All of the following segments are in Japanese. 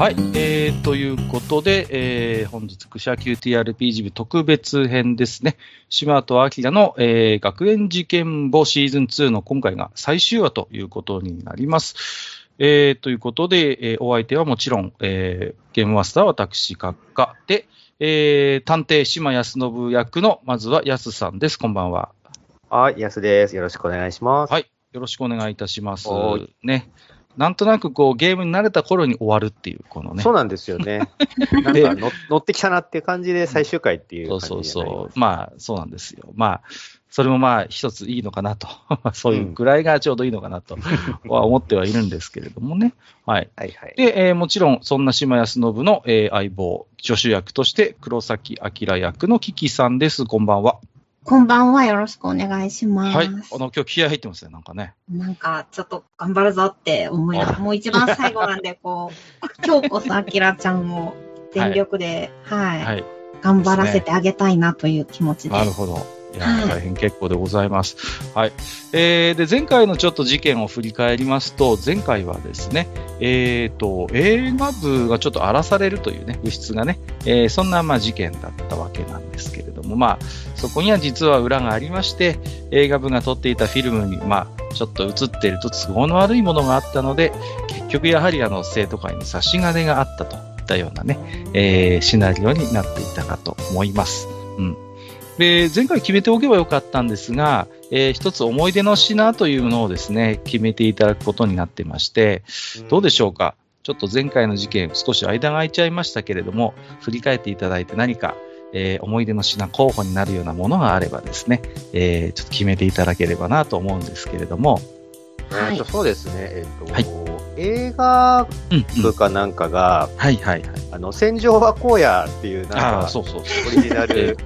はい、えー、ということで、えー、本日、クシャ QTRPG 部特別編ですね。島と明の、えー、学園事件簿シーズン2の今回が最終話ということになります。えー、ということで、えー、お相手はもちろん、えー、ゲームマスターは私、閣下で、えー、探偵島康信役の、まずは安さんです。こんばんは。はい、安です。よろしくお願いします。はい、よろしくお願いいたします。ね。なんとなくこうゲームに慣れた頃に終わるっていう、このね。そうなんですよね。なんか乗乗ってきたなっていう感じで最終回っていう感じそうそうそう。まあ、そうなんですよ。まあ、それもまあ一ついいのかなと。そういうぐらいがちょうどいいのかなとは思ってはいるんですけれどもね。はい。はいはい。で、えー、もちろん、そんな島康信の、えー、相棒、助手役として黒崎明役のキキさんです。こんばんは。こんばんは。よろしくお願いします。はい。あの、今日気合入ってますね、なんかね。なんか、ちょっと頑張るぞって思いながら、もう一番最後なんで、こう、今日こそあきらちゃんを全力で、はい、はい、はい。頑張らせてあげたいなという気持ちで。なるほど。いや、大変結構でございます。はい。えー、で、前回のちょっと事件を振り返りますと、前回はですね、えっ、ー、と、映画部がちょっと荒らされるというね、物質がね、えー、そんな、まあ、事件だったわけなんですけれども、まあ、そこには実は裏がありまして、映画部が撮っていたフィルムに、まあ、ちょっと映っていると都合の悪いものがあったので、結局やはりあの、生徒会に差し金があったといったようなね、えー、シナリオになっていたかと思います。うん。で、前回決めておけばよかったんですが、えー、一つ思い出の品というのをですね、決めていただくことになってまして、どうでしょうか？ちょっと前回の事件、少し間が空いちゃいましたけれども、振り返っていただいて何か、えー、思い出の品候補になるようなものがあればですね、えー、ちょっと決めていただければなと思うんですけれども。はい、とそうですね、えっ、と、はい、映画部かなんかが、はいはいはい。あの、戦場は荒野っていう、なんか、そうそうオリジナル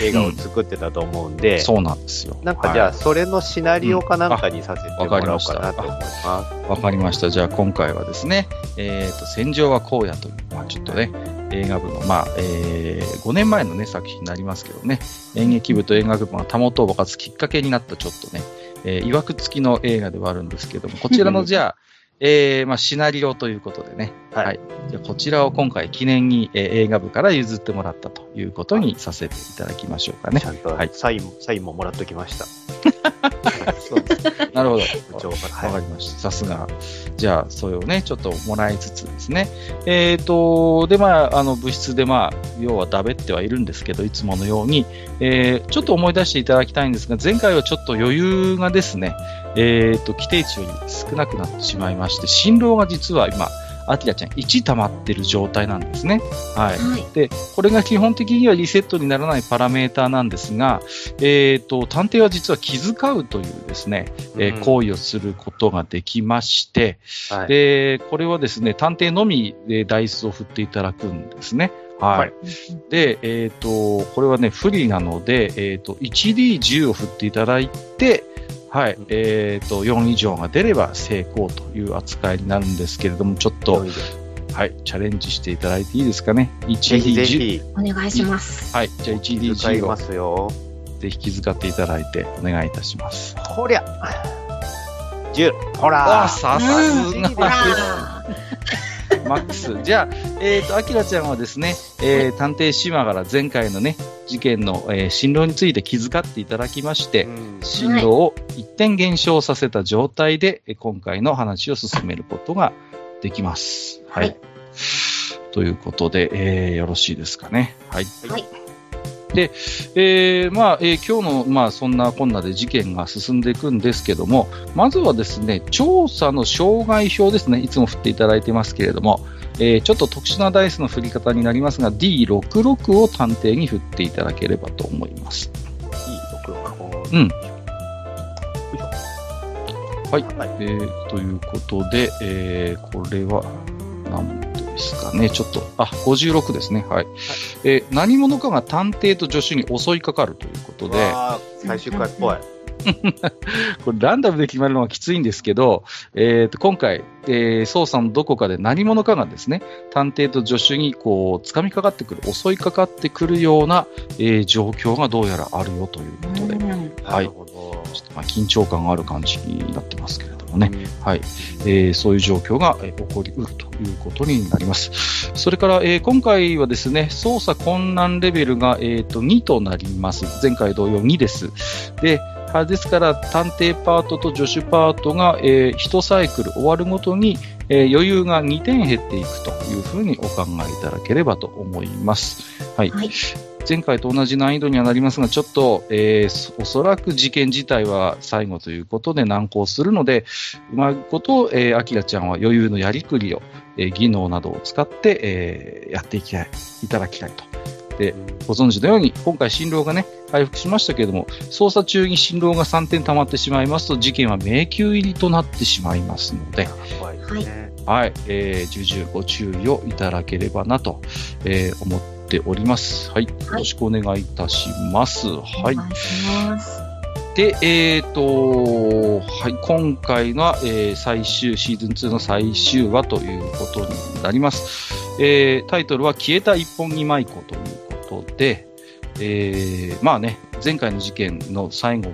映画を作ってたと思うんで、うん、そうなんですよ。なんかじゃあ、それのシナリオかなんかにさせてもらおうかなと思います。わ、かりました。じゃあ今回はですね、えっ、ー、と、戦場は荒野という、まあちょっとね、映画部の、まあ、えー、5年前のね、作品になりますけどね、演劇部と映画部がたもとを爆発きっかけになったちょっとね、えー、曰く付きの映画ではあるんですけども、こちらの じゃあ、えー、まあ、シナリオということでね、はい。はい、じゃこちらを今回記念に、えー、映画部から譲ってもらったということにさせていただきましょうかね。ちゃんと、はい、サイン、サインももらっときました。なるほど。わ、かりました。さすが。じゃあ、それをね、ちょっともらいつつですね。えっ、ー、と、で、まあ、あの、物質で、まあ、要はだべってはいるんですけど、いつものように、えー、ちょっと思い出していただきたいんですが、前回はちょっと余裕がですね、えっ、ー、と、規定値より少なくなってしまいまして、振動が実は今、アキラちゃん1溜まってる状態なんですね。はい。はい、で、これが基本的にはリセットにならないパラメーターなんですが、えっ、ー、と、探偵は実は気遣うというですね、えー、行為をすることができまして、はい、で、これはですね、探偵のみでダイスを振っていただくんですね。はい。はい、で、えっ、ー、と、これはね、不利なので、えっ、と、1D10 を振っていただいて、はい、えっ、ー、と、4以上が出れば成功という扱いになるんですけれども、ちょっと、はい、チャレンジしていただいていいですかね？1D10。お願いします。はい、じゃあ 1D10 を。ますよ。ぜひ気遣っていただいてお願いいたします。ほりゃ。10。ほら。さすが。マックス。じゃあ、えっ、ー、と、アキラちゃんはですね、えー、探偵島から前回のね、事件の、えー、進路について気遣っていただきまして、うん、進路を一点減少させた状態で、はい、今回の話を進めることができます。はい。はい、ということで、えー、よろしいですかね。はい。はいで、えー、まあ、えー、今日の、まあ、そんなこんなで事件が進んでいくんですけども、まずはですね、調査の障害表ですね、いつも振っていただいてますけれども、えー、ちょっと特殊なダイスの振り方になりますが、D66 を探偵に振っていただければと思います。D66? うん。はい。はい、えー、ということで、えー、これは、何ですかね。ちょっと、あ、56ですね。はい。はい、えー、何者かが探偵と助手に襲いかかるということで。最終回っぽい。これランダムで決まるのはきついんですけど、えー、と今回、えー、捜査のどこかで何者かがですね、探偵と助手にこう掴みかかってくる、襲いかかってくるような、えー、状況がどうやらあるよということで、はい。ちょっとまあ緊張感がある感じになってますけれどももね、はい、えー、そういう状況が、えー、起こりうるということになります。それから、えー、今回はですね、操作困難レベルが、えーと、2となります。前回同様2です。で、ですから、探偵パートと助手パートが、えー、1サイクル終わるごとに、えー、余裕が2点減っていくというふうにお考えいただければと思います。はい。はい、前回と同じ難易度にはなりますが、ちょっと、えー、おそらく事件自体は最後ということで難航するので、うまいこと、えー、アキラちゃんは余裕のやりくりを、えー、技能などを使って、えー、やっていきたい、いただきたいと。で、ご存知のように、今回新郎がね、回復しましたけれども、捜査中に新郎が3点溜まってしまいますと、事件は迷宮入りとなってしまいますので、はい、はい、えー、重々ご注意をいただければなと、えー、思っております。はい。よろしくお願いいたします。はい。お願い。で、えっ、ー、と、はい、今回が、えー、最終、シーズン2の最終話ということになります。えー、タイトルは消えた一本木舞子ということで、えー、まあね、前回の事件の最後を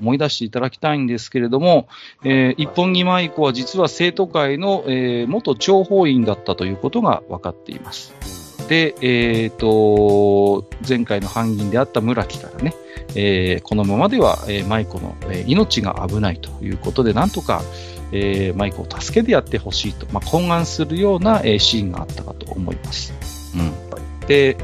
思い出していただきたいんですけれども、えー、一本木舞子は実は生徒会の、えー、元諜報員だったということが分かっています。で、えっ、ー、と、前回の犯人であった村木からね、えー、このままでは、えー、舞子の、えー、命が危ないということで、なんとか、えー、舞子を助けてやってほしいと、まあ、懇願するような、えー、シーンがあったかと思います。うん。で、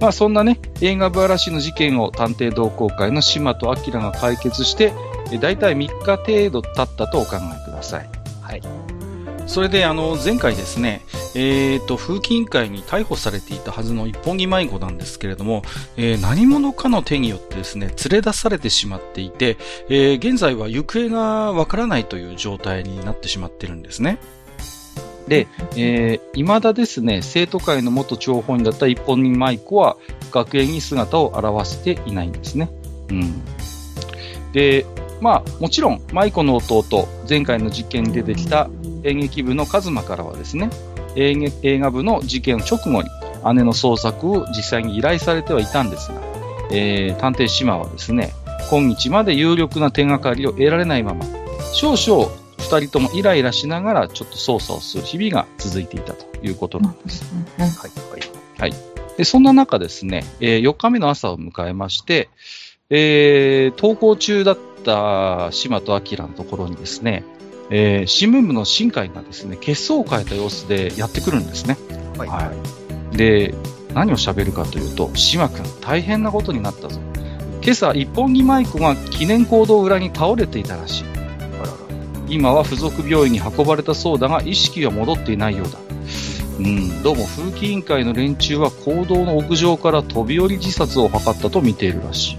まあ、そんなね、映画部嵐の事件を探偵同好会の島と明が解決して、だいたい3日程度経ったとお考えください。はい。それで、あの、前回ですね、えーと、風紀委員会に逮捕されていたはずの一本木迷子なんですけれども、えー、何者かの手によってですね、連れ出されてしまっていて、えー、現在は行方がわからないという状態になってしまってるんですね。で、えー、未だですね、生徒会の元諜報員だった一本人舞子は学園に姿を現していないんですね。うん。で、まあ、もちろん、舞子の弟、前回の実験に出てきた演劇部のカズマからはですね、映画部の事件直後に姉の捜索を実際に依頼されてはいたんですが、えー、探偵島はですね、今日まで有力な手がかりを得られないまま、少々二人ともイライラしながらちょっと捜査をする日々が続いていたということなんです。はい、はい。はい。で、そんな中ですね、えー、4日目の朝を迎えまして、えー、登校中だった島と明のところにですね、えー、新聞部の新海がですね、血相を変えた様子でやってくるんですね。はい。はい、で、何を喋るかというと、島君、大変なことになったぞ。今朝、一本木舞子が記念行動裏に倒れていたらしい。今は付属病院に運ばれたそうだが、意識が戻っていないようだ。うん、どうも風紀委員会の連中は行動の屋上から飛び降り自殺を図ったと見ているらしい。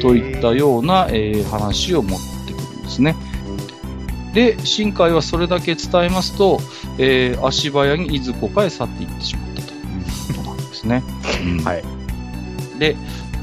といったような、えー、話を持ってくるんですね。で、新海はそれだけ伝えますと、えー、足早にいずこかへ去っていってしまったということなんですね。うん、はい。で、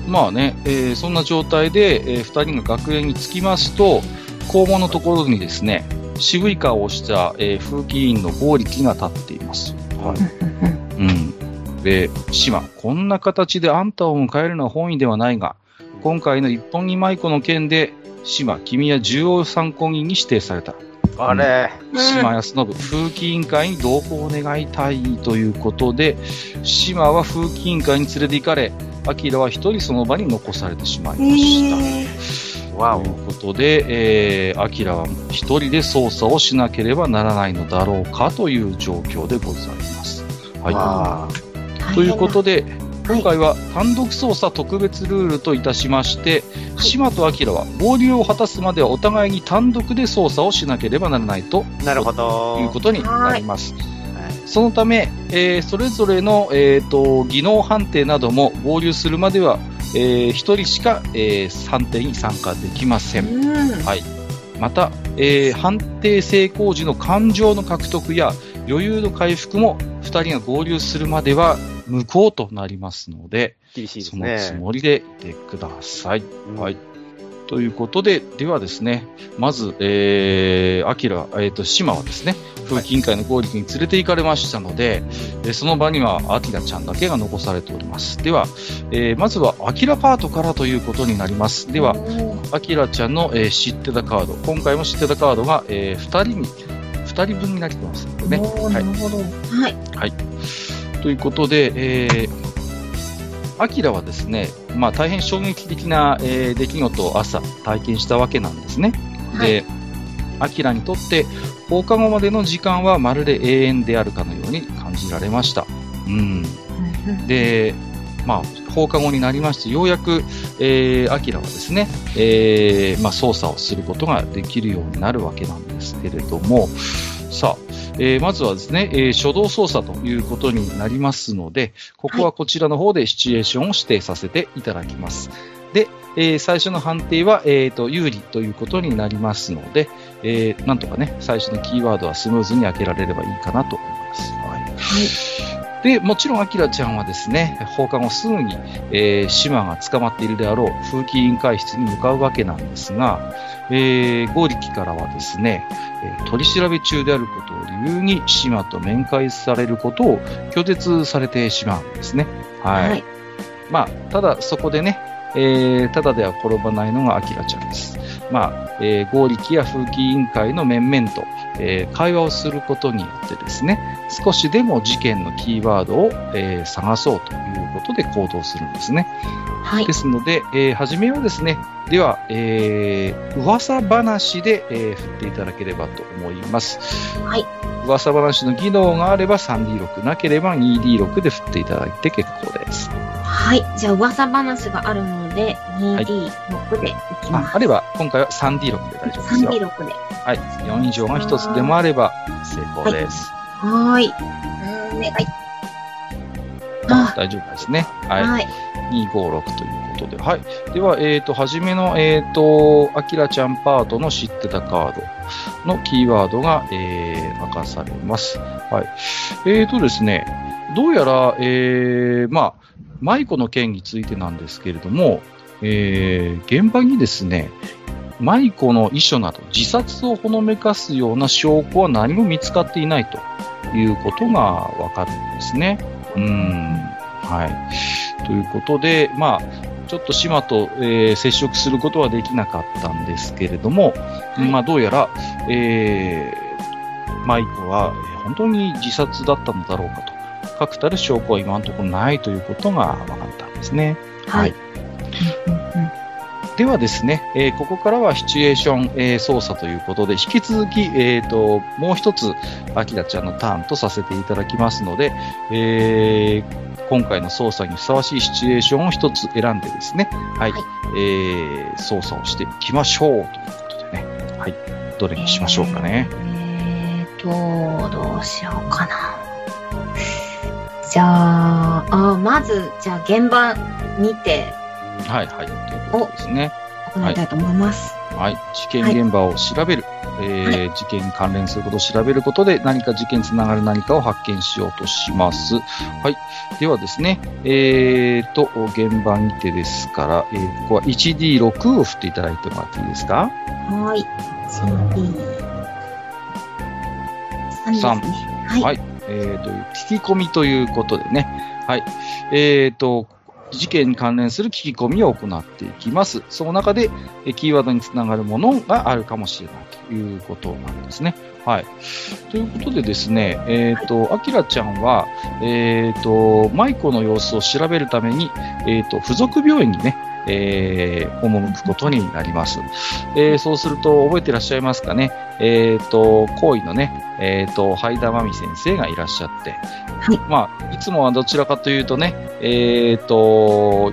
まあね、えー、そんな状態で、えー、2人が学園に着きますと、校門のところにですね、渋い顔をした、えー、風紀委員の合力が立っています。はい。うん。で、島、こんな形であんたを迎えるのは本意ではないが、今回の一本木舞子の件で、島、君は重要参考人に指定された。あれ、うん、島康信、風紀委員会に同行を願いたいということで、島は風紀委員会に連れて行かれ、明は一人その場に残されてしまいました。わということで、えー、アは一人で捜査をしなければならないのだろうかという状況でございます。はい。ということで、今回は単独捜査特別ルールといたしまして、はい、島と明は合流を果たすまではお互いに単独で捜査をしなければならないと。なるほど。いうことになります。そのため、えー、それぞれの、えーと、技能判定なども合流するまでは、えー、1人しか、えー、判定に参加できません。はい、また、えー、判定成功時の感情の獲得や余裕の回復も2人が合流するまでは無効となりますので、厳しいですね。そのつもりでいてください。うん、はい。ということで、ではですね、まず、えー、アキラ、えっ、ー、と、島はですね、風紀委員会の合力に連れて行かれましたので、えー、その場にはアキラちゃんだけが残されております。では、えー、まずはアキラパートからということになります。では、アキラちゃんの、えー、知ってたカード、今回も知ってたカードが、えー、2人に、2人分になってますのでね。なるほど。はい。はい。ということで、えー、アキラはですね、まあ、大変衝撃的な、えー、出来事を朝体験したわけなんですね。はい、で、アキラにとって放課後までの時間はまるで永遠であるかのように感じられました。うん。で、まあ、放課後になりまして、ようやく、えー、アキラはですね、えー、まあ、操作をすることができるようになるわけなんですけれども、さあ、えー、まずはですね、えー、初動操作ということになりますので、ここはこちらの方でシチュエーションを指定させていただきます。で、えー、最初の判定は、えーと、有利ということになりますので、えー、なんとかね、最初のキーワードはスムーズに開けられればいいかなと思います。はい。はい、で、もちろん、アキラちゃんはですね、放課後すぐに、えー、島が捕まっているであろう風紀委員会室に向かうわけなんですが、えー、合力からはですね、え取り調べ中であることを理由に島と面会されることを拒絶されてしまうんですね。はい。はい、まあ、ただそこでね、えー、ただでは転ばないのがアキラちゃんです。まあ、えー、合力や風紀委員会の面々と、えー、会話をすることによってですね、少しでも事件のキーワードを、えー、探そうということで行動するんですね。はい。ですので、えー、初めはですね、では、えー、噂話で、えー、振っていただければと思います。はい。噂話の技能があれば 3D6、なければ 2D6 で振っていただいて結構です。はい。じゃあ、噂話があるので、2D6 でいきます。はい、ああれば、今回は 3D6 で大丈夫ですよ。3D6 で。はい。4以上が1つでもあれば成功です。はい。お願い。あ大丈夫ですね。はい。はい、256ということで。はい。では、えっ、ー、と、はじめの、えっ、ー、と、あきらちゃんパートの知ってたカードのキーワードが、えー、明かされます。はい。えっ、ー、とですね、どうやら、えー、まあ、舞子の件についてなんですけれども、えー、現場にですね、舞子の遺書など自殺をほのめかすような証拠は何も見つかっていないということがわかるんですね。うん。はい。ということで、まあ、ちょっと島と、えー、接触することはできなかったんですけれども、はい、まあ、どうやら、えー、マイクは本当に自殺だったのだろうかと。確たる証拠は今のところないということが分かったんですね。はい。はいではですね、えー、ここからはシチュエーション、えー、操作ということで、引き続き、えーと、もう一つ、アキラちゃんのターンとさせていただきますので、えー、今回の操作にふさわしいシチュエーションを一つ選んでですね、はい、はい、えー、操作をしていきましょうということでね、はい、どれにしましょうかね。えーと、どうしようかな。じゃあ、あまず、じゃあ現場見て、はいはい。ということですね。行いたいと思います。はい。事件現場を調べる。はい、えーはい、事件に関連することを調べることで何か事件につながる何かを発見しようとします。はい。ではですね、えーと、現場にてですから、えー、ここは 1D6 を振っていただいてもらっていいですか？はい。1D3、3。はい。はい。えーと、聞き込みということでね。はい。えーと、事件に関連する聞き込みを行っていきます。その中で、キーワードにつながるものがあるかもしれないということなんですね。はい。ということでですね、えっ、ー、と、アキラちゃんは、えっ、ー、と、舞子の様子を調べるために、えっ、ー、と、付属病院にね、えー、赴くことになります。えー、そうすると、覚えてらっしゃいますかね。えっ、ー、と、行為のね、えっ、ー、と、ハイダマミ先生がいらっしゃって、はい。まあ、いつもはどちらかというとね、えっ、と、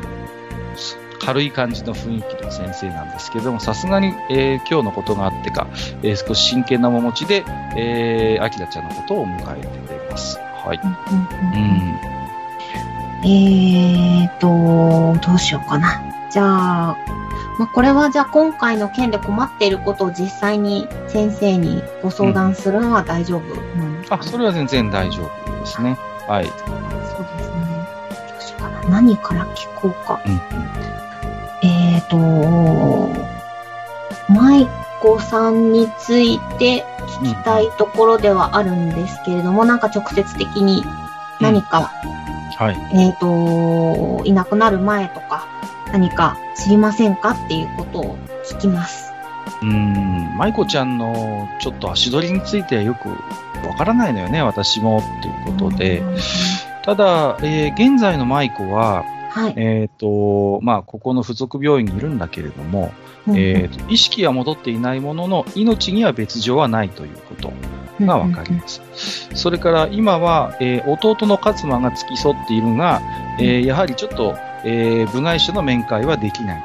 軽い感じの雰囲気の先生なんですけども、さすがに、えー、今日のことがあってか、えー、少し真剣な面持ちで、えー、アキラちゃんのことを迎えてくれます。はい。うん、うん、えーと、どうしようかな。じゃあ、まあ、これはじゃあ今回の件で困っていることを実際に先生にご相談するのは大丈夫うん、あ、それは全然大丈夫ですね。はい。そうですね。どうしようかな。何から聞こうか。うん、えっ、ー、と、舞子さんについて聞きたいところではあるんですけれども、うん、なんか直接的に何か、うん、はい。えっ、と、いなくなる前とか、何か知りませんかっていうことを聞きます。うん、舞子ちゃんのちょっと足取りについてはよくわからないのよね、私もっていうことで。ただ、えー、現在の舞子は、はい、えっ、ー、と、まあ、ここの付属病院にいるんだけれども、うん、えーと、意識は戻っていないものの、命には別状はないということがわかります。それから今は、えー、弟の勝間が付き添っているが、えー、やはりちょっと、えー、部外者の面会はできない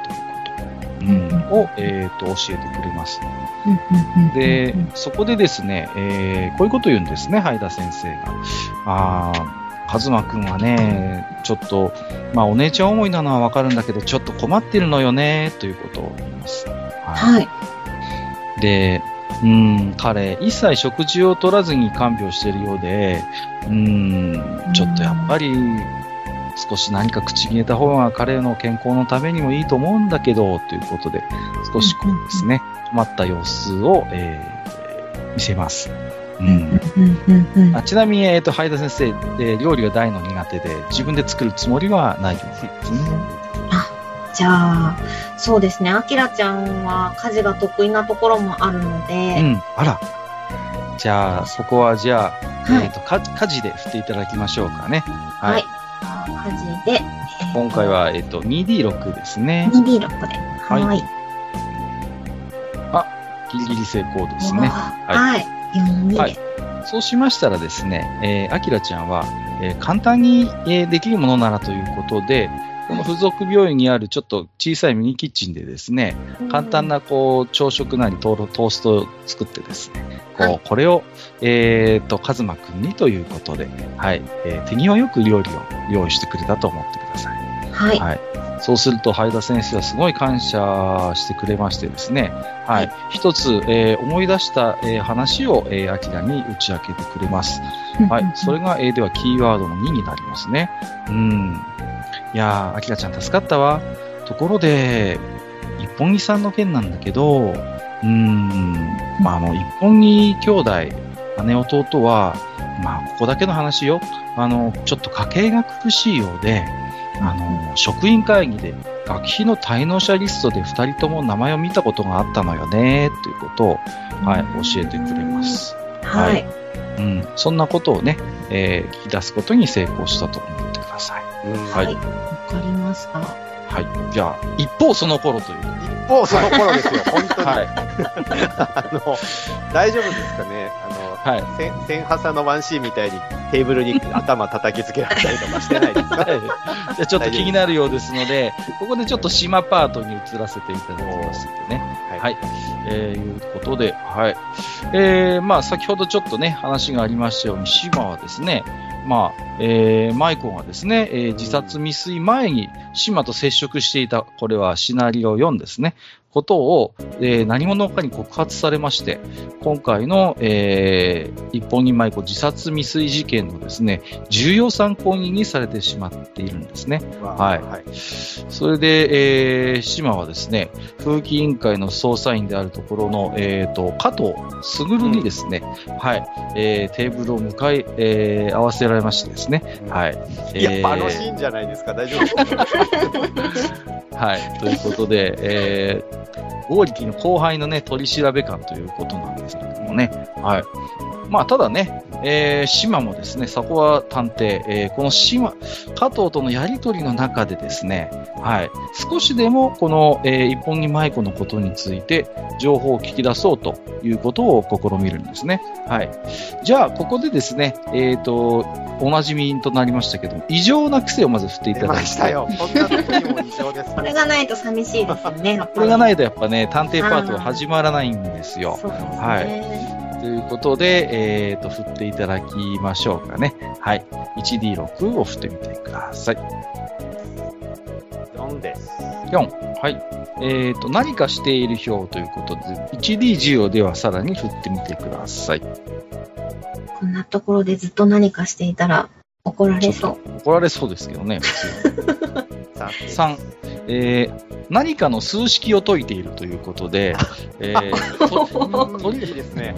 ということ、うん、を、えーと、教えてくれます。で、そこでですね、えー、こういうことを言うんですね、ハイダ先生が。あカズマくんはね、ちょっと、まあお姉ちゃん思いなのはわかるんだけど、ちょっと困ってるのよね、ということを言います。はい。で、うん、彼、一切食事を取らずに看病しているようで、うん、ちょっとやっぱり、少し何か口に入れた方が彼の健康のためにもいいと思うんだけど、ということで、少しこうですね、困った様子を、えー、見せます。うん。あちなみに、えーと、ハイダ先生、で料理が大の苦手で、自分で作るつもりはないようですね。あじゃあ、そうですね、あきらちゃん。は家事が得意なところもあるので。うん、あら。じゃあ、そこはじゃあ、はい、え、ー、とか、家事で振っていただきましょうかね。はい。はい、家事で。今回は、えっ、ー、と、2D6 ですね。2D6 で。はい。はい、あ、ギリギリ成功ですね。はい。はい。そうしましたらですね、えー、アキラちゃんは、えー、簡単に、えー、できるものならということで、この付属病院にあるちょっと小さいミニキッチンでですね、簡単なこう朝食なりトーストを作ってですね、こうこれを、えっ、ー、と、カズマくんにということで、はい、えー、手際よく料理を用意してくれたと思ってください。はい。はい。そうすると、ハイダ先生はすごい感謝してくれましてですね、はい。一つ、えー、思い出した、えー、話を、えー、アキラに打ち明けてくれます。はい。それが、えー、では、キーワードの2になりますね。うん。いやー、アキラちゃん助かったわ。ところで、一本木さんの件なんだけど、うーん、まあ、あの、一本木兄弟、姉弟は、まあ、ここだけの話よ。あの、ちょっと家計が苦しいようで、あの、職員会議で学費の滞納者リストで2人とも名前を見たことがあったのよね、ということを、はい、教えてくれます。はい。うん、そんなことをね、えー、聞き出すことに成功したと思ってください。はい。わ、かりました。はい。じゃあ、一方その頃という。一方その頃ですよ、本当に。はい。あの、大丈夫ですかねあの、はい。千ハサのワンシーンみたいにテーブルに頭叩きつけられたりとかしてないですか？じゃちょっと気になるようですので、ここでちょっと島パートに移らせていただきますのでね。はい。はい、えー、いうことで、はい。えー、まあ先ほどちょっとね、話がありましたように、島はですね、まあ、えー、マイコがですね、えー、自殺未遂前に島と接触していた、これはシナリオ4ですね。ことを、えー、何者かに告発されまして、今回の、えー、一本人舞子自殺未遂事件のですね、重要参考人にされてしまっているんですね。はい。はい、それで、えー、島はですね、風紀委員会の捜査員であるところの、えっ、ー、と、加藤卓にですね、うん、はい、えー、テーブルを向かい、えー、合わせられましてですね、はい。いや、えー、あのシーンじゃないですか、大丈夫 はい。ということで、えー、剛力の後輩のね、取り調べ官ということなんですけどもね。はい。まあ、ただね、えー、島もですね、そこは探偵、えー、この島、加藤とのやりとりの中でですね、はい、少しでもこの、えー、一本木舞子のことについて情報を聞き出そうということを試みるんですね。はい。じゃあ、ここでですね、えっ、ー、と、おなじみとなりましたけども、異常な癖をまず振っていただきましたよ。こんなとこにも異常です、これがないと寂しいですよね。これがないとやっぱね、探偵パートは始まらないんですよ。そうですね。はい。ということで、えっ、ー、と、振っていただきましょうかね。はい。1D6 を振ってみてください。4です。4。はい。えっ、ー、と、何かしている表ということで、1D10 をではさらに振ってみてください。こんなところでずっと何かしていたら怒られそう。怒られそうですけどね、普通。3。えー、何かの数式を解いているということで、えー、取りですね。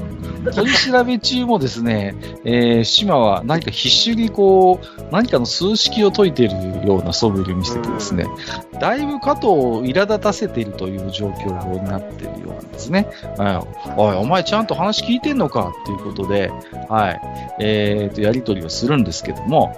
取り調べ中もですね、えー、島は何か必死にこう、何かの数式を解いているような素振りを見せてですね、だいぶ加藤を苛立たせているという状況になっているようなんですね。おい、お前ちゃんと話聞いてんのか？っていうことで、はい、えー、と、やりとりをするんですけども、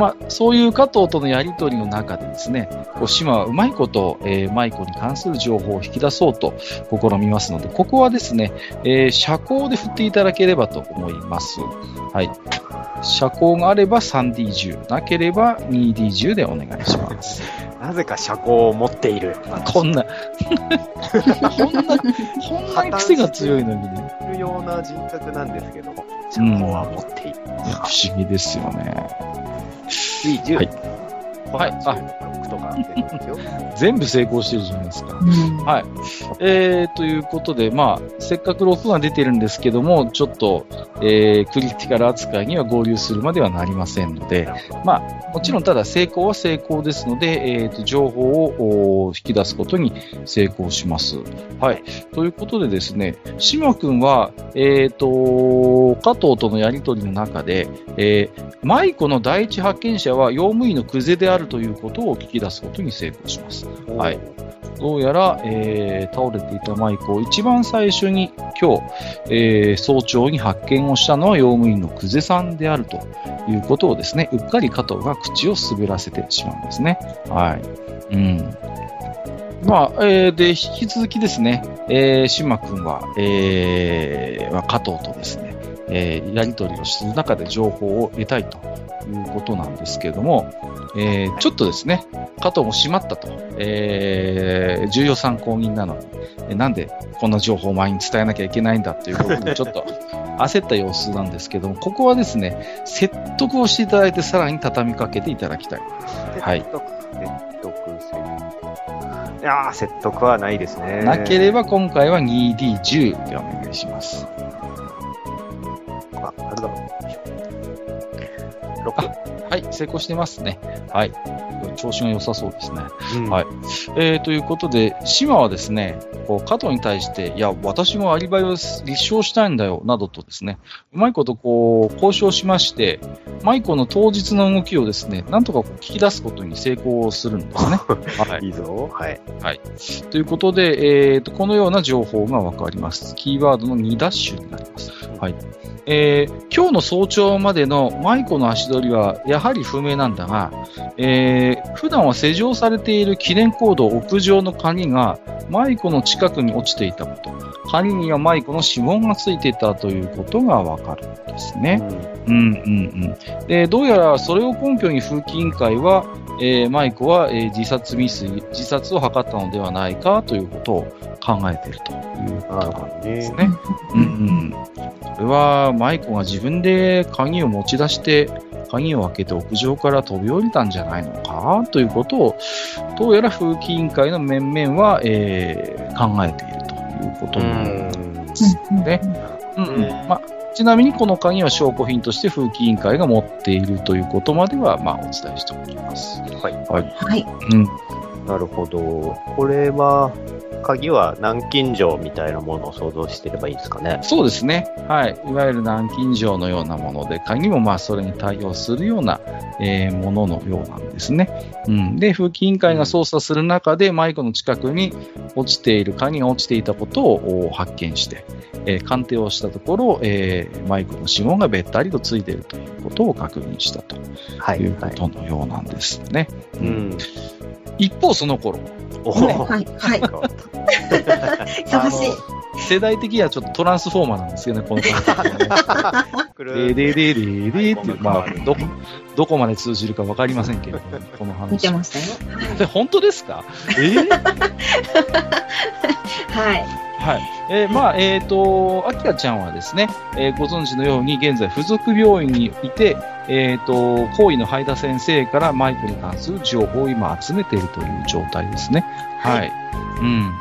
まあ、そういう加藤とのやりとりの中でですね、こう島はうまいこと、えー、舞子に関する情報を引き出そうと試みますので、ここはですね、えー、社交で振っていただければと思います。はい。社交があれば 3D10、なければ 2D10 でお願いします。なぜか社交を持っている。こんな、こんな、こんなに癖が強いのにね。いるような人格なんですけども、社交は持っている。うん、不思議ですよね。10。はい。はい。あ、全部成功してるじゃないですか。うん、はい。えー、ということで、まあ、せっかく6が出てるんですけども、ちょっと、えー、クリティカル扱いには合流するまではなりませんので、まあ、もちろんただ成功は成功ですので、えー、と情報を引き出すことに成功します。はい。ということでですね、島君は、えっ、ー、と、加藤とのやりとりの中で、えー、舞子の第一発見者は用務員の久世であるということを聞き出すことに成功します。はい。どうやら、えー、倒れていたマイクを一番最初に今日、えー、早朝に発見をしたのは用務員の久世さんであるということをですね、うっかり加藤が口を滑らせてしまうんですね。はい。うん。まあ、えー、で、引き続きですね、えー、島君は、えー、加藤とですね、えー、やり取りをする中で情報を得たいということなんですけれども、えー、ちょっとですね、加藤もしまったと、えー、重要参考人なのに、えなんでこんな情報を前に伝えなきゃいけないんだっていうことで、ちょっと焦った様子なんですけども、ここはですね、説得をしていただいて、さらに畳みかけていただきたい。はい。説得、説得、いや説得はないですね。なければ今回は 2D10 でお願いします。あ、あれだ。6。はい、成功してますね。はい。調子が良さそうですね。うん、はい。えー、ということで、島はですね、こう、加藤に対して、いや、私もアリバイを立証したいんだよ、などとですね、うまいことこう、交渉しまして、舞子の当日の動きをですね、なんとかこう聞き出すことに成功するんですね。はい。いいぞ。はい。はい。ということで、えーと、このような情報がわかります。キーワードの2ダッシュになります。はい。えー、今日の早朝までの舞子の足取りはやはり不明なんだが、えー、普段は施錠されている記念コード屋上の鍵が舞子の近くに落ちていたこと、鍵には舞子の指紋がついていたということがわかるんですね。うん、うん、うんうんで。どうやらそれを根拠に風紀委員会は、えー、舞子は、えー、自殺未遂、自殺を図ったのではないかということを考えているということですね。うんうん、これは舞子が自分で鍵を持ち出して、鍵を開けて屋上から飛び降りたんじゃないのか？ということを、どうやら風紀委員会の面々は、えー、考えているということなんですね。うんうんまあ、ちなみにこの鍵は証拠品として風紀委員会が持っているということまでは、まあ、お伝えしておきます。はい。はい。はい、うん、なるほど。これは、鍵は南京錠みたいなものを想像してればいいですかね？そうですね。はい。いわゆる南京錠のようなもので、鍵もまあそれに対応するような、えー、もののようなんですね。うん。で、風紀委員会が捜査する中で、マイクの近くに落ちている、鍵が落ちていたことを発見して、えー、鑑定をしたところ、えー、マイクの指紋がべったりとついているということを確認したということのようなんですね。はいはい、うん、一方、その頃、おはい、はい。忙 しい。世代的にはちょっとトランスフォーマーなんですよね、この感じ、ね。でででででって、まあ、どこ、どこまで通じるかわかりませんけど、この話。見てましたよ。で、本当ですか？えー、はい。はい。えー、まあ、えっ、ー、と、あきらちゃんはですね、えー、ご存知のように、現在、付属病院にいて、えっ、ー、と、行為の灰田先生からマイクに関する情報を今集めているという状態ですね。はい。はい、うん。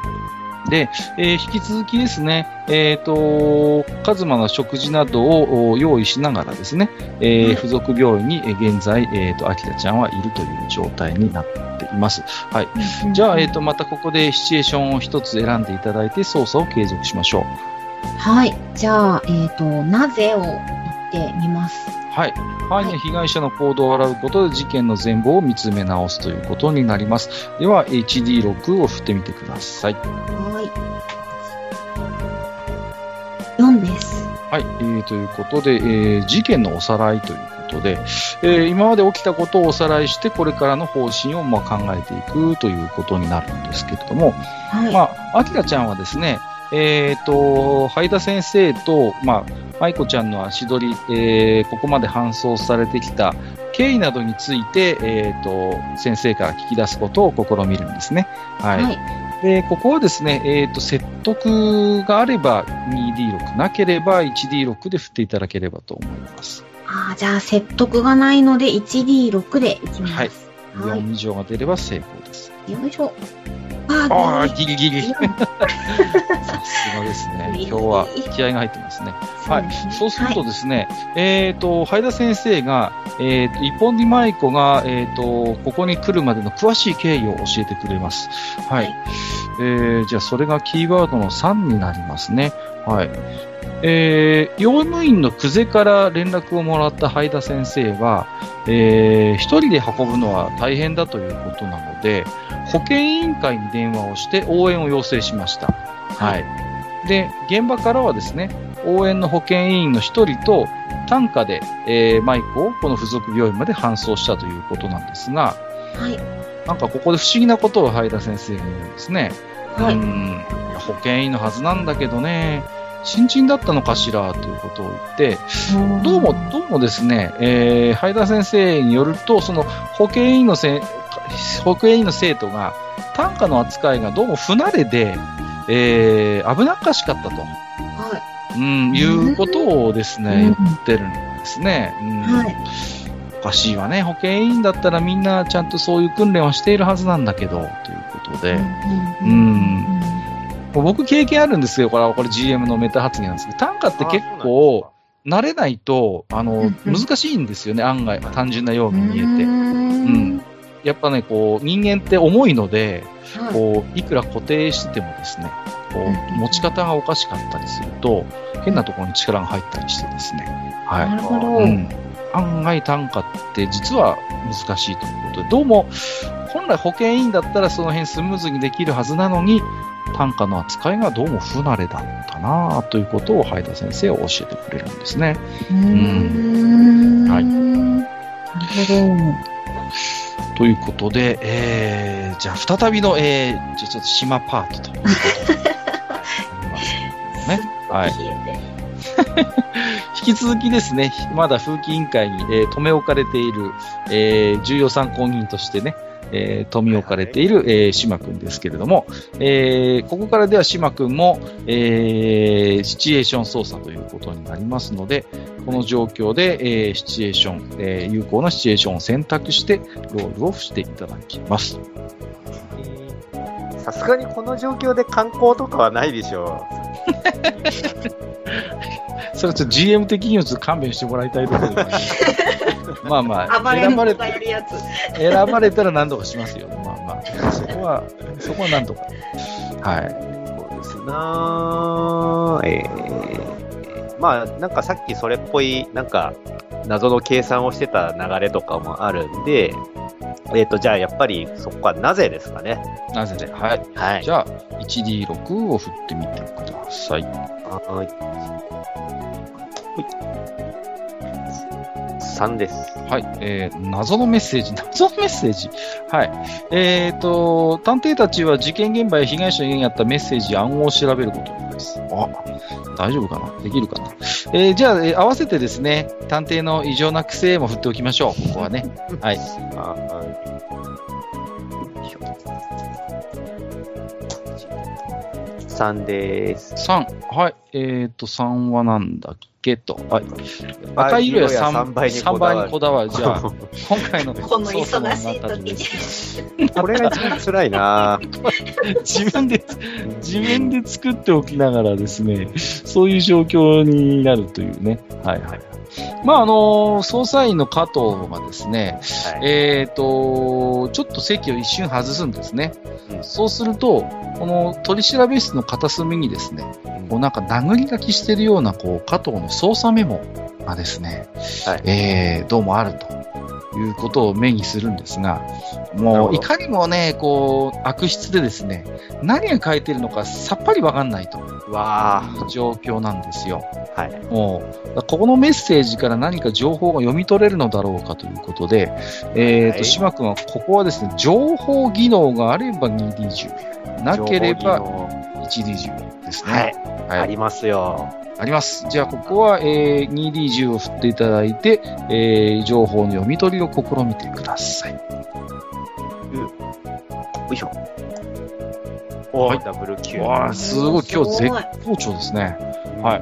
で、えー、引き続きですね、えっ、ー、と、カズマの食事などを用意しながらですね、えー、付属病院に現在、えっ、ー、と、秋田ちゃんはいるという状態になっています。はい。じゃあ、えっ、と、またここでシチュエーションを一つ選んでいただいて操作を継続しましょう。はい。じゃあ、えっ、と、なぜを言ってみます。はい。犯人被害者の行動を洗うことで事件の全貌を見つめ直すということになります。では、HD6 を振ってみてください。はい。4です。はい。えー、ということで、えー、事件のおさらいということで、えー、今まで起きたことをおさらいして、これからの方針をまあ考えていくということになるんですけれども、はい、まあ、アキラちゃんはですね、えっ、ー、と、ハイダ先生と、まあ、舞子ちゃんの足取り、えー、ここまで搬送されてきた経緯などについて、えっ、ー、と、先生から聞き出すことを試みるんですね。はい。はい、で、ここはですね、えっ、と、説得があれば 2D6、なければ 1D6 で振っていただければと思います。ああ、じゃあ説得がないので 1D6 でいきます。はい。4以上が出れば成功です。よいしょ。ああ、ギリギリ。さすがですね。今日は気合が入ってますね。はい。そうするとですね、はい、えっ、ー、と、ハイダ先生が、えっ、ー、と、一本木舞子が、えっ、ー、と、ここに来るまでの詳しい経緯を教えてくれます。はい。はい、えー、じゃあ、それがキーワードの3になりますね。はい。えー、用務員の久世から連絡をもらったハイダ先生は、えー、一人で運ぶのは大変だということなので、保健委員会に電話をして応援を要請しました。はい。で、現場からはですね、応援の保健委員の一人と単価で、えー、マイクをこの付属病院まで搬送したということなんですが、はい。なんかここで不思議なことをハ田先生が言うんですね。はい。うん、保健委員のはずなんだけどね、新人だったのかしらということを言って、どうも、どうもですね、えー、ハイダ先生によると、その保健委員のせ保健委員の生徒が、単価の扱いがどうも不慣れで、えー、危なっかしかったと。はい。うん、いうことをですね、言ってるんですね。うん、はい。おかしいわね。保健委員だったらみんなちゃんとそういう訓練をしているはずなんだけど、ということで。うん。僕経験あるんですよ。これは、これ GM のメタ発言なんですけど、単価って結構、慣れないと、あの、難しいんですよね、案外。単純なように見えて。うん。やっぱね、こう、人間って重いので、こう、いくら固定しててもですね、こう、持ち方がおかしかったりすると、変なところに力が入ったりしてですね。はい。なるほど。うん。案外単価って実は難しいということで、どうも、本来保健委員だったらその辺スムーズにできるはずなのに、単価の扱いがどうも不慣れだったなということをハイダ先生は教えてくれるんですね。うん。はい。なるほど。ということで、えー、じゃあ再びの、えー、じゃちょっと島パートということね。はい。引き続きですね、まだ風紀委員会に、えー、留め置かれている、えー、重要参考人としてね、えー、富置かれている、えー、島君ですけれども、えー、ここからでは島君も、えー、シチュエーション操作ということになりますので、この状況で、えー、シチュエーション、えー、有効なシチュエーションを選択して、ロールをしていただきます。さすがにこの状況で観光とかはないでしょう。それはちょっと GM 的にはちょっと勘弁してもらいたいところです、まあまあ、選ばれ選ばれたら何とかしますよ。まあまあ、そこは、そこは何とか。はい。そうですなえー、まあ、なんかさっきそれっぽい、なんか、謎の計算をしてた流れとかもあるんで、えっ、ー、と、じゃあやっぱりそこはなぜですかね。なぜで。はい。はい。じゃあ、1D6 を振ってみてください。はい。3です。はい。えー、謎のメッセージ、謎のメッセージ。はい。えーと、探偵たちは事件現場や被害者にあったメッセージ、暗号を調べることです。あ、大丈夫かな？できるかな？えー、じゃあ、えー、合わせてですね、探偵の異常な癖も振っておきましょう。ここはね。はい。あ3です。3。はい。えっ、と、3はなんだっけ？と。はい。赤色や 3, 3倍にこだわる3倍にこだわる。じゃあ、今回のこの忙しい時に。これが一番辛いな 自分で、自分で作っておきながらですね、そういう状況になるというね。はいはい。まあ、あの捜査員の加藤がですね、はいえっ、と、ちょっと席を一瞬外すんですね。うんそうすると、この取り調べ室の片隅にですね、こうなんか殴り書きしてるような、こう、加藤の捜査メモがですね、はい。えー、どうもあるということを目にするんですが、もう、いかにもね、こう、悪質でですね、何が書いてるのかさっぱりわかんないとうわいう状況なんですよ。ーはい。もう、ここのメッセージから何か情報が読み取れるのだろうかということで、えっ、と、はい島君は、ここはですね、情報技能があれば 2D10、なければ 1D10 ですね。。はいありますよ。あります。じゃあ、ここは、えー 2D10 を振っていただいて、えー情報の読み取りを試みてください。よいしょ。おはいー、ダブルキュわあ、すごい、今日絶好調ですね。はい。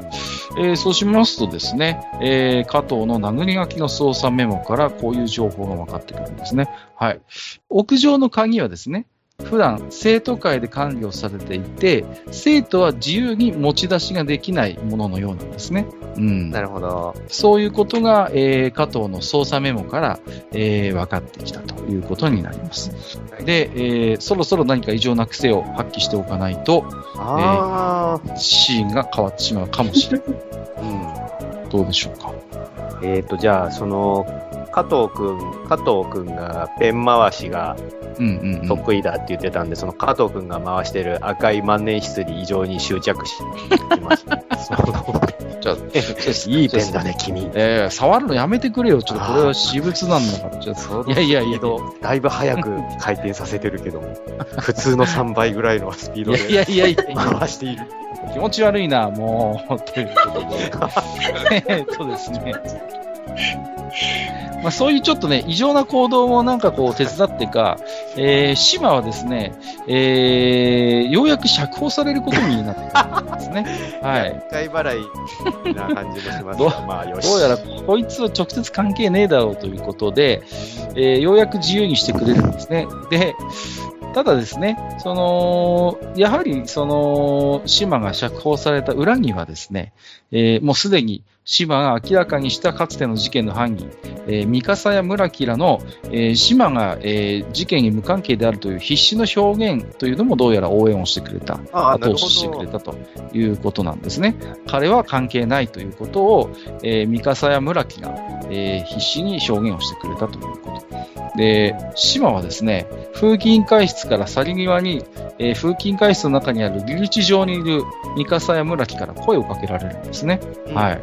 えーそうしますとですね、えー加藤の殴り書きの操作メモからこういう情報が分かってくるんですね。はい。屋上の鍵はですね、普段生徒会で管理をされていて、生徒は自由に持ち出しができないもののようなんですね。うん。なるほど。そういうことが、えー加藤の操作メモから、えー分かってきたということになります。で、えーそろそろ何か異常な癖を発揮しておかないと、あシーンが変わってしまうかもしれない。あ。うん。どうでしょうか？えっ、と、じゃあ、その、加藤くん、加藤くんがペン回しがうんうん、うん。得意だって言ってたんで、その加藤くんが回してる赤い万年筆に異常に執着しました。そのじゃあ、いいペンだね、君。えー、触るのやめてくれよ。ちょっとこれは私物なんだから。ちょっといやいやいやスピードだいぶ早く回転させてるけども、普通の3倍ぐらいのスピードいやいでやいやいや回している。気持ち悪いな、もう。ということで。えっとですね。まあ、そういうちょっとね、異常な行動もなんかこう手伝ってか、えー、島はですね、えー、ようやく釈放されることになってるんですね。はい。一回払いな感じもしますどうが、まあ。どうやらこいつは直接関係ねえだろうということで、えーようやく自由にしてくれるんですね。で、ただですね、その、やはり、その、島が釈放された裏にはですね、えーもうすでに島が明らかにしたかつての事件の犯人、えー、三笠や村木らの、えー島が、えー事件に無関係であるという必死の表現というのもどうやら応援をしてくれた。後押ししてくれど。たということなんですね。彼は関係ないということを、えー、三笠や村木が、えー必死に証言をしてくれたということ。で、島はですね、風紀委員会室から去り際に、えー風紀委員会室の中にある留置場にいる三笠や村木から声をかけられるんですね。はい。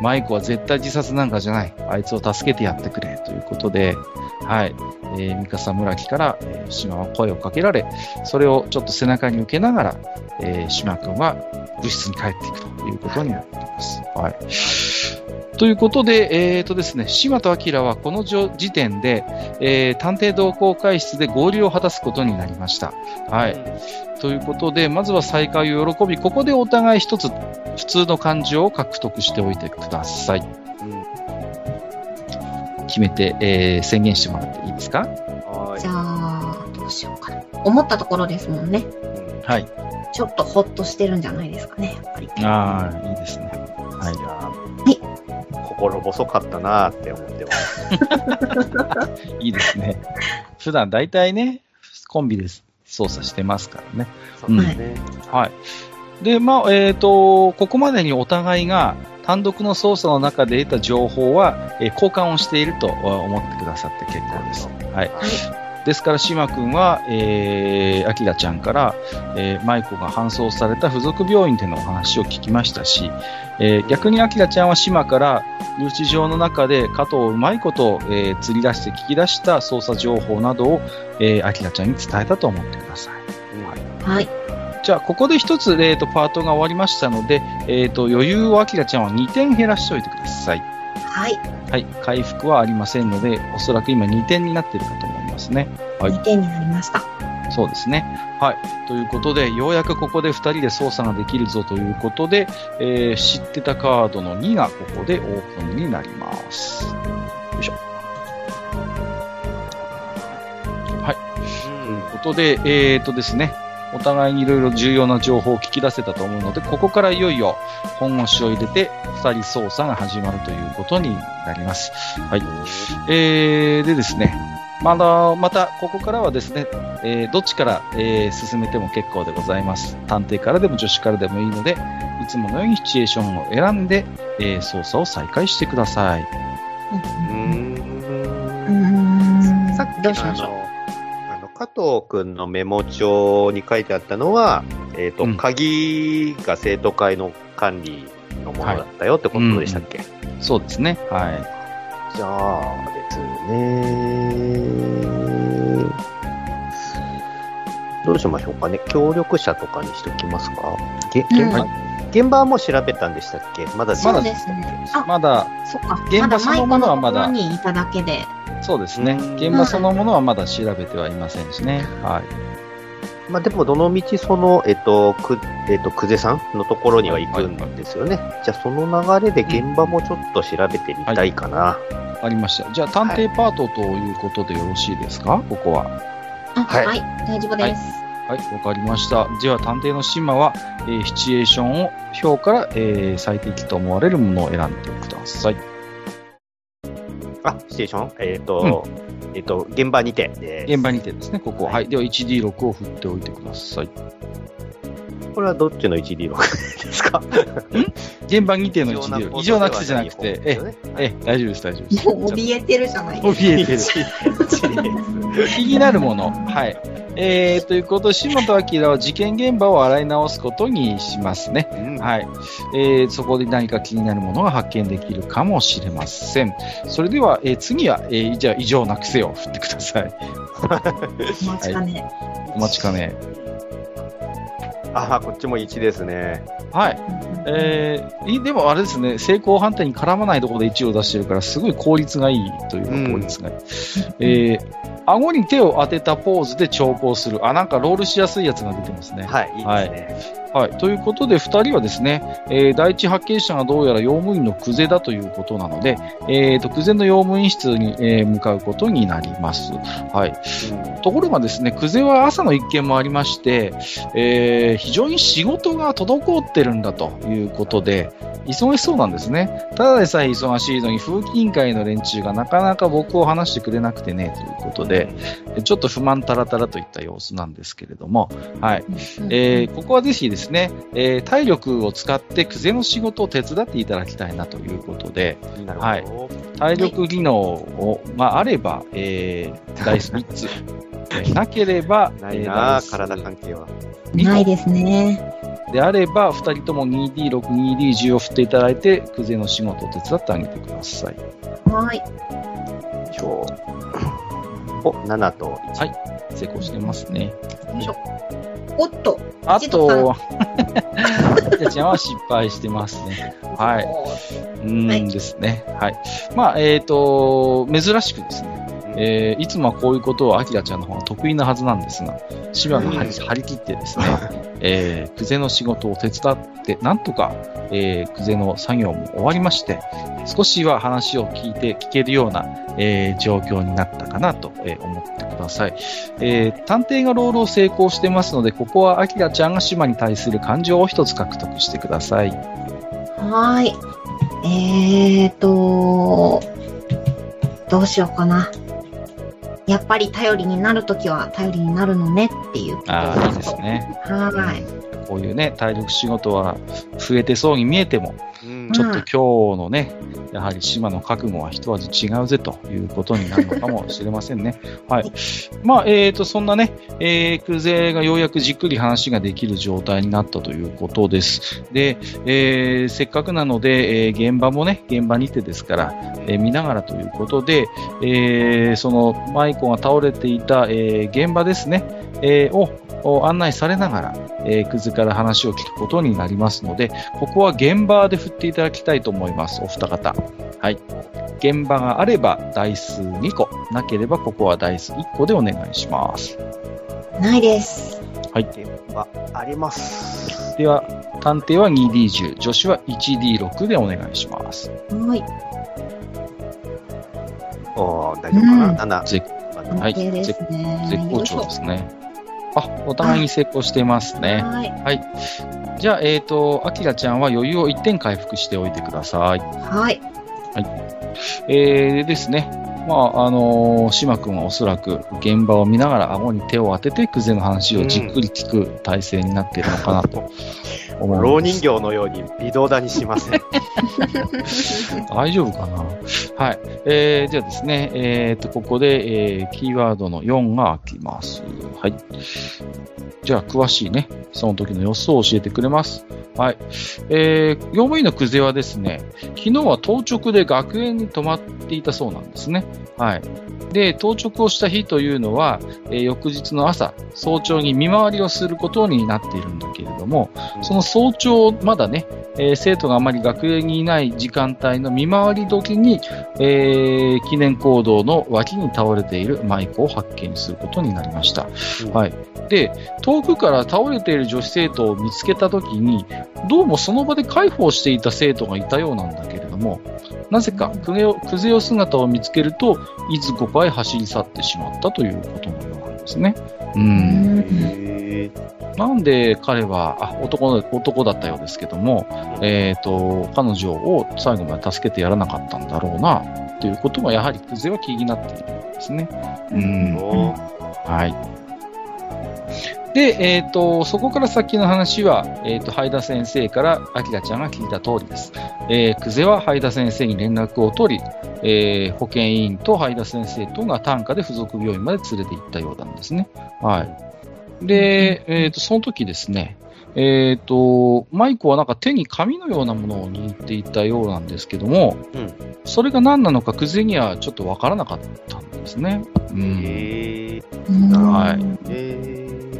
マイコは絶対自殺なんかじゃない。あいつを助けてやってくれ。ということで、はい。えー、三笠村木から、えー島は声をかけられ、それをちょっと背中に受けながら、えー、島君は部室に帰っていくということになっています。はい。ということで、えーとですね、島と明はこのじょ時点で、えー探偵同好会室で合流を果たすことになりました。はい。ということで、まずは再会を喜び、ここでお互い一つ普通の感情を獲得しておいてください。うん決めて、えー宣言してもらっていいですか？はじゃあ、どうしようかな。思ったところですもんね。はい。ちょっとほっとしてるんじゃないですかね、やっぱり。ああ、いいですね。はいじゃあ、心細かったなーって思ってます。いいですね。普段大体ね、コンビで操作してますからね。そうですね。はい。で、まあ、えっ、と、ここまでにお互いが単独の操作の中で得た情報は、えー交換をしていると思ってくださって結構です。はい。ですから、島君は、えー、アキラちゃんから、えー、マイコが搬送された付属病院でのお話を聞きましたし、えー逆にアキラちゃんは島から留置場の中で加藤をうまいこと、えー釣り出して聞き出した捜査情報などを、えー、アキラちゃんに伝えたと思ってください。はい。じゃあ、ここで一つ、えーと、パートが終わりましたので、えーと、余裕をアキラちゃんは2点減らしておいてください。はい。はい。回復はありませんので、おそらく今2点になっているかと思いますね。はい2点になりました。そうですね。はい。ということで、ようやくここで2人で操作ができるぞということで、えー知ってたカードの2がここでオープンになります。よいしょ。ということで、えーとですね、お互いにいろいろ重要な情報を聞き出せたと思うので、ここからいよいよ本腰を入れて2人操作が始まるということになります。はい。えー、でですね、まだ、また、ここからはですね、えーどっちから、えー進めても結構でございます。探偵からでも助手からでもいいので、いつものようにシチュエーションを選んで、えー操作を再開してください。うーうんん。さっきどうしましょう？あの、あの加藤くんのメモ帳に書いてあったのは、えっ、と、うん鍵が生徒会の管理のものだったよってことでしたっけ、そうですね。はじゃあですね。どうしましょうかね。協力者とかにしておきますか？げ現場、うん現場はもう調べたんでしたっけ？まだそうまだですね。まだ。現場そのものはまだ。そうですね。うん現場そのものはまだ調べてはいませんしね。はい。まあでも、どの道その、えっと、く、えっと、久世さんのところには行くんですよね。じゃあ、その流れで現場もちょっと調べてみたいかな。ありました。じゃあ、探偵パートということでよろしいですか？ここは。あはいはい。大丈夫です。はい、わかりました。では、探偵のシンマは、えーシチュエーションを表から、えー最適と思われるものを選んでください。あ、ステーション？えっと、えっと、現場にて。えー現場にてですね、ここ。はい。では、1D6 を振っておいてください。これはどっちの 1D6 ですか？現場にての 1D6。異常な癖じゃなくて、え、え、大丈夫です、大丈夫です。もう怯えてるじゃないですか。怯えてる。気になるもの。はい。えー、ということで、島本明は事件現場を洗い直すことにしますね。ははい。えー、そこで何か気になるものが発見できるかもしれません。それでは、えー次は、えーじゃあ、異常な癖を振ってください。お待ちかね。お待ちかね。あ、こっちも1ですね。はい。えーいでもあれですね、成功判定に絡まないところで1を出してるから、すごい効率がいいというか、効率がいい。えー、顎に手を当てたポーズで調光する。あ、なんかロールしやすいやつが出てますね。はい、いいですね。はい。ということで、二人はですね、えー第一発見者がどうやら用務員の久世だということなので、えーと、久世の用務員室に、えー向かうことになります。はい。ところがですね、久世は朝の一件もありまして、えー非常に仕事が滞ってるんだということで、忙しそうなんですね。ただでさえ忙しいのに、風紀委員会の連中がなかなか僕を話してくれなくてね、ということで、ちょっと不満たらたらといった様子なんですけれども、はい。えーここはぜひですね、えー体力を使ってクゼの仕事を手伝っていただきたいなということで、なるはいほど。体力技能を、まあ、あれば、えーダイス3つ。え ーなければ、ないえーダなイス体関係は。ないですね。であれば、2人とも 2D6、2D10 を振っていただいて、クゼの仕事を手伝ってあげてください。はい。今日。お、7と1。はい成功してますね。よいしょ。おっと。あと、やちゃんは失敗してますね。はい。うーんはいですね。はい。まあ、えっ、と、珍しくですね、えーいつもはこういうことをアキラちゃんの方が得意なはずなんですが、芝が張り張り切ってですね、えー、クゼの仕事を手伝って、なんとか、えー、クゼの作業も終わりまして、少しは話を聞いて聞けるような、えー状況になったかなと、えー思ってください。えー探偵がロールを成功してますので、ここはアキラちゃんが島に対する感情を一つ獲得してください。はーい。えーと、どうしようかな。やっぱり頼りになるときは頼りになるのねっていうああ、いいですね。はーい。こういうね、体力仕事は増えてそうに見えても、うんちょっと今日のね、やはり島の覚悟は一味違うぜということになるのかもしれませんね。はい。まあ、えーと、そんなね、えー、クゼがようやくじっくり話ができる状態になったということです。で、えーせっかくなので、えー現場もね、現場にてですから、えー見ながらということで、えーその、舞子が倒れていた、えー現場ですね、えーをを案内されながら、えー、クズから話を聞くことになりますので、ここは現場で振っていただきたいと思います、お二方。はい。現場があれば、ダイス2個。なければ、ここはダイス1個でお願いします。ないです。はいでは、あります。では、探偵は 2D10、女子は 1D6 でお願いします。はい。おー大丈夫かな、うん七絶はい。絶好調ですね。あ、お互いに成功していますね。はい。じゃあ、えっ、と、アキラちゃんは余裕を1点回復しておいてください。はい。えー、でですね。まあ、あのー、島君はおそらく現場を見ながら顎に手を当てて、クゼの話をじっくり聞く体制になっているのかなと思 老。人形のように微動だにしません。大丈夫かな？はい。えー、じゃあですね、えー、と、ここで、えー、キーワードの4が開きます。はい。じゃあ、詳しいね、その時の様子を教えてくれます。はい。えー、用務員のクゼはですね、昨日は当直で学園に泊まっていたそうなんですね。はい。で、当直をした日というのは、えー翌日の朝、早朝に見回りをすることになっているんだけれども、その早朝、まだね、えー生徒があまり学園にいない時間帯の見回り時に、えー記念行動の脇に倒れているマイクを発見することになりました。はい。で、遠くから倒れている女子生徒を見つけた時に、どうもその場で介抱していた生徒がいたようなんだけれども、なぜかクゼオクゼオ姿を見つけると、いずこかへ走り去ってしまったということのようなんですね。うん。へなんで彼は、あ、男の、男だったようですけども、えっ、と、彼女を最後まで助けてやらなかったんだろうな、ということがやはりクゼは気になっているんですね。うーん。はい。で、えっ、と、そこから先の話は、えっ、と、ハイダ先生からアキラちゃんが聞いた通りです。えー、クゼはハイダ先生に連絡を取り、えー保健委員とハイダ先生とが単価で付属病院まで連れて行ったようなんですね。はい。で、えっ、と、その時ですね、えっ、と、マイコはなんか手に紙のようなものを握っていたようなんですけども、うん。それが何なのかクゼにはちょっとわからなかったんですね。うん。へー。うんはい。へ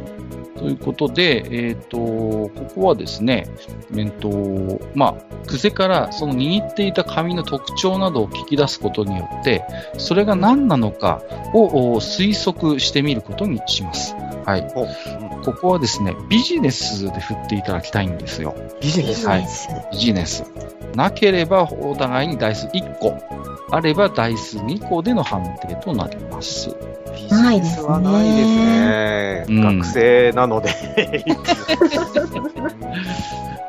ということで、えっ、と、ここはですね、えっ、と、まあ、クゼからその握っていた紙の特徴などを聞き出すことによって、それが何なのかをお推測してみることにします。はい。ここはですね、ビジネスで振っていただきたいんですよ。ビジネス。ビジネス。ビジネス。なければお互いにダイス1個。あればダイス2個での判定となります。ビジネスはないですね。うん学生なので。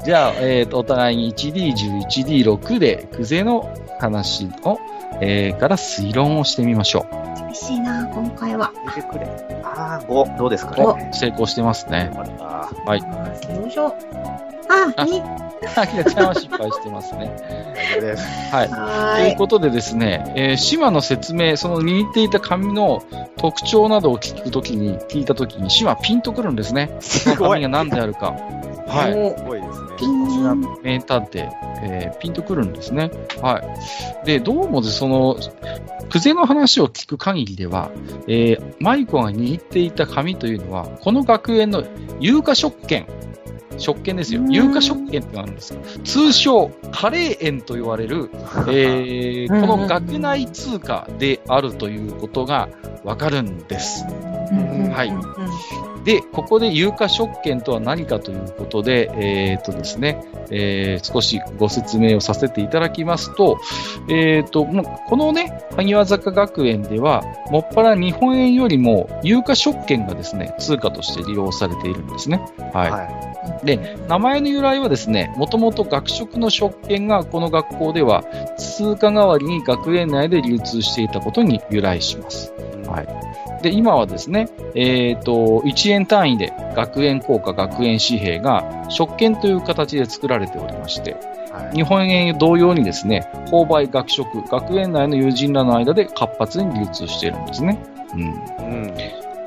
じゃあ、えっ、と、お互いに 1D10、1D6 で、クゼの話を、えーから推論をしてみましょ厳しいな、今回は。見てくれ。ああ、5。どうですかう。ね？お、成功してますね。はいよいしょ。あ、あに、あきらちゃんは失敗してますね。はい。はーい。ということでですね、えー島の説明、その握っていた紙の特徴などを聞くときに、聞いたときに、島ピンとくるんですね。そすごい。の紙が何であるか。はい。すごいですね。ピンこちら名探偵、えーピンとくるんですね。はい。で、どうもでその、クゼの話を聞く限りでは、えーマイコが握っていた紙というのは、この学園の有価職権、職権ですよ。うん有価職権ってのがあるんですよ。通称、カレー円と言われる、えーうんこの学内通貨であるということがわかるんです。はいで、ここで有価職権とは何かということで、えーっとですね、えー少しご説明をさせていただきますと、えーっと、もうこのね、萩和坂学園では、もっぱら日本円よりも有価職権がですね、通貨として利用されているんですね。はい。は名前の由来はですね、もともと学食の職権がこの学校では通貨代わりに学園内で流通していたことに由来します。い。はいで、今はですね、えっ、と、1円単位で学園硬貨、学園紙幣が食券という形で作られておりまして、はい。日本円同様にですね、購買学食、学園内の友人らの間で活発に流通しているんですね。うん。うん。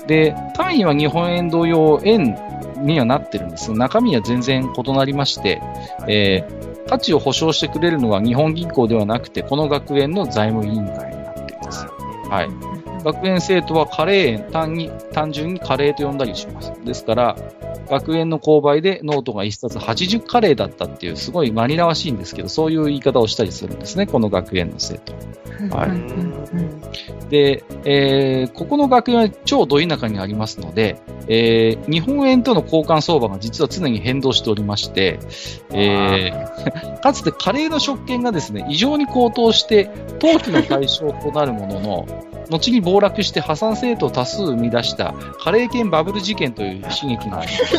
で、単位は日本円同様円にはなってるんですが、中身は全然異なりまして、えー価値を保証してくれるのは日本銀行ではなくて、この学園の財務委員会になっています。はい。学園生徒はカレー園、単に、単純にカレーと呼んだりします。ですから、学園の購買でノートが1冊80カレーだったっていう、すごい紛らわしいんですけど、そういう言い方をしたりするんですね、この学園の生徒。はいで、えーここの学園は超ど田舎にありますので、えー日本円との交換相場が実は常に変動しておりまして、えーかつてカレーの食券がですね、異常に高騰して、投機の対象となるものの、後に暴落して破産生徒を多数生み出したカレー券バブル事件という悲劇がありますね。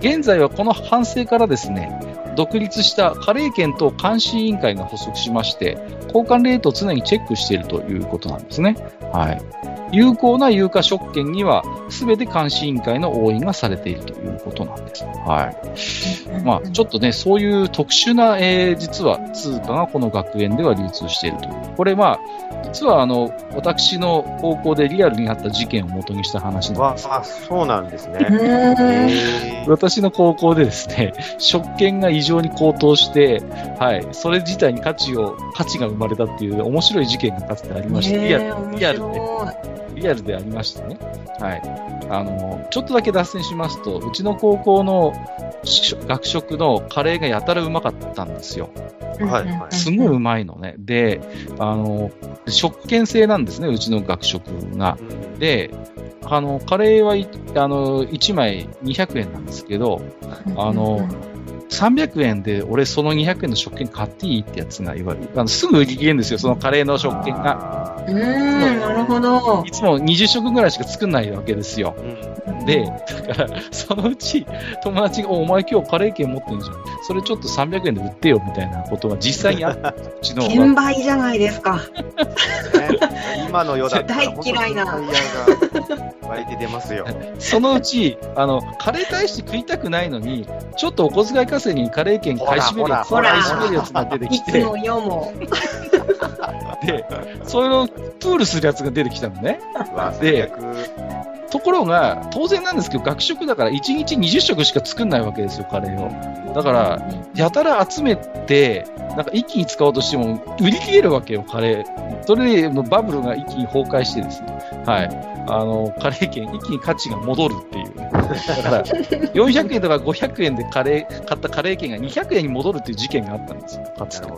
現在はこの反省からですね、独立したカレー券等監視委員会が発足しまして、交換レートを常にチェックしているということなんですね。はい。有効な有価証券には、すべて監視委員会の応印がされているということなんです。はい。うんまあ、ちょっとね、そういう特殊な、えー実は通貨がこの学園では流通しているという。これまあ、実はあの、私の高校でリアルにあった事件を元にした話なんわです。あ、そうなんですね。私の高校でですね、食券が異常に高騰して、はい、それ自体に価値を、価値が生まれたっていう面白い事件がかつてありまして、リアルで、白リアルでありましてね。はい。あの、ちょっとだけ脱線しますと、うちの高校のし学食のカレーがやたらうまかったんですよ。いはいはいすごいうまいのね。で、あの、食券制なんですね、うちの学食が。うんで、あの、カレーはい、あの、1枚200円なんですけど、あの300円で俺その200円の食券買っていいってやつが言われる。あのすぐ売り切れるんですよ、そのカレーの食券が。あうーん、なるほどい。つも20食ぐらいしか作んないわけですよ。ーうんで、だから、そのうち友達が、おお前今日カレー券持ってんじゃん。それちょっと300円で売ってよ、みたいなことが実際にあった。うちの。転売じゃないですか。ね今の世だったら大嫌いな湧いて出ますよ。そのうち、あの、カレー大して食いたくないのに、ちょっとお小遣い稼ぎにカレー券買い占めるやつ、買い占めるやつが出てきて、いつも世も。で、それをプールするやつが出てきたのね。でところが、当然なんですけど、学食だから1日20食しか作んないわけですよ、カレーを。だから、やたら集めて、なんか一気に使おうとしても、売り切れるわけよ、カレー。それで、バブルが一気に崩壊してですね。はい。あの、カレー券、一気に価値が戻るっていう。だから、400円とか500円でカレー、買ったカレー券が200円に戻るっていう事件があったんですよ、かつて。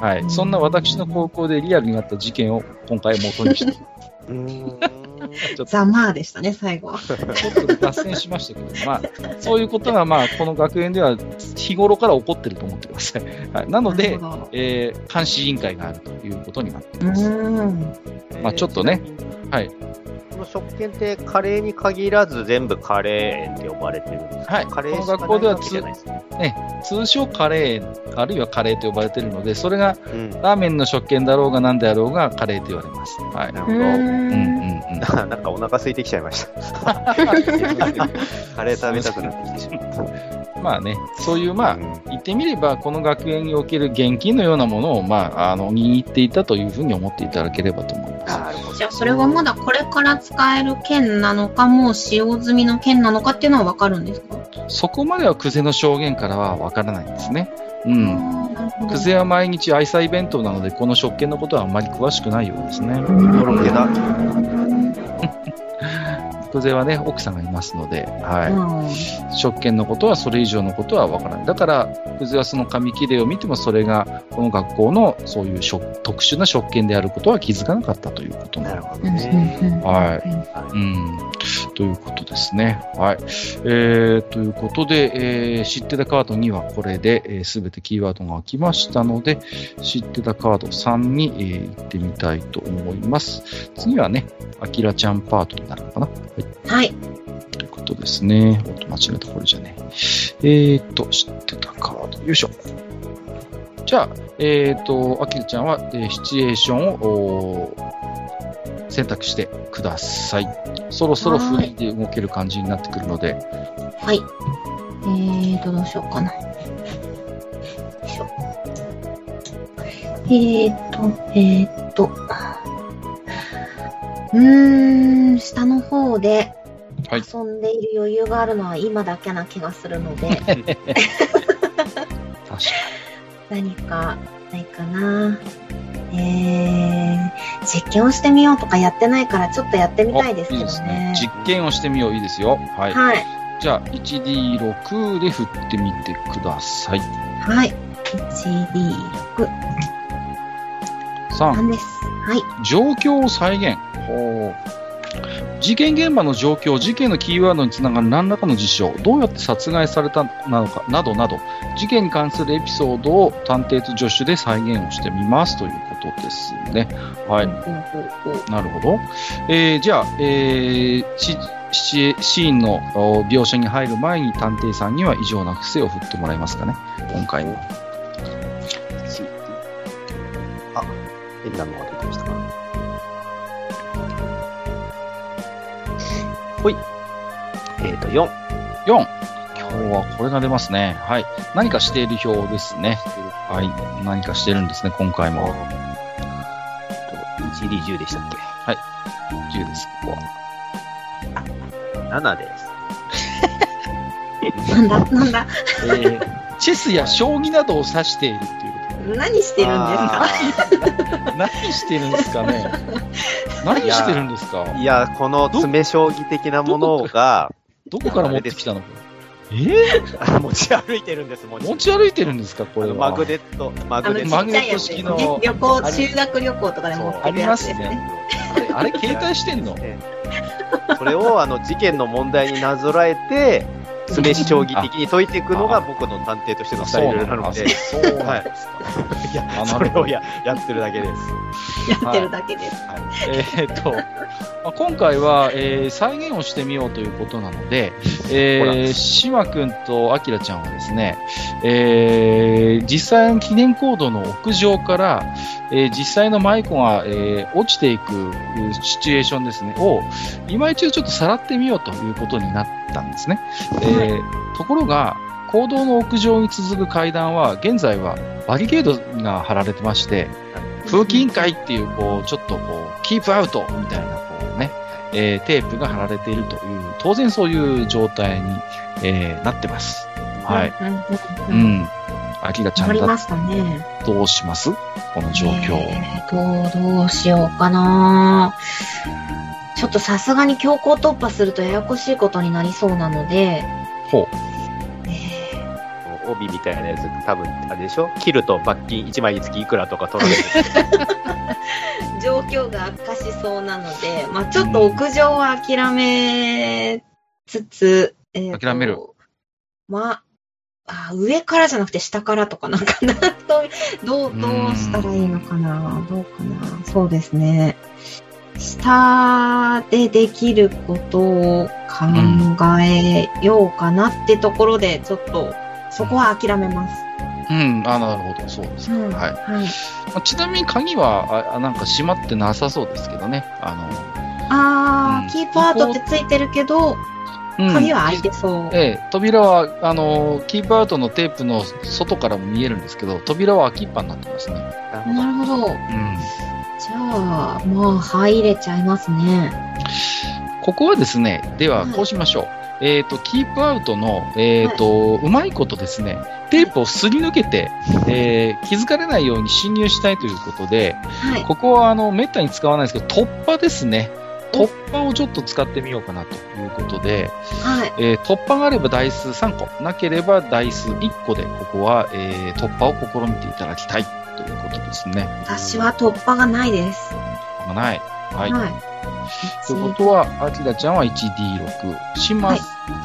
はい。そんな私の高校でリアルにあった事件を今回元にして、ざまあでしたね、最後は。ちょっと脱線しましたけど、まあ、そういうことが、まあ、この学園では日頃から起こってると思ってください。はい、なのでなえー監視委員会があるということになっています。ん。まあちょっとね。はい。この食券ってカレーに限らず全部カレー園って呼ばれてるんですか？はいカレーこの学校ではしかないわけじゃないですね。通称カレー、あるいはカレーと呼ばれているので、それがうん。ラーメンの食券だろうが何であろうがカレーと言われます。はい。なるほど。うんうんん。うん。なんかお腹空いてきちゃいました。カレー食べたくなってきてしまった。まあね、そういう、まあ、うん言ってみれば、この学園における現金のようなものを、まあ、あの、握っていたというふうに思っていただければと思います。なるほど。じゃあ、それはまだこれから使える剣なのか、もう使用済みの剣なのかっていうのはわかるんですか？そこまではクゼの証言からはわからないんですね。うん。あーなるほどクゼは毎日愛妻弁当なので、この食券のことはあまり詳しくないようですね。コロッケだ。クゼはね、奥さんがいますので、はうんい。食券のことはそれ以上のことはわからない。だから、クゼはその紙切れを見ても、それがこの学校のそういう食特殊な食券であることは気づかなかったということななるほどうんね。はいうんうん。ということですね。はい。えー、ということで、えー知ってたカード2はこれで、えー、全てキーワードが開きましたので、知ってたカード3に、えー行ってみたいと思います。次はね、アキラちゃんパートになるのかな。はい。はい。ということですね。おっと、間違えた、これじゃねえ。えーと、知ってたカード。よいしょ。じゃあ、えーと、アキラちゃんは、えーシチュエーションを選択してください。そろそろフリーで動ける感じになってくるので、はい。えーと、どうしようかな。よいしょ。えーと、えーと。うーん、下の方ではい遊んでいる余裕があるのは今だけな気がするので、確か何かないかな。えー、実験をしてみようとかやってないから、ちょっとやってみたいですけどいいですねね。。実験をしてみよう。いいですよ。はい。はい。じゃあ、1D6 で振ってみてください。はい。1D6。3、3です。はい。状況を再現。ほう事件現場の状況、事件のキーワードにつながる何らかの事象、どうやって殺害されたのか、などなど、事件に関するエピソードを探偵と助手で再現をしてみますということですね。はい。なるほど。えーじゃあ、えーシーンの描写に入る前に探偵さんには異常な癖を振ってもらえますかね、今回も。しあ、変なのが出てきたな。ほい。えっ、ー、と、4。4。今日はこれが出ますね。はい。何かしている表ですね。はい。何かしてるんですね、今回も。1、2、10でしたっけ？10です、ここは。?7 です。なんだ、なんだ、えー チェスや将棋などを指しているというこ何してるんですか？と。何してるんですかね？何してるんですか？いや、この詰将棋的なものが、どこ？から持ってきたの？え？ー 持ち歩いてるんです、持持ち歩いてるんですか？これマグネット、マグネット。っちゃいやつですね。旅行、修学旅行とかで持ってるやつですね。あれ、あれ携帯してんの？ええ。それをあの事件の問題になぞらえて、詰将棋的に解いていくのが僕の探偵としてのスタイルなので、そうなんですか。いやあそれをややってるだけです。やってるだけです。えーっと、まあ今回は、えー再現をしてみようということなので、えー、島くんとあきらちゃんはですね、えー実際の記念コードの屋上から、えー実際のマイコが、えー落ちていくえーシチュエーションですね、を、今一度ちょっとさらってみようということになったんですね。えーところが、行動の屋上に続く階段は、現在はバリケードが張られてまして、風紀委員会っていう、こう、ちょっとこう、キープアウトみたいな、こうね、えーテープが貼られているという、当然そういう状態に、えーなってます。はい。うん。秋がちゃんだわかりましたね。どうします？この状況。えーと、どうしようかな。ちょっとさすがに強行突破するとややこしいことになりそうなので、ほう。え帯みたいなやつ、多分あれでしょ？切ると罰金1枚につきいくらとか取られる。ー状況が悪化しそうなので、まあちょっと屋上は諦めつつ、えーと諦める。まあ、あ上からじゃなくて下からとかなんかな、どうどうしたらいいのかなどうかなそうですね。下でできることを考えようかなってところで、ちょっと、そこは諦めます。うん、あ、なるほど、そうです。うんはい。はい。まあちなみに鍵は、ああなんか閉まってなさそうですけどね。あうんあー、キープアウトってついてるけど、の、うん鍵は開いてそう。ええ、扉は、あの、キープアウトのテープの外からも見えるんですけど、扉は開きっぱになってますね。なるほど。うん。じゃあ、まあ、入れちゃいますね。ここはですね、でははいこうしましょう。えっ、と、キープアウトの、えっ、と、うまいことですね、テープをすり抜けて、えー気づかれないように侵入したいということで、はい。ここはあの、めったに使わないですけど、突破ですね。突破をちょっと使ってみようかなということで、はい。えー突破があれば台数3個、なければ台数1個で、ここは、えー突破を試みていただきたいということですね。私は突破がないです。がない。はい。はい。ということは、アキラちゃんは 1D6、シマ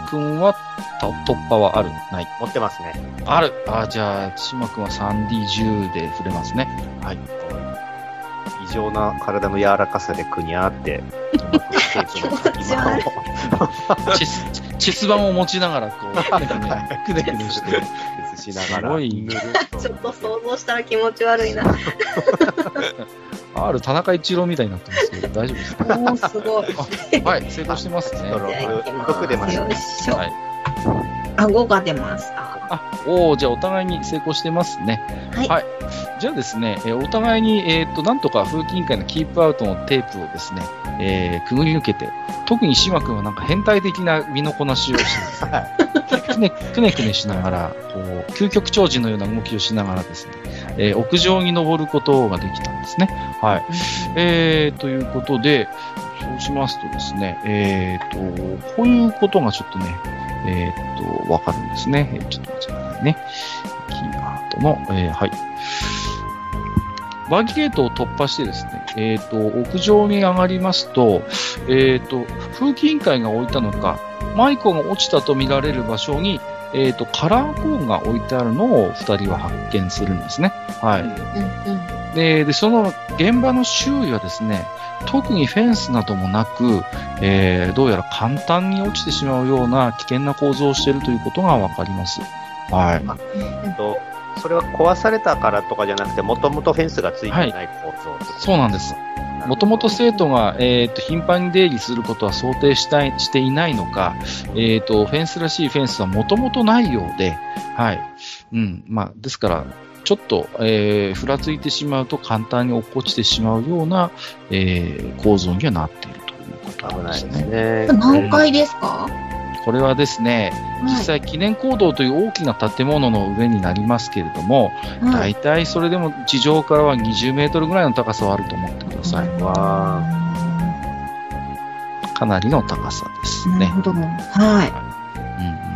くんは、た突破はある？ない持ってますね。あるあじゃあ、シマくんは 3D10 で触れますね。はい。異常な体の柔らかさでくにゃーって、チェス、盤を持ちながら、こう、くねくね、くねくねして、しながら、すごいぬるっとちょっと想像したら気持ち悪いな。R 田中一郎みたいになってますけど、大丈夫ですか？おー、すごい。あ はい、成功してますね。ロじゃあ行きます6出まし。はい。あ、5が出ました。あ、おーじゃあお互いに成功してますね。はいじゃあですね、えーお互いに、えっ、と、なんとか風紀委員会のキープアウトのテープをですね、えーくぐり抜けて、特に島君はなんか変態的な身のこなしをして、くねくねくねしながら、こう、究極超人のような動きをしながらですね、えー屋上に登ることができたんですね。はい。えー、ということで、そうしますとですね、えー、と、こういうことがちょっとね、えー、と、わかるんですね。えーちょっと待ってくださいね。キーワードの、えーはい。バーキゲートを突破してですね、えー、と、屋上に上がりますと、えー、と、風紀委員会が置いたのか、マイコが落ちたと見られる場所に、えー、と、カラーコーンが置いてあるのを二人は発見するんですね。はい。で、で、その現場の周囲はですね、特にフェンスなどもなく、えーどうやら簡単に落ちてしまうような危険な構造をしているということがわかります。はい。えっと、それは壊されたからとかじゃなくて、もともとフェンスがついてない構造ってことそうなんです。もともと生徒が、えーと頻繁に出入りすることは想定したいしていないのか、えーと、フェンスらしいフェンスはもともとないようで、はい。うん。まあ、ですから、ちょっと、えーふらついてしまうと簡単に落っこちてしまうような、えー構造にはなっているということ危ないですなんですね。ね。これ何階ですか？これはですね、実はい。際記念講堂という大きな建物の上になりますけれども、はい大体それでも地上からは20メートルぐらいの高さはあると思ってください。わかなりの高さですね。なるほど。はい。うん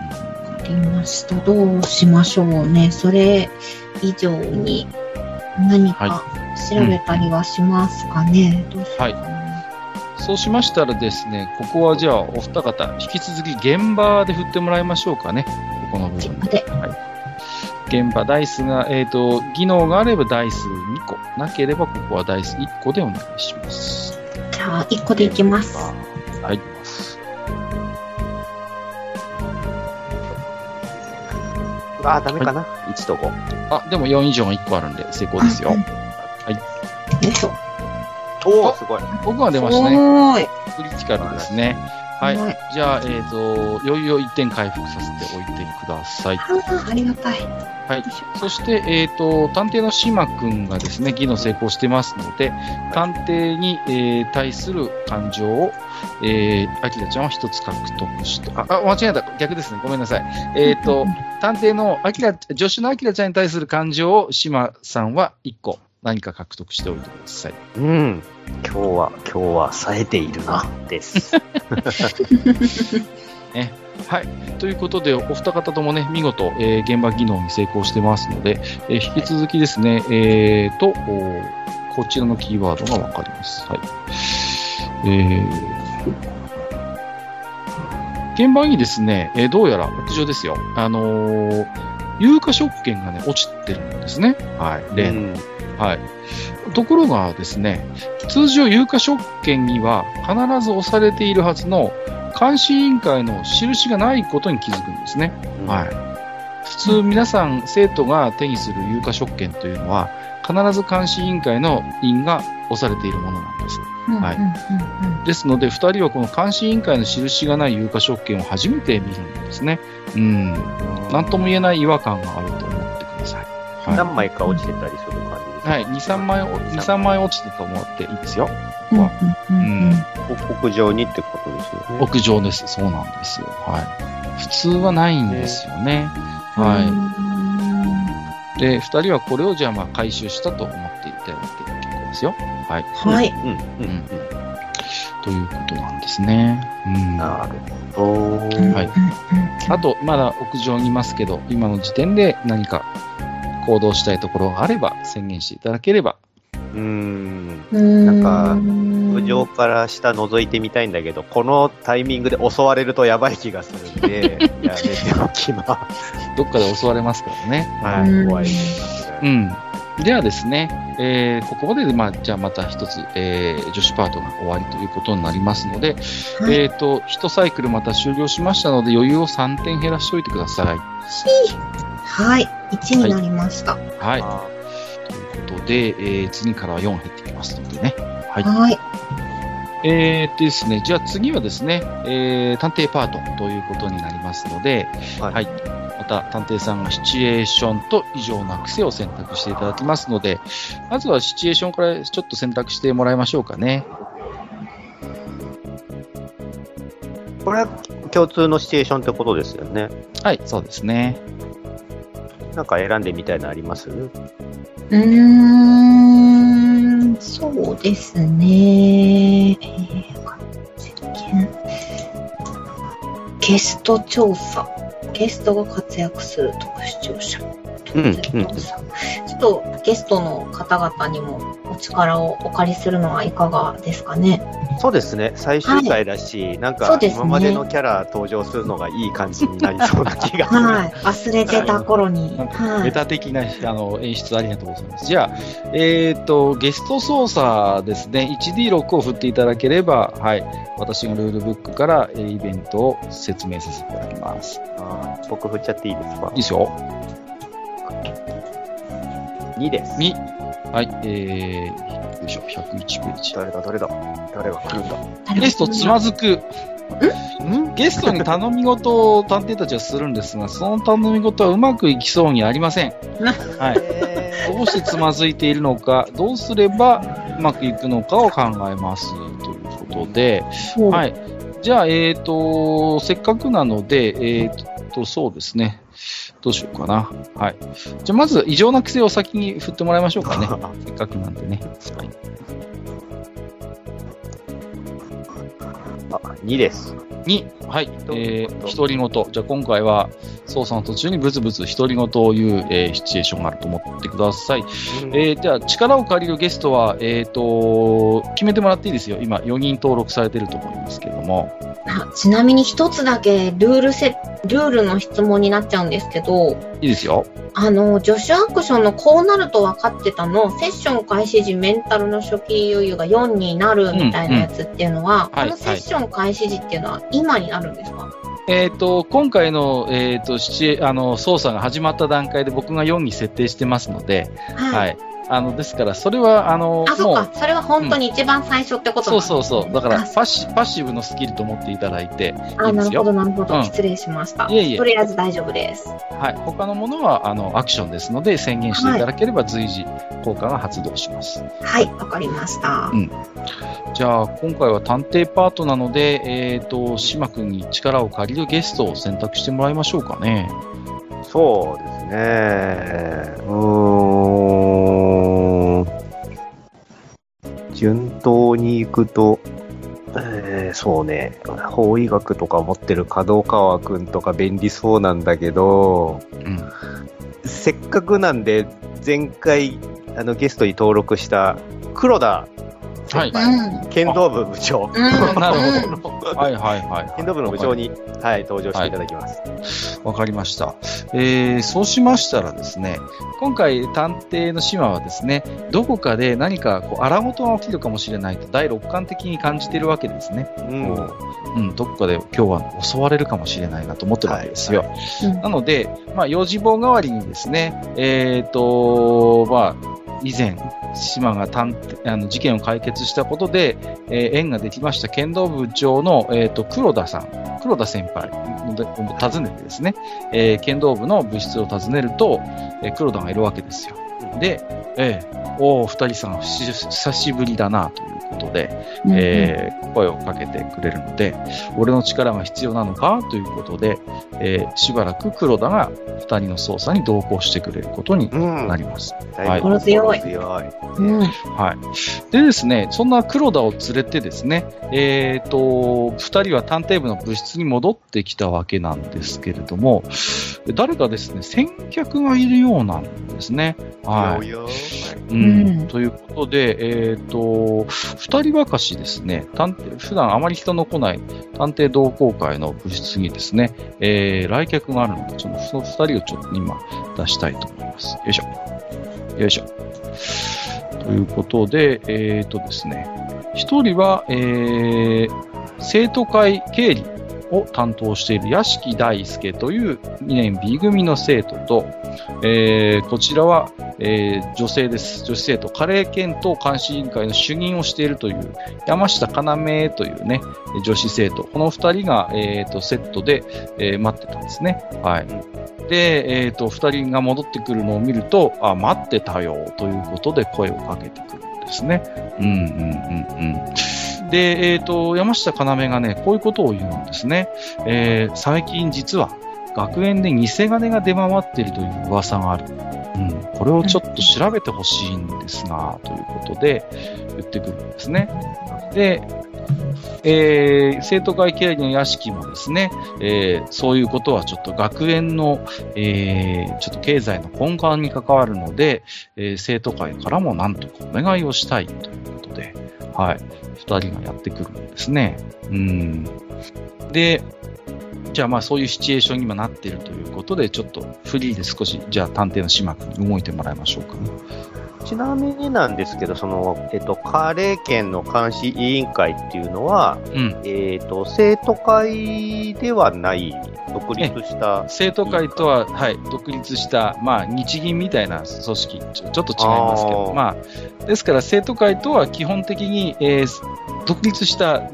わかりました。どうしましょうね。それ以上に何か調べたりはしますかね。どうしようかな。そうしましたらですね、ここはじゃあお二方、引き続き現場で振ってもらいましょうかね。ここの部分で。で、現場ダイスが、えっ、と、技能があればダイス2個。なければここはダイス1個でお願いします。じゃあ、1個でいきます。はい。あー、ダメかな、?1 と5。あ、でも4以上が1個あるんで成功ですよ。うんはい。よいしょ。おー、すごい。僕が出ましたね。クリティカルですね。はい。はいじゃあ、えっ、と、余裕を1点回復させておいてください。ありがたい。はいそして、えっ、と、探偵の島くんがですね、技能成功してますので、探偵に、えー対する感情を、えー、アキラちゃんは一つ獲得して、あ、あ、間違えた。逆ですね。ごめんなさい。えっ、と、探偵のアキラ、助手のアキラちゃんに対する感情を島さんは一個何か獲得しておいてください。うん。今日は、今日は冴えているな、です。はい。ということで、お二方ともね、見事、えー現場技能に成功してますので、えー引き続きですね、えーと、こちらのキーワードがわかります。はい。えー現場にですね、えーどうやら屋上ですよ。あのー有価証券がね、落ちてるんですね。はい。例のうんはい。ところがですね、通常有価証券には必ず押されているはずの監視委員会の印がないことに気づくんですね。はい。普通皆さん生徒が手にする有価証券というのは必ず監視委員会の印が押されているものなんです。はいですので、二人はこの監視委員会の印がない有価証券を初めて見るんですね。うん。なんとも言えない違和感があると思ってください。はい。何枚か落ちてたりするはい、2、3枚、2、3枚落ちてたと思っていいですよ。うんうんうんうん屋上にってことですよね。屋上です。そうなんですよ。はい。普通はないんですよね。はい。で、二人はこれをじゃあまあ回収したと思っていただいて結構ですよ。はい。はい。うん、うん、うん。ということなんですね。うん。なるほど。はいあと、まだ屋上にいますけど、今の時点で何か行動したいところがあれば宣言していただければ。うーん。うん。なんかう屋上から下覗いてみたいんだけど、このタイミングで襲われるとやばい気がするんで、やめておきます。どっかで襲われますからね。はい。うん怖いですう。ん。ではですね、えーここまでで、まあ、じゃあまた一つ、えー女子パートが終わりということになりますので、はいえっ、と、一サイクルまた終了しましたので、余裕を3点減らしておいてください。はい。1になりました。はい。あということで、えー次からは4減ってきますのでね。はい。はい。えー、っとですね、じゃあ次はですね、えー、探偵パートということになりますので、はいはい。また探偵さんがシチュエーションと異常な癖を選択していただきますので、まずはシチュエーションからちょっと選択してもらいましょうかね。これは共通のシチュエーションってことですよね。はい、そうですね。なんか選んでみたいのあります？うーん、そうですね。えー、ゲスト調査。ゲストが活躍する特視聴者。うんうんちょっとゲストの方々にもお力をお借りするのはいかがですかね？そうですね。最終回だし、なんか今までのキャラ登場するのがいい感じになりそうな気がする。はい。忘れてた頃に。はい。メタ的なあの演出ありがとうございます。じゃあ、えっ、と、ゲスト操作ですね、1D6 を振っていただければ、はい、私がルールブックから、えーイベントを説明させていただきます。あー僕振っちゃっていいですか？いいですよ。?2 です。2。はい、えー、よいしょ、101ページ。誰だ誰だ誰が来るんだゲストつまずく。ん？ゲストに頼み事を探偵たちはするんですが、その頼み事はうまくいきそうにありません。はい。どうしてつまずいているのか、どうすればうまくいくのかを考えますということで、は。はいい。じゃあ、えっ、と、せっかくなので、えっ、と、そうですね。どうしようかな。はい。じゃあ、まず、異常な癖を先に振ってもらいましょうかね。せっかくなんでね。はい。あ、2です。2、はい。えー、独独り言。じゃあ、今回は、操作の途中にブツブツ独り言を言う、えーシチュエーションがあると思ってください。えー、じゃあ、力を借りるゲストは、えっ、と、決めてもらっていいですよ。今、4人登録されてると思いますけども。あちなみに一つだけルールせ、ルールの質問になっちゃうんですけど、いいですよ。あの、助手アクションのこうなると分かってたの、セッション開始時メンタルの初期余裕が4になるみたいなやつっていうのは、うんうんこのセッション開始時っていうのは今になるんですか、えっ、と、今回の、えっ、と、あの、操作が始まった段階で僕が4に設定してますので、はい。あの、ですから、それは、あの、あ、そもうっか。、それは本当に一番最初ってことそうですねそうそう。だから、あパッシパッシブのスキルと思っていただいて、あ、なるほど、なるほど。うん失礼しました。いえいえとりあえず大丈夫です。はい。他のものは、あの、アクションですので、宣言していただければ随時効果が発動します。はい、わかりました。うんじゃあ、今回は探偵パートなので、えっ、と、島君に力を借りるゲストを選択してもらいましょうかね。そうですね。うーん。順当に行くと、えーそうね、法医学とか持ってる角川くんとか便利そうなんだけど、うん。せっかくなんで、前回、あの、ゲストに登録した黒田はい。うん。剣道部部長、うん。なるうんほど。はいはいはい。剣道部の部長に、はい、登場していただきます。わかりました。えー、そうしましたらですね、今回探偵の島はですね、どこかで何かこう荒事が起きるかもしれないと第六感的に感じているわけですね。うん。こううん、どこかで今日は襲われるかもしれないなと思ってるわけですよ。うんなので、まあ、用心棒代わりにですね、えっ、と、まあ、以前、島が探偵あの事件を解決したことで、えー縁ができました。剣道部長の、えー、と黒田さん、黒田先輩。を訪ねてですね、えー剣道部の部室を訪ねると、えー黒田がいるわけですよ。で、えーおお、二人さん、し久しぶりだな、ということで、えー声をかけてくれるので、俺の力が必要なのかということで、えーしばらく黒田が二人の捜査に同行してくれることにうん。なります。だいぶ心強い心強い。うん。はい。でですね、そんな黒田を連れてですね、えっ、と、二人は探偵部の部室に戻ってきたわけなんですけれども、誰かですね、先客がいるようなんですね。はい。よよううんん、ということで、えっ、と、二人ばかしですね、探偵、普段あまり人の来ない探偵同好会の部室にですね、えー、来客があるので、その二人をちょっと今出したいと思います。よいしょ。よいしょ。ということで、えっ、とですね、一人は、えー、生徒会経理を担当している屋敷大輔という2年 B 組の生徒と、えー、こちらはえー女性です。女子生徒、カレー検討監視委員会の主任をしているという、山下要というね、女子生徒。この二人が、えーと、セットで、えー待ってたんですね。はい。で、えっ、と、二人が戻ってくるのを見ると、あ、待ってたよ、ということで声をかけてくるんですね。うん、うん、うん、うん。で、えっ、と、山下要がね、こういうことを言うんですね。えー最近実は、学園で偽金が出回っているという噂がある。うん、これをちょっと調べてほしいんですが、ということで言ってくるんですね。で、えー生徒会経理の屋敷もですね、えーそういうことはちょっと学園の、えーちょっと経済の根幹に関わるので、え生徒会からもなんとかお願いをしたいということで、はい、二人がやってくるんですね。うん。で、じゃあまあそういうシチュエーションに今なっているということで、ちょっとフリーで少し、じゃあ探偵の島君に動いてもらいましょうか。ちなみになんですけど、その、えっと、カレー県の監視委員会っていうのは、うん。えっと、生徒会ではない、独立した、生徒会とは、はい、独立した、まあ、日銀みたいな組織、ちょちょっと違いますけど、あーまあ、ですから生徒会とは基本的に、えー独立した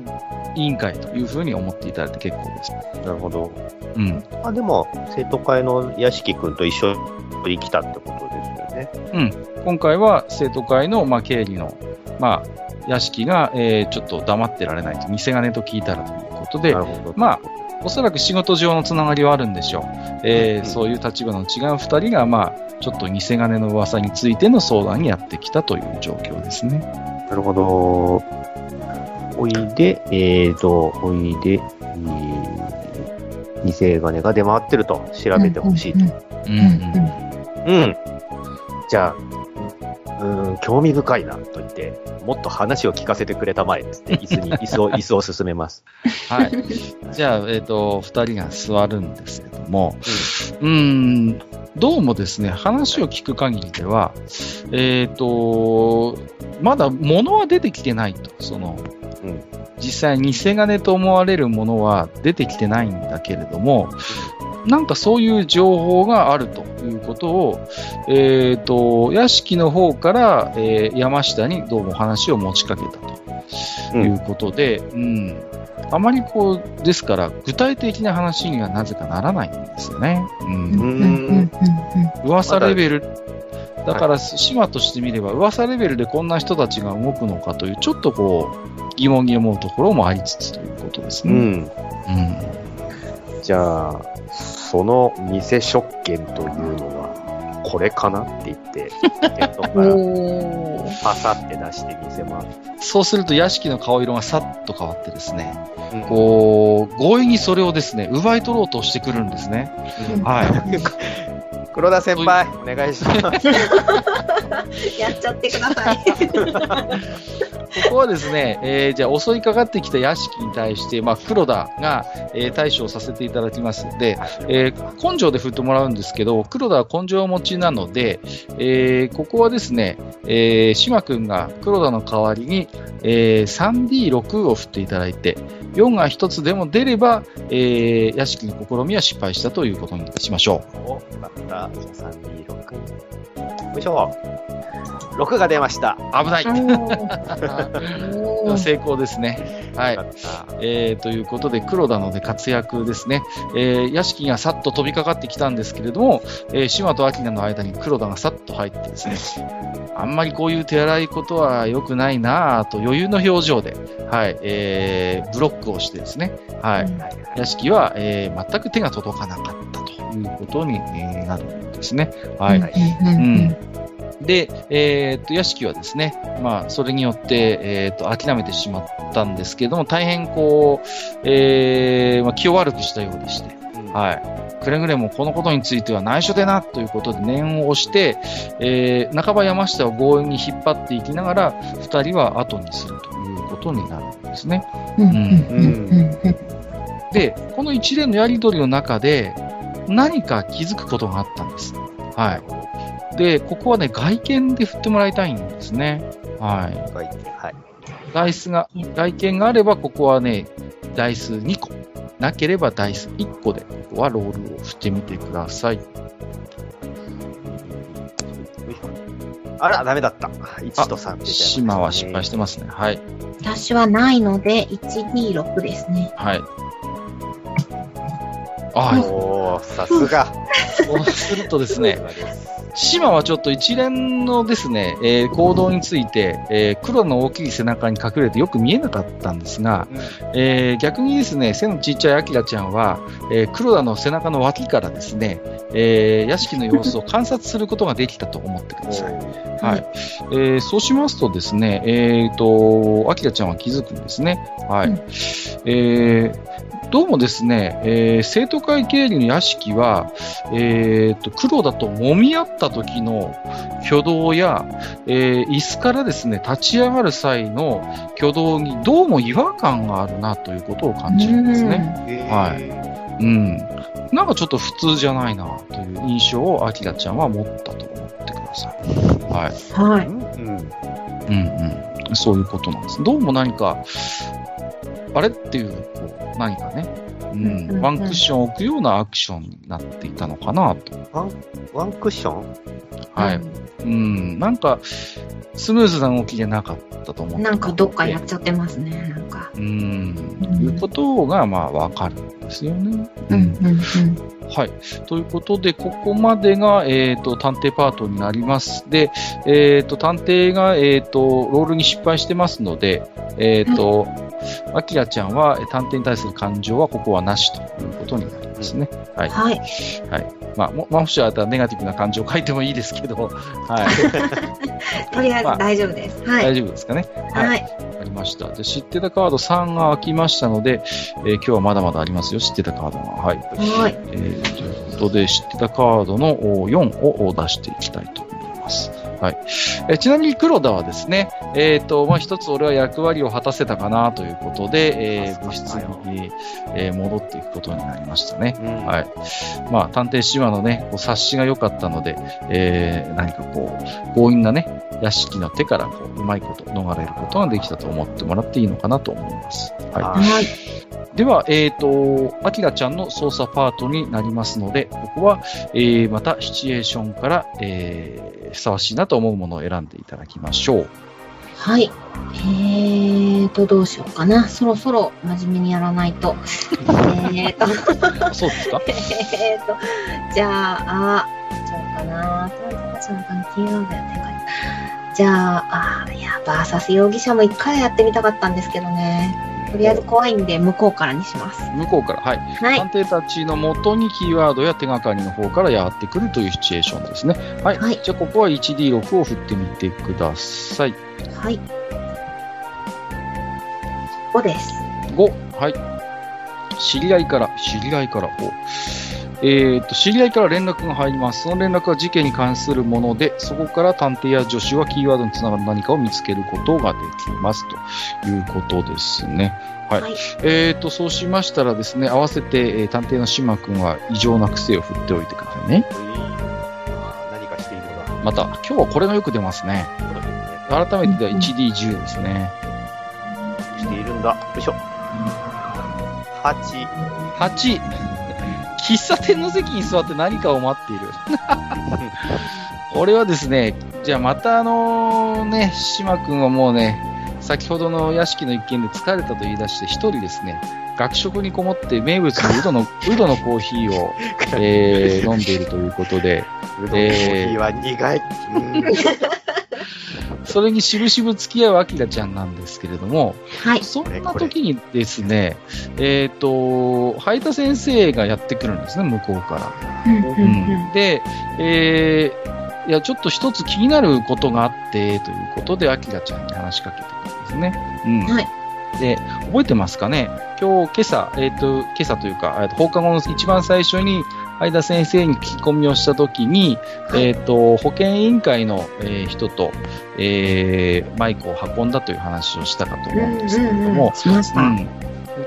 委員会というふうに思っていただいて結構です。なるほど。うん。あでも、生徒会の屋敷くんと一緒に来たってことですよね。今回は生徒会の、まあ、経理の、まあ、屋敷が、えーちょっと黙ってられないと、偽金と聞いたらということでな、るほど。まあ、おそらく仕事上のつながりはあるんでしょう。えーうんそういう立場の違う二人が、まあ、ちょっと偽金の噂についての相談にやってきたという状況ですね。なるほど。おいで、えーと、おいで、えー偽金が出回ってると調べてほしいと。うんうんうんうん。じゃあ、うーん、興味深いなと言って、もっと話を聞かせてくれたまえっつって、椅子に、椅子を、椅子を進めます。はい。じゃあ、えっ、と、二人が座るんですけども、うーん、どうもですね、話を聞く限りでは、えっ、と、まだ物は出てきてないと。その、うん実際偽金と思われるものは出てきてないんだけれども、なんかそういう情報があるということを、えっ、と、屋敷の方から、えー山下にどうも話を持ちかけたということで、うん、あまりこう、ですから、具体的な話にはなぜかならないんですよね。うん噂レベル、だから、島としてみれば、噂レベルでこんな人たちが動くのかという、ちょっとこう、疑問に思うところもありつつということですね。うん。うんじゃあ、その偽食券というのは、これかなって言って、ポケットからパサって出して見せます。そうすると、屋敷の顔色がさっと変わってですね、うんこう、強引にそれをですね、奪い取ろうとしてくるんですね。うんはい。黒田先輩、お願いします。やっちゃってください。ここはですね、えーじゃあ襲いかかってきた屋敷に対して、まあ、黒田が、えー対処をさせていただきますので、えー根性で振ってもらうんですけど、黒田は根性持ちなので、えーここはですね、えー、島君が黒田の代わりに、えー 3D6 を振っていただいて、4が1つでも出れば、えー屋敷の試みは失敗したということにしましょお、よかった。じゃあ326。よいしょ。6が出ました。う。危ない。成功ですね。はい。えーということで、黒田ので活躍ですね。えー屋敷がさっと飛びかかってきたんですけれども、えー島と明の間に黒田がさっと入ってですね、あんまりこういう手荒いことは良くないなぁと余裕の表情で、はい、えーブロックをしてですね、はい、屋敷は、えー全く手が届かなかったということに、えーなるんですね。はい。うんで、えーっと、屋敷はですね、まあ、それによって、えーっと、諦めてしまったんですけども、大変こう、えーまあ、気を悪くしたようでして、うんはい。くれぐれもこのことについては内緒でな、ということで念を押して、えー半ば山下を強引に引っ張っていきながら、二人は後にするということになるんですね。で、この一連のやりとりの中で、何か気づくことがあったんです。はい。で、ここはね、外見で振ってもらいたいんですね。はい。はい。はい。ダイスが、外見があれば、ここはね、ダイス2個。なければダイス1個で、ここはロールを振ってみてください。あら、ダメだった。1と3って出ち島は失敗してますね。はい。私はないので、126ですね。はい。あおー、さすが。そうするとですね島はちょっと一連のですね、えー行動について、えー黒の大きい背中に隠れてよく見えなかったんですが、えー逆にですね、背のちっちゃいアキラちゃんは、えー黒田の背中の脇からですね、えー屋敷の様子を観察することができたと思ってください。はい。えーそうしますとですね、えっ、と、アキラちゃんは気づくんですね。はい。うんえーどうもですね、えー生徒会経理の屋敷は、えーと、黒田と揉み合った時の挙動や、えー椅子からですね、立ち上がる際の挙動にどうも違和感があるなということを感じるんですね。はいうん。なんかちょっと普通じゃないなという印象をアキラちゃんは持ったと思ってください。はい。はい。うん。うんうん。そういうことなんです。どうも何か、あれっていう、こう、何かね、ううんうんうんん、ワンクッション置くようなアクションになっていたのかなと。ワンクッション？はい。うん、なんか、スムーズな動きじゃなかったと思って。なんかどっかやっちゃってますね、なんか。うん、うんいうことが、まあ、わかるんですよね。うん、うん、うん。はい。ということで、ここまでが、えっ、と、探偵パートになります。で、えっ、と、探偵が、えっ、と、ロールに失敗してますので、えっ、と、アキラちゃんは、え探偵に対する感情は、ここはなしということになりますね。はい。はい。まあ、もまあもしあったらネガティブな感情を書いてもいいですけど、はい。とりあえずまあ大丈夫です。はい。大丈夫ですかね。はい。ありました。で、知ってたカード3が開きましたので、えー今日はまだまだありますよ、知ってたカードが。はい。はい。えーということで、知ってたカードのお4を出していきたいと思います。はい。えーちなみに黒田はですね、えっ、と、まあ、一つ俺は役割を果たせたかなということで、えー部室に、えー戻っていくことになりましたね。うんはい。まあ、探偵島のね、こう察しが良かったので、えー何かこう、強引なね、屋敷の手からこう、うまいこと逃れることができたと思ってもらっていいのかなと思います。はい。ははい。では、えっ、と、アキラちゃんの操作パートになりますので、ここは、えーまたシチュエーションから、えーふさわしいなと思うものを選んでいただきましょう。はい。えーと、どうしようかな。そろそろ真面目にやらないと。えーと、あそうですか？えーと、じゃあ、あ、ちゃうかな。その関係なんだよね。じゃあ、あ、いや、バーサス容疑者も一回やってみたかったんですけどね。とりあえず怖いんで、向こうからにします。向こうから、はい。はい。探偵たちの元にキーワードや手がかりの方からやってくるというシチュエーションですね。はい。はいじゃあ、ここは 1D6 を振ってみてください。はい。5です。5。はい。知り合いから、知り合いから、おえっ、と、知り合いから連絡が入ります。その連絡は事件に関するもので、そこから探偵や助手はキーワードにつながる何かを見つけることができます。ということですね。はい。はいえっ、と、そうしましたらですね、合わせて、えー探偵の島君は異常な癖を振っておいてくださいね。何かしていいのだ。また、今日はこれがよく出ますね。改めてでは 1D10 ですね。しているんだ。よいしょ。8。8、喫茶店の席に座って何かを待っている。これはですね、じゃあまたあのね、島君はもうね、先ほどの屋敷の一件で疲れたと言い出して、一人ですね、学食にこもって名物のウドの、ウドのコーヒーを、えー飲んでいるということで、うどんのコーヒーは苦い。うん それにしぶしぶ付き合うアキラちゃんなんですけれども、はい。そんな時にですね、えっ、と、灰田先生がやってくるんですね、向こうから。うんで、えーいや、ちょっと一つ気になることがあって、ということで、アキラちゃんに話しかけてくるんですね。うん。はいで、覚えてますかね？今日、今朝、えっ、と、今朝というか、放課後の一番最初に、相田先生に聞き込みをしたときに、はい。えっ、と、保健委員会の、えー人と、えーマイクを運んだという話をしたかと思うんですけれども、しました。うん。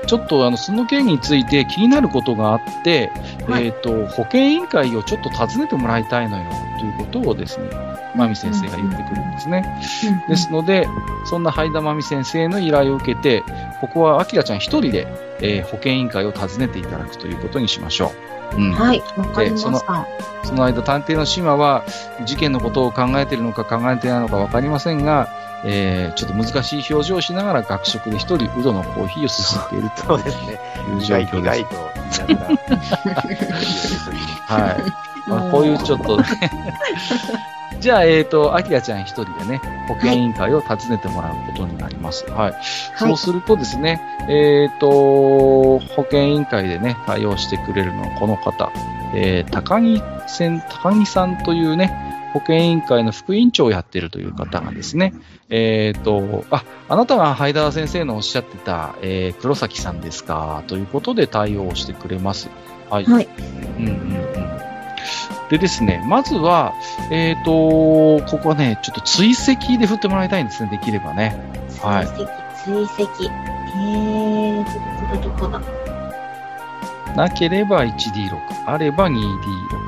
ちょっとあのその件について気になることがあって、はい。えっ、と、保健委員会をちょっと訪ねてもらいたいのよ、ということをですね、まみ先生が言ってくるんですね。うんですので、そんな灰田まみ先生の依頼を受けて、ここはあきらちゃん一人で、えー保健委員会を訪ねていただくということにしましょうん。はい、わかりまでそのした。その間、探偵の島は、事件のことを考えているのか考えていないのかわかりませんが、えー、ちょっと難しい表情をしながら学食で一人、ウドのコーヒーをすすっているそうですね。という状意外意況です。はい。まあ、こういうちょっとね。じゃあ、えっ、と、アキラちゃん一人でね、保健委員会を訪ねてもらうことになります。はい。そうするとですね、えっ、と、保健委員会でね、対応してくれるのはこの方、えー、高木せん、高木さんというね、保健委員会の副委員長をやっているという方がですね、えっ、と、あ、あなたがハイダー先生のおっしゃってた、えー、黒崎さんですか、ということで対応してくれます。はい。はい。うんうんうん。でですね、まずは、えっ、と、ここはね、ちょっと追跡で振ってもらいたいんですね、できればね。はい追跡、追跡。えー、どこどこだ。なければ 1D6、あれば 2D6。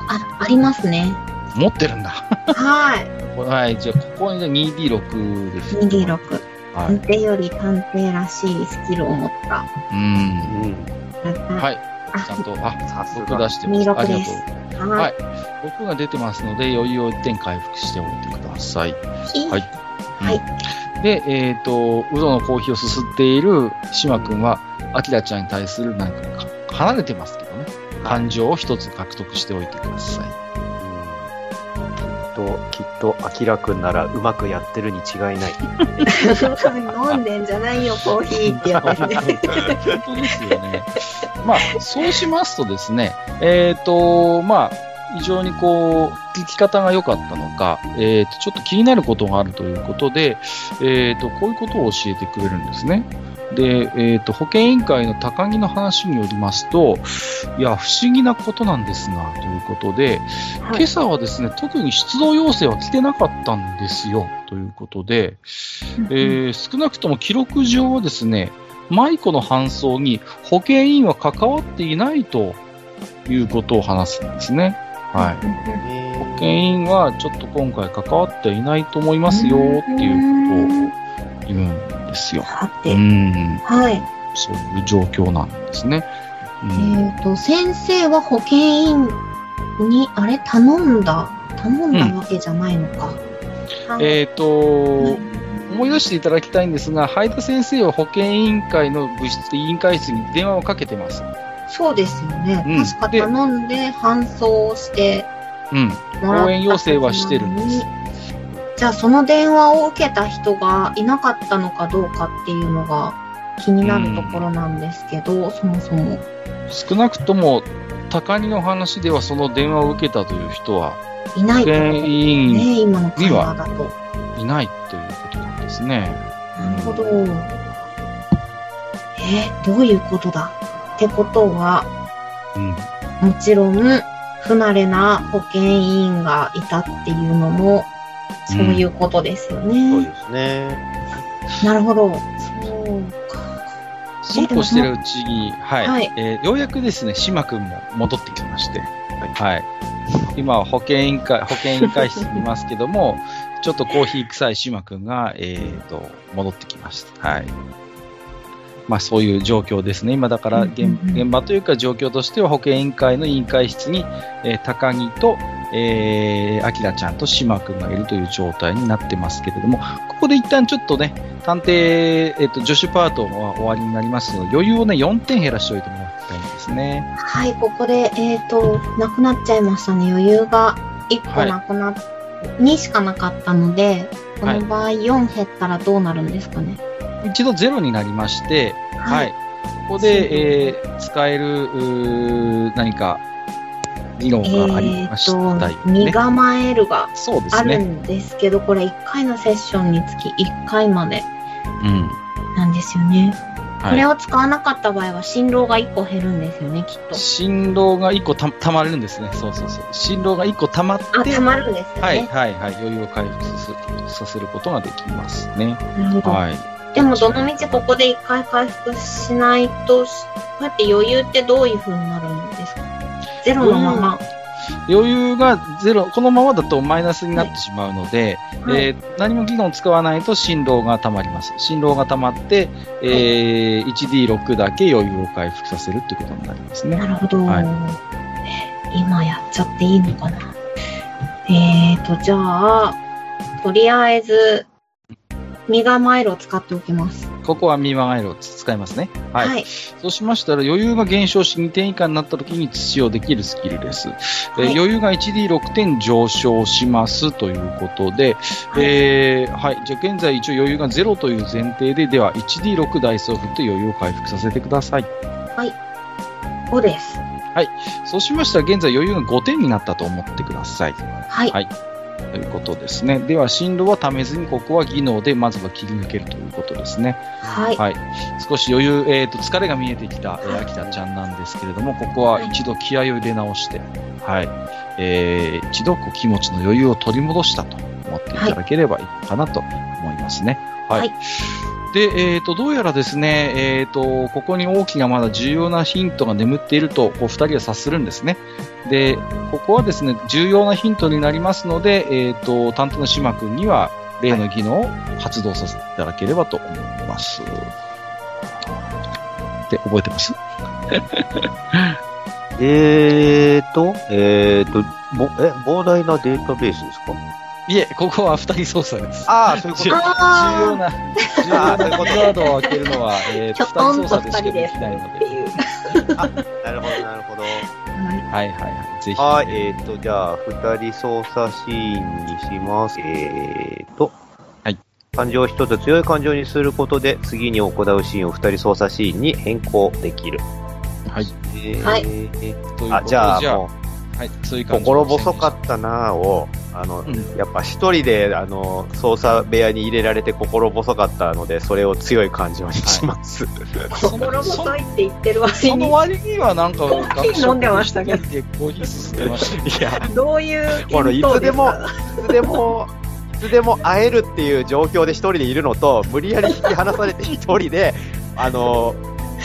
あ、ありますね。持ってるんだ。はい。はい、じゃあ、ここにじゃあ 2D6 です。2D6。はい。探偵より探偵らしいスキルを持った。うん。うん。はい。あちゃんと、あ、さすが。僕出してます。26ありがとう。ははいい。僕が出てますので、余裕を1点回復しておいてください。ひはい。はいで、えっ、と、ウドのコーヒーをすすっている島君は、アキラちゃんに対するなんかか離れてますけどね、感情を一つ獲得しておいてください。きっと、きっと、アキラくんならうまくやってるに違いない。飲んでんじゃないよ、コーヒーってやつね。本当ですよね。まあ、そうしますとですね、えっ、と、まあ、非常にこう、聞き方が良かったのか、えっ、と、ちょっと気になることがあるということで、えっ、と、こういうことを教えてくれるんですね。で、えっ、と、保健委員会の高木の話によりますと、いや、不思議なことなんですが、ということで、はい。今朝はですね、特に出動要請は来てなかったんですよ、ということで、えー少なくとも記録上はですね、舞子の搬送に保健委員は関わっていないということを話すんですね。はい。保健委員はちょっと今回関わっていないと思いますよっていうことを言うんですよ。うさて、ん。はい。そういう状況なんですね。うえん。っ、と、先生は保健委員に、あれ頼んだ頼んだわけじゃないのか。あえっ、と、思い出していただきたいんですが、ハイダ先生は保健委員会の部室、委員会室に電話をかけてます。そうですよね。うん確か頼んで搬送してうん。応援要請はしてるんですじゃあその電話を受けた人がいなかったのかどうかっていうのが気になるところなんですけど、そもそも。少なくとも、高木の話ではその電話を受けたという人はいないと。ね、委員今の会話だと。いないということなんですね。なるほど。えーどういうことだ？ってことは、うん。もちろん、不慣れな保健委員がいたっていうのも、そういうことですよそうね。ですね。なるほど。そうか。そうこうしてるうちに、はい。はいえーようやくですね、島くんも戻ってきまして、はい。今は保健委員会、保健委員会室にいますけども、ちょっとコーヒー臭い島くんが、えーと、戻ってきました。はい。まあそういう状況ですね。今だから現場というか状況としては保健委員会の委員会室に、えー高木と、えー、アキラちゃんと島くんがいるという状態になってますけれども、ここで一旦ちょっとね、探偵、えっ、と、助手パートは終わりになりますので、余裕をね、4点減らしておいてもらいたいんですね。はい、ここで、えっ、と、なくなっちゃいましたね。余裕が1個はいなくなっ、2しかなかったので、こはいの場合4減ったらどうなるんですかね。一度ゼロになりまして、はい。ここで、えー使える、うー何か、議論がありましたよえっ、と、ね。身構えるがあるね。んですけど、これ1回のセッションにつき1回までうん。なんですよね。これはを使わなかった場合は、振動が1個減るんですよね、きっい。と。振動が1個たたまるんですね。そうそうそう。振動が1個たまって、あ、溜まるんですよね。はい、はい、はい。余裕を回復させるさせることができますね。なるほど。はい。でも、どのみちここで1回回復しないと、しこうやって余裕ってどういう風になるんですか？ゼロのまま。余裕がゼロ、このままだとマイナスになってしまうので、はいえー何も議論を使わないと振動が溜まります。振動が溜まって、えー 1D6 だけ余裕を回復させるってことになりますねな。るほど。はいえ今やっちゃっていいのかな？えーと、じゃあ、とりあえず、ミガマイルを使っておきます。ここは見曲げを使いますね。はい。はい。そうしましたら余裕が減少し2点以下になった時に使用できるスキルです。えーはい余裕が 1D6 点上昇しますということで、はいえーはい。じゃあ現在一応余裕が0という前提で、では 1D6 ダイスを振って余裕を回復させてください。5です。そうしましたら現在余裕が5点になったと思ってください。はい。はいということですね。では進路はためずにここは技能でまずは切り抜けるということですね。はい。はい。少し余裕、えっ、と、疲れが見えてきた、えー、秋田ちゃんなんですけれども、ここは一度気合を入れ直して、はい。えー、一度こう気持ちの余裕を取り戻したと思っていただければいいのかなと思いますね。はい。はいで、えっ、と、どうやらですね、えっ、と、ここに大きなまだ重要なヒントが眠っていると、こう、二人は察するんですね。で、ここはですね、重要なヒントになりますので、えっ、と、担当の島君には、例の技能を発動させていただければと思います。って覚えてます？えーと、えーと、ぼえ、膨大なデータベースですか？いえ、ここは二人操作です。ああ、そういうこ重と。あー重要な、重要なキーワードを開けるのは、えー、二とんと人操作でしかできないので。っていう。なるほど、なるほど。はいはいはい。ぜひ。はい、えーと、じゃあ、二人操作シーンにします。えーと、はい。感情を一つ強い感情にすることで、次に行うシーンを二人操作シーンに変更できる。はい。えーはいということであ、じゃあ、もはい、そういうう、感じ心細かったなぁを、あの、うん。やっぱ一人で、あの、操作部屋に入れられて心細かったので、それを強い感情にします。心細いって言ってる割そのに、割にはなんか、コーヒー飲んでましたけ？どコーヒー進んでました。いや、どういうこのいつでもいつでも、いつでも会えるっていう状況で一人でいるのと、無理やり引き離されて一人で、あの、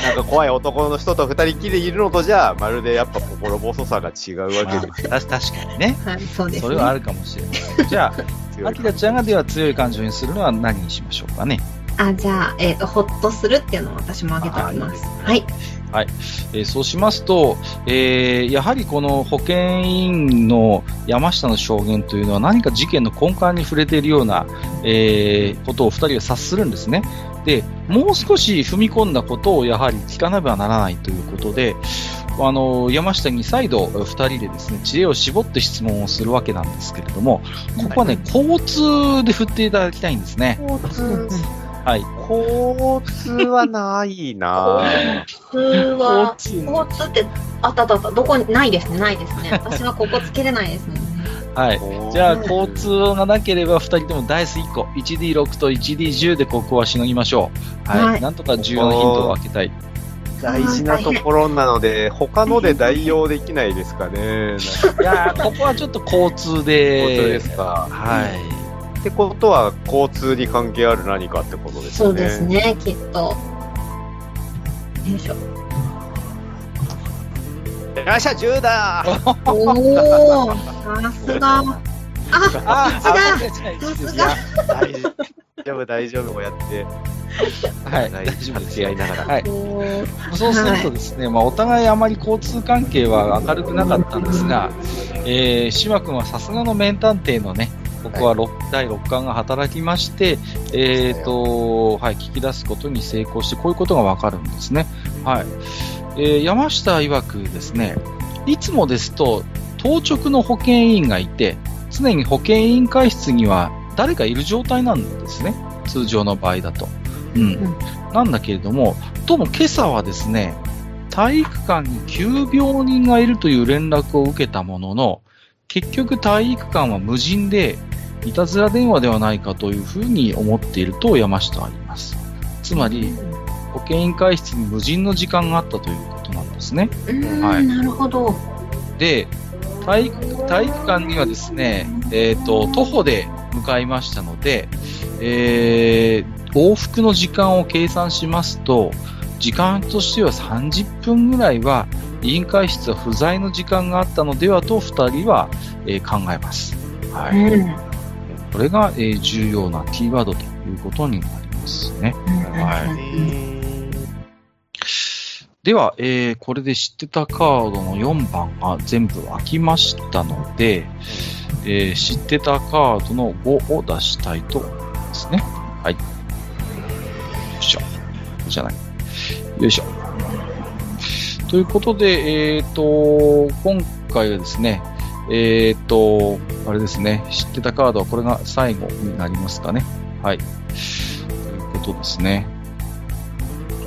なんか怖い男の人と二人きりでいるのとじゃ、まるでやっぱ心細さが違うわけです。まあた確かにね。はい、そうです、ね。それはあるかもしれない。じゃあ、アキラちゃんがでは強い感情にするのは何にしましょうかね？あ、じゃあ、えっ、と、ほっとするっていうのを私も挙げておきます。はい。えーそうしますと、えーやはりこの保健委員の山下の証言というのは何か事件の根幹に触れているような、えーことを二人は察するんですね。で、もう少し踏み込んだことをやはり聞かなければならないということで、あの、山下に再度二人でですね、知恵を絞って質問をするわけなんですけれども、ここはね、交通で振っていただきたいんですね。交通、はい。交通はないなぁ。普通は、交通交通って、あったあったあった、どこに、ないですね、ないですね。私はここつけれないですもんね。はい。じゃあ、交通がなければ、二人ともダイス1個、1D6 と 1D10 でここはしのぎましょう。はい。はいなんとか重要なヒントを開けたい。大事なところなので、他ので代用できないですかね。いやー、ここはちょっと交通交で。通ですか。はい。ってことは、交通に関係ある何かってことですね。そうです。ね、きっと。よいしょ。よっしゃ、10だおー、さすが。あ、あさすがあさすが。大丈夫、大丈夫、こうやって。はい。大大丈夫です助け合いながら。はい。そうするとですね、まあ、お互いあまり交通関係は明るくなかったんですが、えー、島君はさすがの名探偵のね、ここは六第6巻が働きまして、えーと、はい、聞き出すことに成功して、こういうことがわかるんですね。はい。えー、山下曰くですね、いつもですと、当直の保健委員がいて、常に保健委員会室には誰かいる状態なんですね。通常の場合だと。うん。んなんだけれども、どうも今朝はですね、体育館に急病人がいるという連絡を受けたものの、結局体育館は無人で、いたずら電話ではないかというふうに思っていると山下は言います。つまり、委員会室に無人の時間があったということなんですね。うーん、はいなるほど。で、体育体育館にはですね、えっ、と、徒歩で向かいましたので、えー往復の時間を計算しますと、時間としては30分ぐらいは、委員会室は不在の時間があったのではと二人は、えー考えます。はい。うん。これが、えー重要なキーワードということになりますね。はいでは、えー、これで知ってたカードの4番が全部開きましたので、えー、知ってたカードの5を出したいと思いますね。はい。よいしょ。じゃない。よいしょ。ということで、えっ、ー、と、今回はですね、えっ、ー、と、あれですね、知ってたカードはこれが最後になりますかね。はい。ということですね。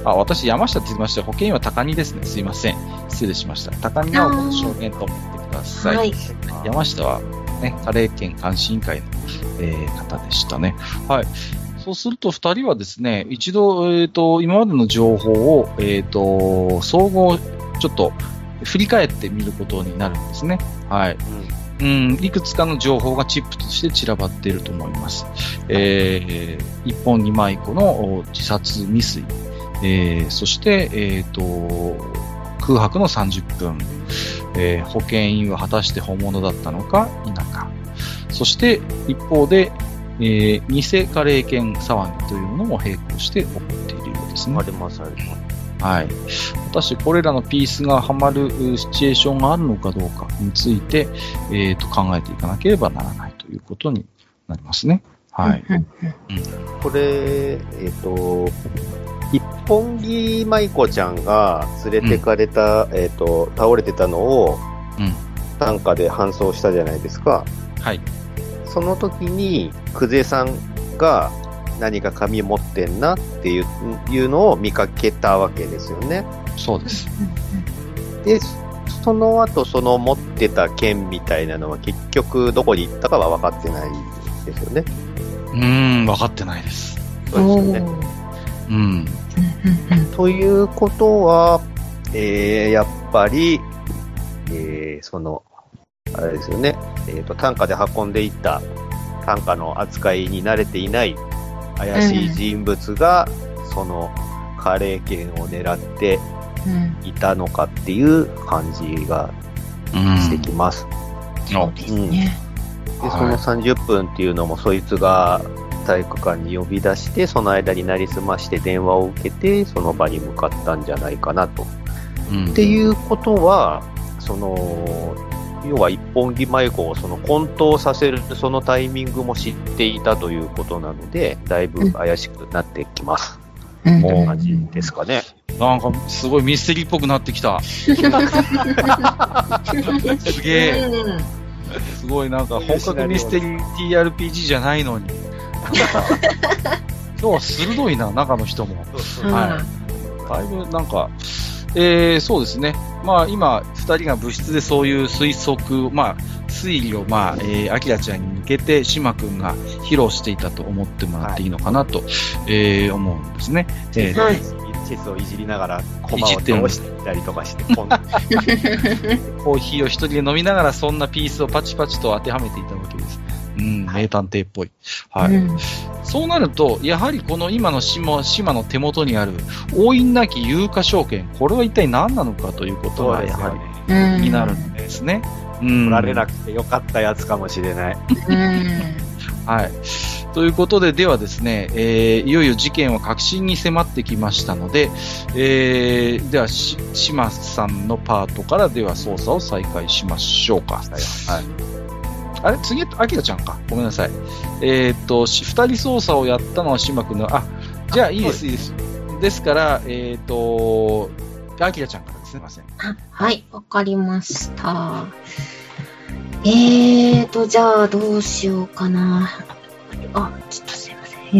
あ、私、山下って言いました。保険は高荷ですね。すいません。失礼しました。高荷直子の証言と思ってください。はい、山下は、ね、カレー県監視委員会の、えー、方でしたね。はい。そうすると、二人はですね、一度、えっ、ー、と、今までの情報を、えっ、ー、と、総合、ちょっと、振り返ってみることになるんですね。はい。うん、いくつかの情報がチップとして散らばっていると思います。えー、一本二枚個の自殺未遂、えー、そして、えっ、ー、と、空白の30分、えー、保険員は果たして本物だったのか否か。そして一方で、えー、偽カレー犬騒ぎというものも並行して起こっているようですね。ありますあります。はい。果たしてこれらのピースがはまるシチュエーションがあるのかどうかについて、えー、と考えていかなければならないということになりますね。はい。うん、これ、えっ、ー、と、一本木舞子ちゃんが連れてかれた、うん、えっ、ー、と、倒れてたのを、うん、担架で搬送したじゃないですか。はい。その時に、久世さんが何か紙持ってんなっていういうのを見かけたわけですよね。そうです。で、その後、その持ってた剣みたいなのは結局どこに行ったかは分かってないですよね。うーん、分かってないです。そうですよね。うん。ということは、えー、やっぱり、えー、その、あれですよね、えっ、ー、と、単価で運んでいった単価の扱いに慣れていない怪しい人物が、そのカレー券を狙っていたのかっていう感じがしてきます。そうですね。で、その30分っていうのも、そいつが体育館に呼び出して、その間になりすまして電話を受けて、その場に向かったんじゃないかなと。うん、っていうことは、その、要は一本木舞子をその混沌させるそのタイミングも知っていたということなので、だいぶ怪しくなってきます。うん、って感じですかね。なんか、すごいミステリーっぽくなってきた。すげえ。すごいなんか本格ミステリー TRPG じゃないのに。今日は鋭いな、中の人も。はい。だいぶなんか、えー、そうですね。まあ今、二人が部室でそういう推測、まあ、推理を、まあ、えー、アキラちゃんに向けて、島君が披露していたと思ってもらっていいのかなと、はい、えー、思うんですね。えー、はい、チェスをいじりながら、コマを倒してみたりとかして、コーヒーを一人で飲みながら、そんなピースをパチパチと当てはめていたわけです。うん、名探偵っぽい。はい。うん、そうなると、やはりこの今の島島の手元にある、押印なき有価証券、これは一体何なのかということが、やはり、になるんですね。うん。取られなくてよかったやつかもしれない。うん。はい。ということで、ではですね、えー、いよいよ事件は確信に迫ってきましたので、えー、では、し、島さんのパートからでは捜査を再開しましょうか。はい。あれ？次、アキラちゃんか。ごめんなさい。えー、っと、二人操作をやったのは島君の、あ、じゃあいいです、いいです。ですから、えー、っと、アキラちゃんからですね、すみません。はい、わかりました。えーと、じゃあどうしようかな。あ、ちょっとすいません。え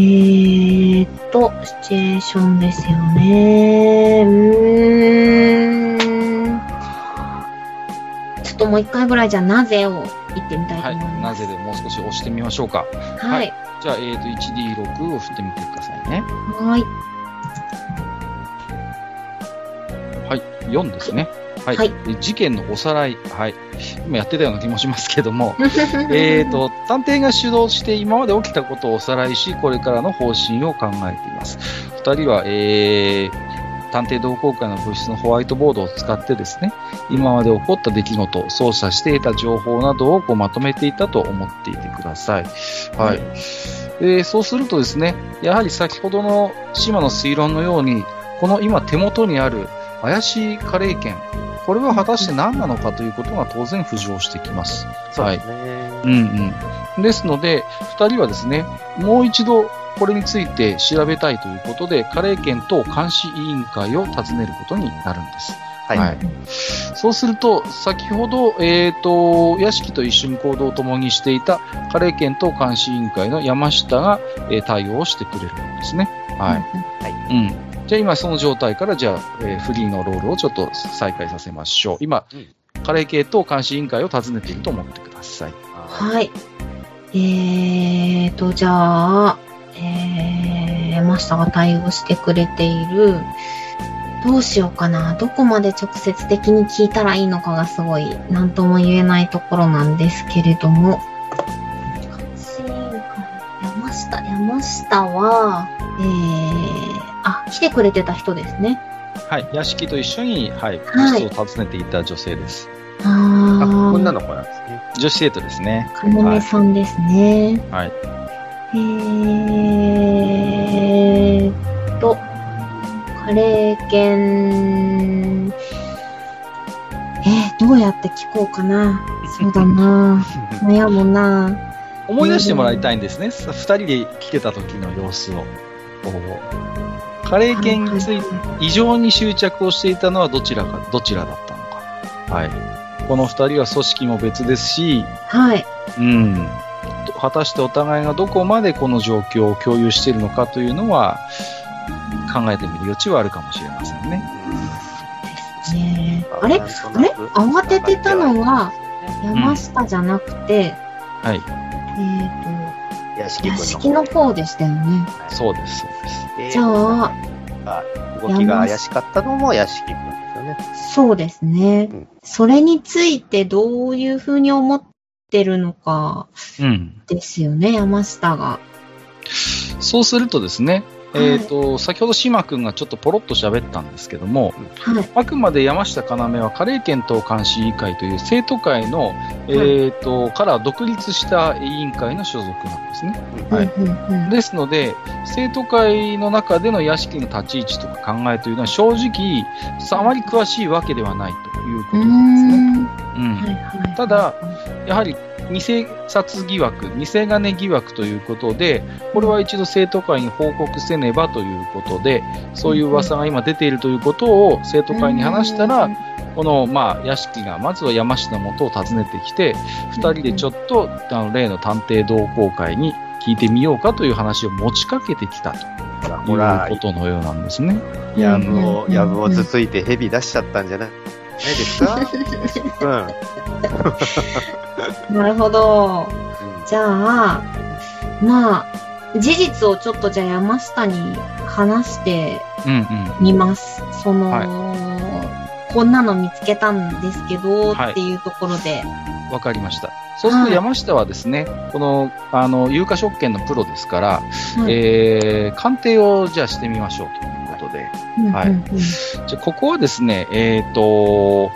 ーと、シチュエーションですよね。うーん。ともう一回ぐらいじゃあなぜを行ってみたいと思います。はい、なぜでもう少し押してみましょうか。はい。はい、じゃあ、えっ、ー、と、1D6 を振ってみてくださいね。はい。はい、4ですね。はい、はい、事件のおさらい、はい、今やってたような気もしますけども、えっと、探偵が主導して今まで起きたことをおさらいし、これからの方針を考えています。二人は、えー、探偵同好会の物質のホワイトボードを使ってですね、今まで起こった出来事、操作していた情報などをこうまとめていたと思っていてください。はい。えー、そうするとですね、やはり先ほどの島の推論のように、この今手元にある、怪しいカレー券、これは果たして何なのかということが当然浮上してきます。そうですね。うんうん。ですので、二人はですね、もう一度これについて調べたいということで、カレー券等監視委員会を訪ねることになるんです。はい。はいそうすると、先ほど、えっ、と、屋敷と一緒に行動を共にしていたカレー券等監視委員会の山下が、えー対応をしてくれるんですね。はい。うん。じゃあ今その状態から、じゃあ、えーフリーのロールをちょっと再開させましょう。今、うんカレー系等監視委員会を訪ねていると思ってください。はい。えーと、じゃあ、えー、山下が対応してくれている、どうしようかな。どこまで直接的に聞いたらいいのかがすごい、なんとも言えないところなんですけれども。山下、山下は、えー、あ、来てくれてた人ですね。はい。屋敷と一緒に、はい、はい部室を訪ねていた女性です。ああ、ー、女の子なんですね。女子生徒ですね。かなめさんですね。はい。えーっと、カレー券、えー、どうやって聞こうかな。そうだな。悩むな。思い出してもらいたいんですね。さ二人で来てた時の様子を。カレー券について異常に執着をしていたのはどちらか、どちらだったのか。はい。この二人は組織も別ですし、はい。うん。果たしてお互いがどこまでこの状況を共有しているのかというのは、考えてみる余地はあるかもしれませんね。ねあれ？あれ慌ててたのは山下じゃなくて、はい。えーっと、屋敷屋敷の方でしたよね。そうです、そうです。でじゃあ、動きが怪しかったのも屋敷君ですよね。そうですねうん。それについてどういうふうに思ってるのかうん。ですよね、山下が。そうするとですね、はい。えっ、と、先ほど島君がちょっとポロッと喋ったんですけども、はい。あくまで山下要はカレー検討監視委員会という生徒会の、えっ、と、から独立した委員会の所属なんですね。はい。ですので、生徒会の中での屋敷の立ち位置とか考えというのは正直、あまり詳しいわけではないということなんんですね。うん。はいはい。ただ、やはり偽札疑惑、偽金疑惑ということで、これは一度生徒会に報告せねばということで、そういう噂が今出ているということを生徒会に話したら、この、まあ、屋敷がまずは山下の元を訪ねてきて、二人でちょっと、あの、例の探偵同好会に聞いてみようかという話を持ちかけてきたと。ほら、いほら。うこ、とのようなんですね。やぶを、うんやぶをつついて蛇出しちゃったんじゃないないですか？うん。なるほど。うんじゃあ、まあ、事実をちょっとじゃあ山下に話してうんうん。みます。その、はこんなの見つけたんですけど、はいっていうところで。わかりました。そうすると山下はですね、この、あの、有価証券のプロですから、はいえー、鑑定をじゃあしてみましょうということで。はいうんうんうんじゃあここはですね、えっ、と、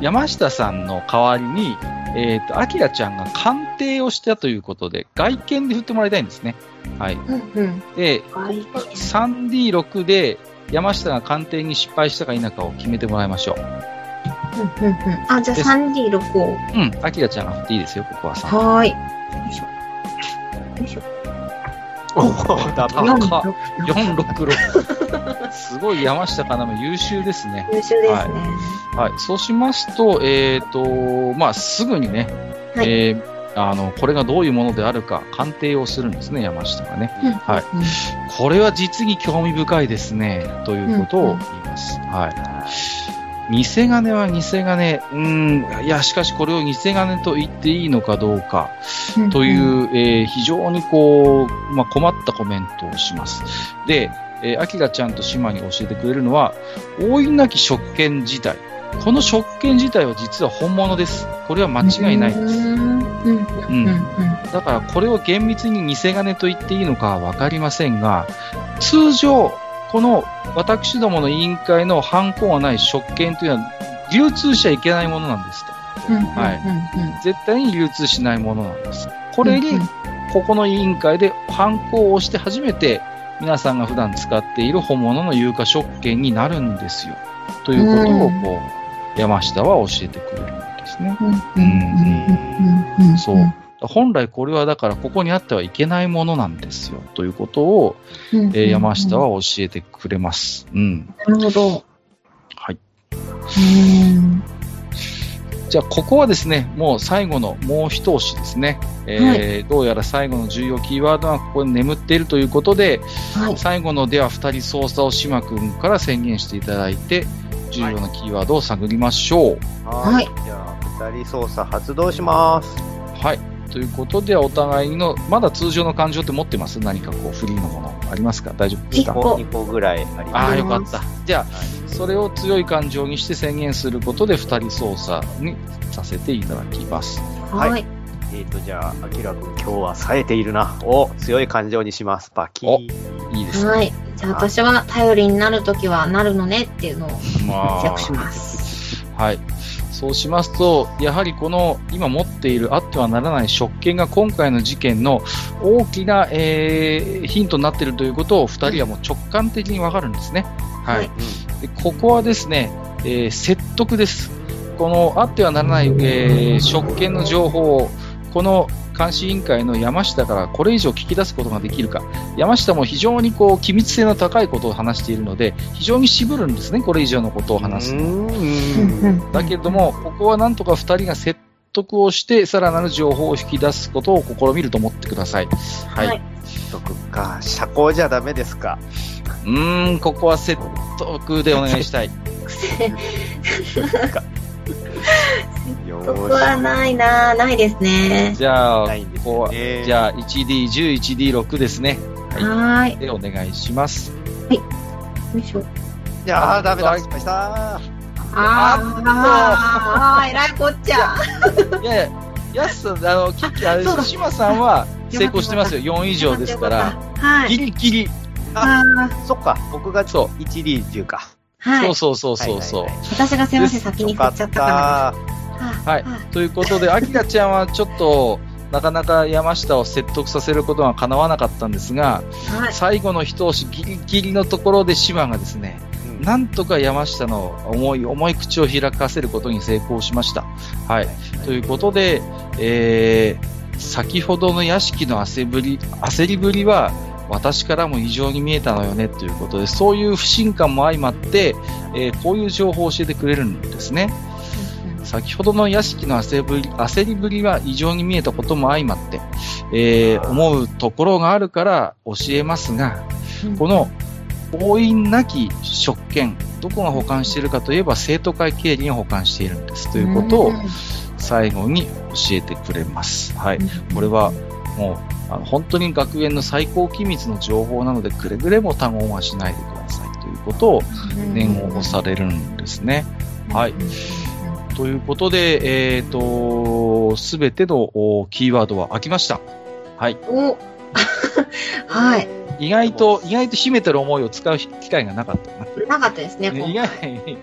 山下さんの代わりに、えっ、と、アキラちゃんが鑑定をしたということで、外見で振ってもらいたいんですね。はい。うんうんで、外見 3D6 で山下が鑑定に失敗したか否かを決めてもらいましょう。うんうんうんあ、じゃあです 3D6 を。うん、アキラちゃんが振っていいですよ、ここは3。はーい。よいしょ。よいしょ。おーダブルあ4 466。すごい山下かなも優秀ですね。優秀ですね。はい。そうしますと、えっ、と、まあ、すぐにね、はいえーあの、これがどういうものであるか鑑定をするんですね、山下がね。はいうんこれは実に興味深いですね、ということを言います。はい。偽金は偽金。うん、いや、しかしこれを偽金と言っていいのかどうか、うんという、えー非常にこう、まあ、困ったコメントをします。で、えー、アキラちゃんと島に教えてくれるのは、大いなき食券自体。この食券自体は実は本物です。これは間違いないです。うんだからこれを厳密に偽金と言っていいのかはわかりませんが、通常、この私どもの委員会のハンコがない食券というのは流通しちゃいけないものなんですと。うんはい。絶対に流通しないものなんです。これにここの委員会で反抗をして初めて皆さんが普段使っている本物の有価証券になるんですよ。ということを、こう、山下は教えてくれるんですね。うん。そう。本来これはだからここにあってはいけないものなんですよということを、うんえー山下は教えてくれます。うん。なるほど。はい。うん。じゃあここはですね、もう最後のもう一押しですね。えーどうやら最後の重要キーワードがここに眠っているということで、はい。最後のでは2人操作を島君から宣言していただいて、重要なキーワードを探りましょう。はいじゃあ、二人操作発動します。はい。ということで、お互いの、まだ通常の感情って持ってます？何かこう、フリーのものありますか？大丈夫ですか？一個2個ぐらいあります。ああ、よかった。じゃあ、それを強い感情にして宣言することで、二人操作にさせていただきます。はいはい。えーと、じゃあ、アキラ君、今日は冴えているな。お、強い感情にします。パキ。いいですね。はい。じゃあ私は頼りになるときはなるのねっていうのをま活躍します。はい。そうしますと、やはりこの今持っているあってはならない職権が今回の事件の大きな、えーヒントになっているということを二人はもう直感的にわかるんですね。はい。はいでここはですね、えー説得です。このあってはならない、えー職権の情報を、この監視委員会の山下からこれ以上聞き出すことができるか。山下も非常にこう、機密性の高いことを話しているので、非常に渋るんですね、これ以上のことを話すだけども、ここはなんとか二人が説得をして、さらなる情報を引き出すことを試みると思ってください。はい。はいか、社交じゃダメですか。うーん、ここは説得でお願いしたい。よそこはないなないですね。じゃあ、ここは。じゃあ、1D10、1D6 ですね。ははーい。い。で、お願いします。よいしょ。じゃあ、ダメだ、失敗した。あーあー、えらいこっちゃ。いやいや、やすさん、あの、キッキー、あれそうだです、島さんは成功してますよ。4以上ですから。。はい。ギリギリ。あそっか、僕がそ 1D10 か。ーはい。そうそうそうそうそう。はいはい私がすいません、先に振っちゃったから。はい。ということで、アキラちゃんはちょっと、なかなか山下を説得させることが叶わなかったんですが、はい。最後の一押しギリギリのところで島がですね、うんなんとか山下の重い、重い口を開かせることに成功しました。はい。ということで、えー、先ほどの屋敷の焦ぶり、焦りぶりは、私からも異常に見えたのよねということで、そういう不信感も相まって、えーこういう情報を教えてくれるんですね。先ほどの屋敷の焦り焦りぶりは異常に見えたことも相まって、えー思うところがあるから教えますが、この強引なき職権、どこが保管しているかといえば生徒会経理が保管しているんです。ということを最後に教えてくれます。はい。これはもうあの本当に学園の最高機密の情報なのでくれぐれも他言はしないでくださいということを念を押されるんですね。はい。ということで、えっ、と、すべてのおキーワードは開きました。はい。お はい。意外と、意外と秘めてる思いを使う機会がなかったな。なかったですね、意今外に、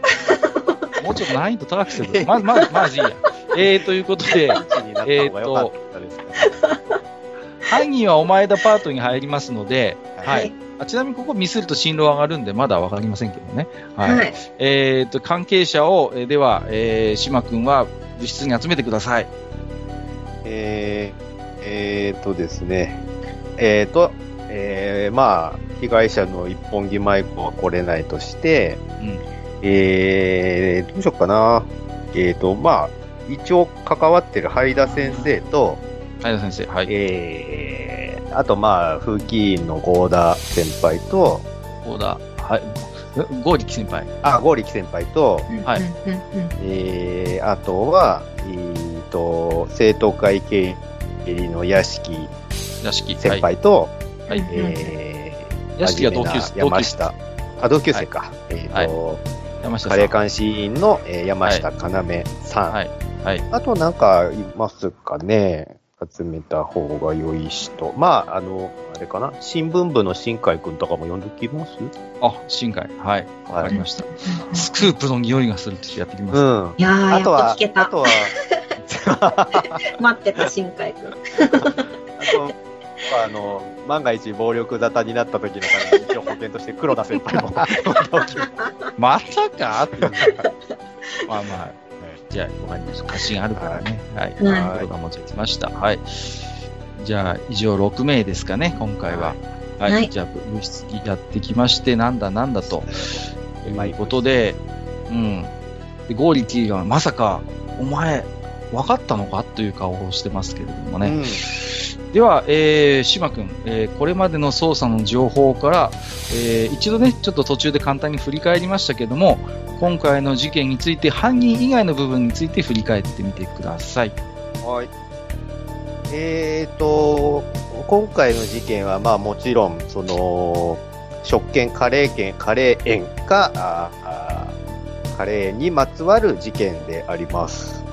もうちょっと難易度高くする。まず、まず、まずいいや。えー、ということで、1になった犯人はお前だパートに入りますので、はい。はいあちなみにここミスると進路上がるんで、まだわかりませんけどね。はい。はい。えっ、と、関係者を、えーでは、えー、島君は部室に集めてください。えー、えーとですね。えーと、えー、まあ、被害者の一本木舞子は来れないとして、うん。えー、どうしようかな。えーと、まあ、一応関わってる灰田先生と、相田先生、はい。えー、あとまあ、風紀委員の合田先輩と、こうだ、はい。ゴーリキ先輩。あ、剛力先輩と、はいえー、あとは、えーと、生徒会経理の屋敷屋敷。先輩と、はい。はい。えー、屋敷は同級生。山下。あ、同級生か。えーと、はい山下カ。レー監視委員の、えー山下要さん。はい。はい。あとなんかいますかね集めた方が良い人。まあ、あの、あれかな？新聞部の新海くんとかも呼んできます？あ、新海。はい。わかりました。スクープの匂いがするってやってきます。うん。いやー、やっとあとは聞け、た。あとは、待ってた、新海くん。あとあの、万が一暴力沙汰になった時のために一応保険として黒田先輩も まさかっていうまあまあ、じゃあ、わかりました。貸しがあるからね。はい。はい黒田持ちきました。はい。じゃあ、以上6名ですかね、今回は。はい。はいじゃあ、物質やってきまして、なんだなんだと。ということで、うん。で、ゴーリキーがまさか、お前、分かったのか？という顔をしてますけれどもね。では、えー、島君、えーこれまでの捜査の情報から、えー一度ね、ちょっと途中で簡単に振り返りましたけども、今回の事件について、犯人以外の部分について振り返ってみてください。はい。えーと、今回の事件は、まあもちろん、その、食券、カレー券、カレー園か、ああカレーにまつわる事件であります。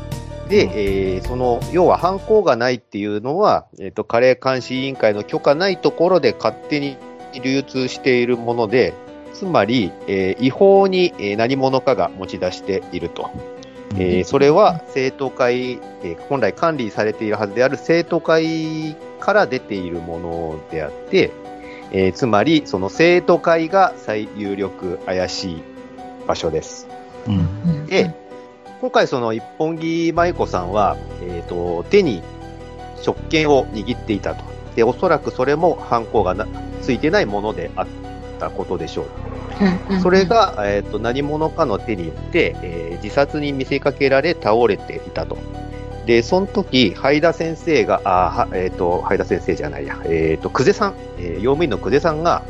で、えーその、要は犯行がないっていうのは、えっ、と、カレー監視委員会の許可ないところで勝手に流通しているもので、つまり、えー違法にえー何者かが持ち出していると。えーそれは生徒会、えー本来管理されているはずである生徒会から出ているものであって、えーつまりその生徒会が最有力怪しい場所です。うん。うんで、今回その一本木舞子さんは、えーと、手に食券を握っていたと。で、おそらくそれも犯行がなついてないものであったことでしょう。うんうんそれ、が、えー、と何者かの手によって、えー自殺に見せかけられ倒れていたと。で、その時、ハイダ先生が、あえっ、と、ハイダ先生じゃないや、えっ、と、久世さん、えー用務員の久世さんが、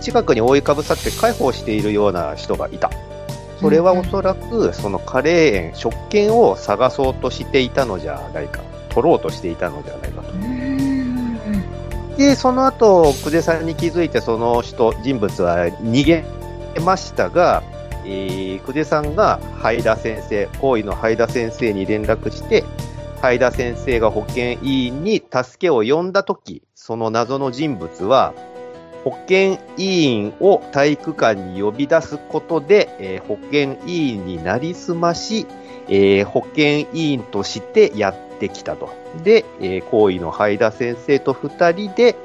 近くに覆いかぶさって介抱しているような人がいた。それはおそらく、そのカレー園、食券を探そうとしていたのじゃないか。取ろうとしていたのではないかと。で、その後、久世さんに気づいて、その人、人物は逃げましたが、えー、久世さんが、灰田先生、行為の灰田先生に連絡して、灰田先生が保健委員に助けを呼んだとき、その謎の人物は、保健委員を体育館に呼び出すことで、えー保健委員になりすまし、えー保健委員としてやってきたと。で、えー行為の灰田先生と二人で、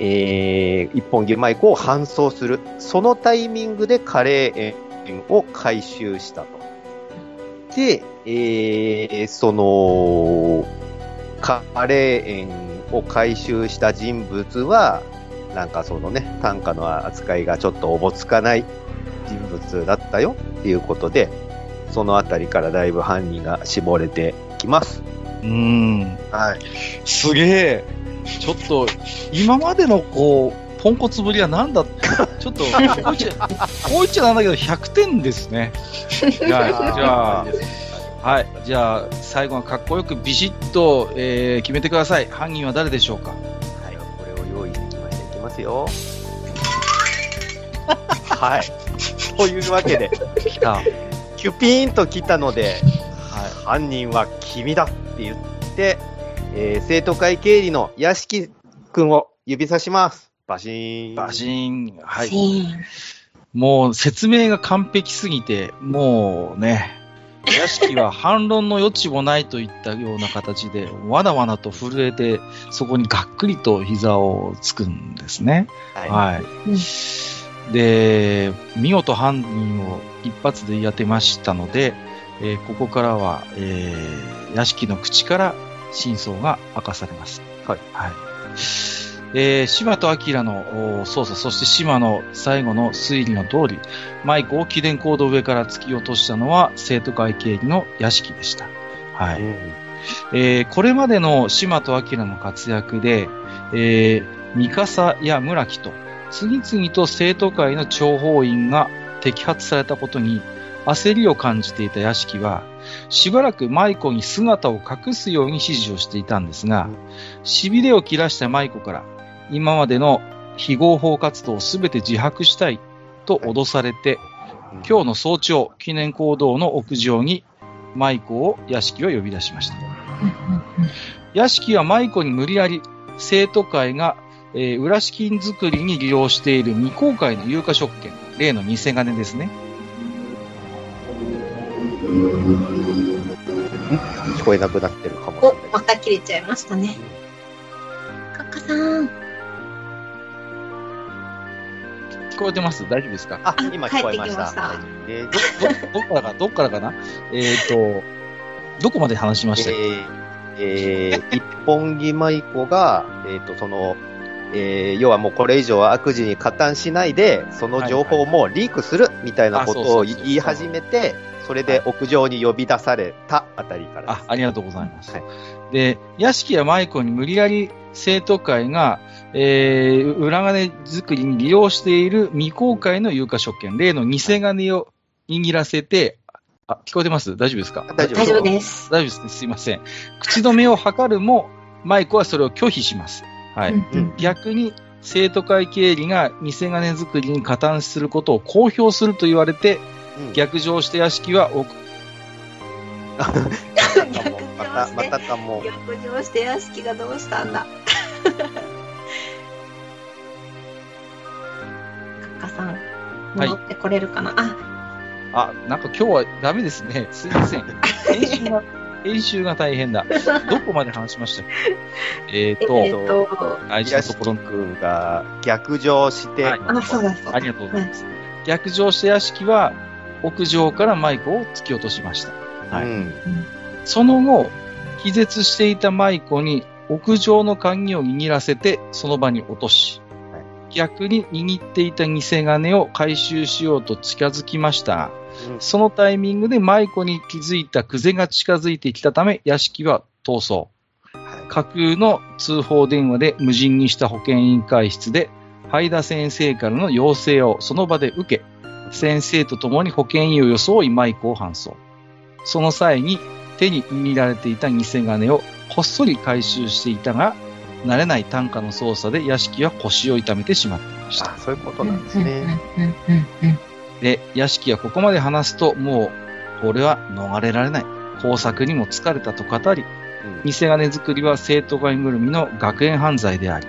えー一本木舞子を搬送する。そのタイミングでカレー園を回収したと。で、えーその、カレー園を回収した人物は、なんかそのね、単価の扱いがちょっとおぼつかない人物だったよっていうことで、そのあたりからだいぶ犯人が絞れてきます。うん。はい。すげえ。ちょっと、今までのこう、ポンコツぶりはなんだちょっと、こう言っちゃ、こう言っちゃなんだけど、100点ですね。はい、じゃあ、はい、じゃあ、最後はかっこよくビシッと、えー決めてください。犯人は誰でしょうか？はい、これを用意してきました。いきますよ。はい。というわけで、来た。はい。キュピーンと来たので、犯人は君だって言って、えー生徒会経理の屋敷くんを指さします。バシーン。バシーン。はい。もう説明が完璧すぎて、もうね、屋敷は反論の余地もないといったような形で、わなわなと震えて、そこにがっくりと膝をつくんですね。はい。はい。で、見事犯人を一発で言い当てましたので、えーここからは、えー屋敷の口から真相が明かされます。はい。はい。えー、島と明のお捜査、そして島の最後の推理の通り、マイクを起電コード上から突き落としたのは生徒会経理の屋敷でした。はい。うんえーこれまでの島と明の活躍で、えー、三笠や村木と、次々と生徒会の諜報員が摘発されたことに焦りを感じていた屋敷は、しばらく舞子に姿を隠すように指示をしていたんですが、痺れを切らした舞子から、今までの非合法活動をすべて自白したいと脅されて、今日の早朝、記念行動の屋上に舞子を屋敷は呼び出しました。屋敷は舞子に無理やり生徒会が、えー裏資金作りに利用している未公開の有価証券、例の偽金ですね。聞こえなくなってるかもしおまた切れちゃいましたね。カカさん。聞こえてます？大丈夫ですか？ああ、今聞こえました。した大丈夫ですど、どっからか、どっからかな？えっ、と、どこまで話しました？っけ、えーえー一本木舞子が、えっ、と、その、えー要はもうこれ以上は悪事に加担しないで、その情報もリークするみたいなことを言い始めて、それで屋上に呼び出されたあたりからです。あ、ありがとうございます。はいで、屋敷や舞子に無理やり生徒会が、えー、裏金作りに利用している未公開の有価証券、例の偽金を握らせて、あ、聞こえてます？大丈夫ですか？大丈夫大丈夫です。大丈夫ですね。すいません。口止めを図るも、舞子はそれを拒否します。はい。うんうん逆に、生徒会経理が偽金作りに加担することを公表すると言われて、うん逆上して屋敷はおまた、またかも。逆上して屋敷がどうしたんだ。カッカさん、戻ってこれるかな、あ、あ、なんか今日はダメですね。すいません。編集が、編集が大変だ。どこまで話しましたっけ？えっ、えっ、ー、と、と、大事な屋敷ところ、君が逆上して、はいあ、そうだそうだ。ありがとうございます。逆上して屋敷は、屋上からマイクを突き落としました。はいうんその後、気絶していた舞子に屋上の鍵を握らせてその場に落とし、はい逆に握っていた偽金を回収しようと近づきました。うんそのタイミングで舞子に気づいた久世が近づいてきたため、屋敷は逃走。はい架空の通報電話で無人にした保健委員会室で、灰田先生からの要請をその場で受け、先生と共に保健医を装い舞子を搬送。その際に手に握られていた偽金をこっそり回収していたが、慣れない単価の操作で屋敷は腰を痛めてしまっていました。あ、そういうことなんですね。で、屋敷はここまで話すと、もう、これは逃れられない。工作にも疲れたと語り、うん偽金作りは生徒会ぐるみの学園犯罪であり、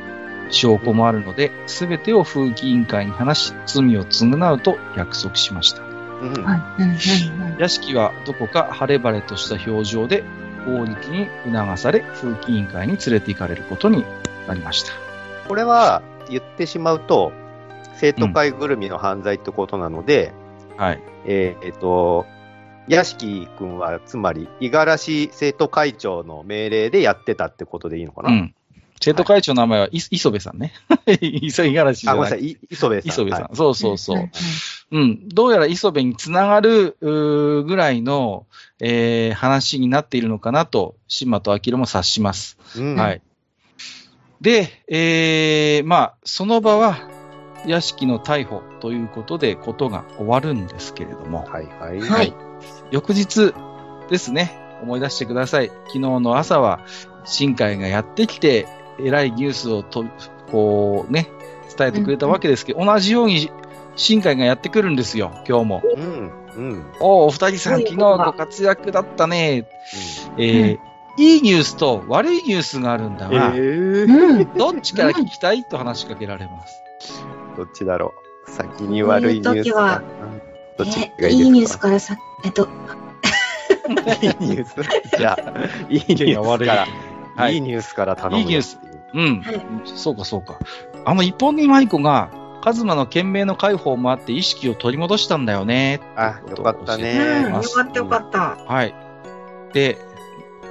証拠もあるので、すべてを風紀委員会に話し、罪を償うと約束しました。うんうんうんうん屋敷はどこか晴れ晴れとした表情で、法力に促され、風紀委員会に連れて行かれることになりました。これは言ってしまうと、生徒会ぐるみの犯罪ってことなので、はい。えーえっと、屋敷くんは、つまり、五十嵐生徒会長の命令でやってたってことでいいのかな、うん。生徒会長の名前は、い磯部さんね。磯五十嵐じあ、ゃない。ごめんなさ磯部さん。磯部さん。はいそうそうそう。んうん。どうやら磯部につながるぐらいの、えー話になっているのかなと、島と明も察します。うんはい。で、えーまあ、その場は、屋敷の逮捕ということで、ことが終わるんですけれども、はいはい。はい翌日ですね、思い出してください。昨日の朝は、新海がやってきて、偉いニュースをと、こうね、伝えてくれたわけですけど、同じように、新海がやってくるんですよ、今日も。うん。うん。おお、お二人さん、昨日ご活躍だったね。えーいいニュースと悪いニュースがあるんだが、えーうんどっちから聞きたいと話しかけられます？どっちだろう？先に悪いニュースかな。どっちがえいいですか？いいニュースからさ、えっと、いいニュース？じゃあ、いいニュースから、はいいいニュースから頼むよいいニュースううん。はいそうか、そうか。あの、一本に舞子が、カズマの懸命の解放もあって意識を取り戻したんだよね。あ、よかったうん、ね。よかったよかった。はい。で、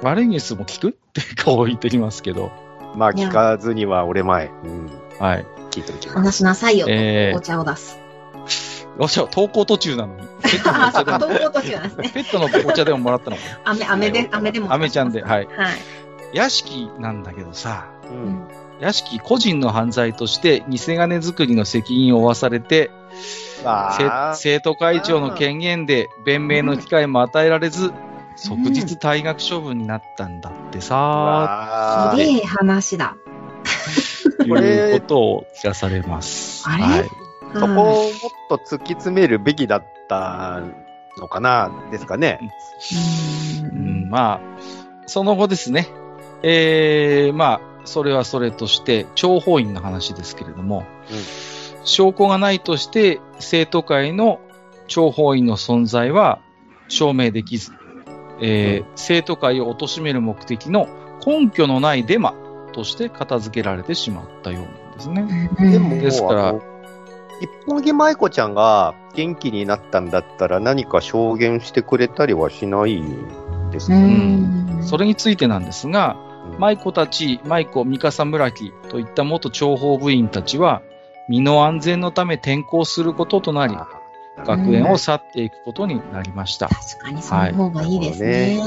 悪いニュースも聞く？って顔を言ってきますけど、まあ、聞かずには俺前。うん。はい。聞いておきます。話しなさいよと、えーお茶を出す。お茶、投稿途中なのに。ペットのあ、そっか、お茶でも、投稿途中なんですね。ペットのお茶でももらったのかな。飴、飴で、飴でも。飴ちゃんで、はい。はい。屋敷なんだけどさ、う。うんん屋敷個人の犯罪として偽金作りの責任を負わされて、生徒会長の権限で弁明の機会も与えられず、即日退学処分になったんだってさ、わーひでえ話だ。いうことを聞かされます。あれ？はい。そこをもっと突き詰めるべきだったのかな、ですかね。ううんん、まあ、その後ですね、えー、まあ、それはそれとして、諜報員の話ですけれども、証拠がないとして、生徒会の諜報員の存在は証明できず、えー生徒会を貶める目的の根拠のないデマとして片付けられてしまったようなんですね。うんでも、ですから一本木舞子ちゃんが元気になったんだったら何か証言してくれたりはしないですうね。ん。それについてなんですが、うん舞子たち、舞子、三笠村木といった元諜報部員たちは、身の安全のため転校することとなり、あ学園を去っていくことになりました。確かにその方がいいですね。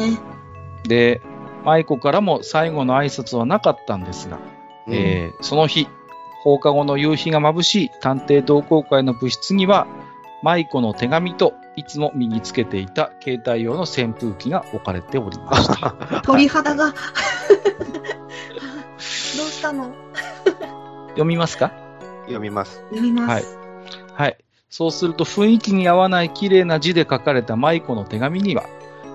で、舞子からも最後の挨拶はなかったんですが、うんえーその日、放課後の夕日が眩しい探偵同好会の部室には、舞子の手紙といつも身につけていた携帯用の扇風機が置かれておりました。鳥肌が。どうしたの？読みますか？読みます。読みます。はい。そうすると雰囲気に合わない綺麗な字で書かれた舞子の手紙には、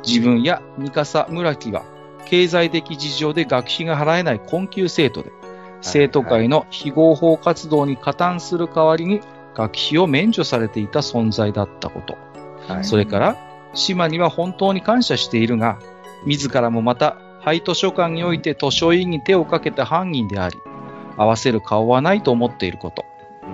自分や三笠村木は経済的事情で学費が払えない困窮生徒で、生徒会の非合法活動に加担する代わりに学費を免除されていた存在だったこと。はいそれから、島には本当に感謝しているが、自らもまた、廃図書館において図書委員に手をかけた犯人であり、合わせる顔はないと思っていること。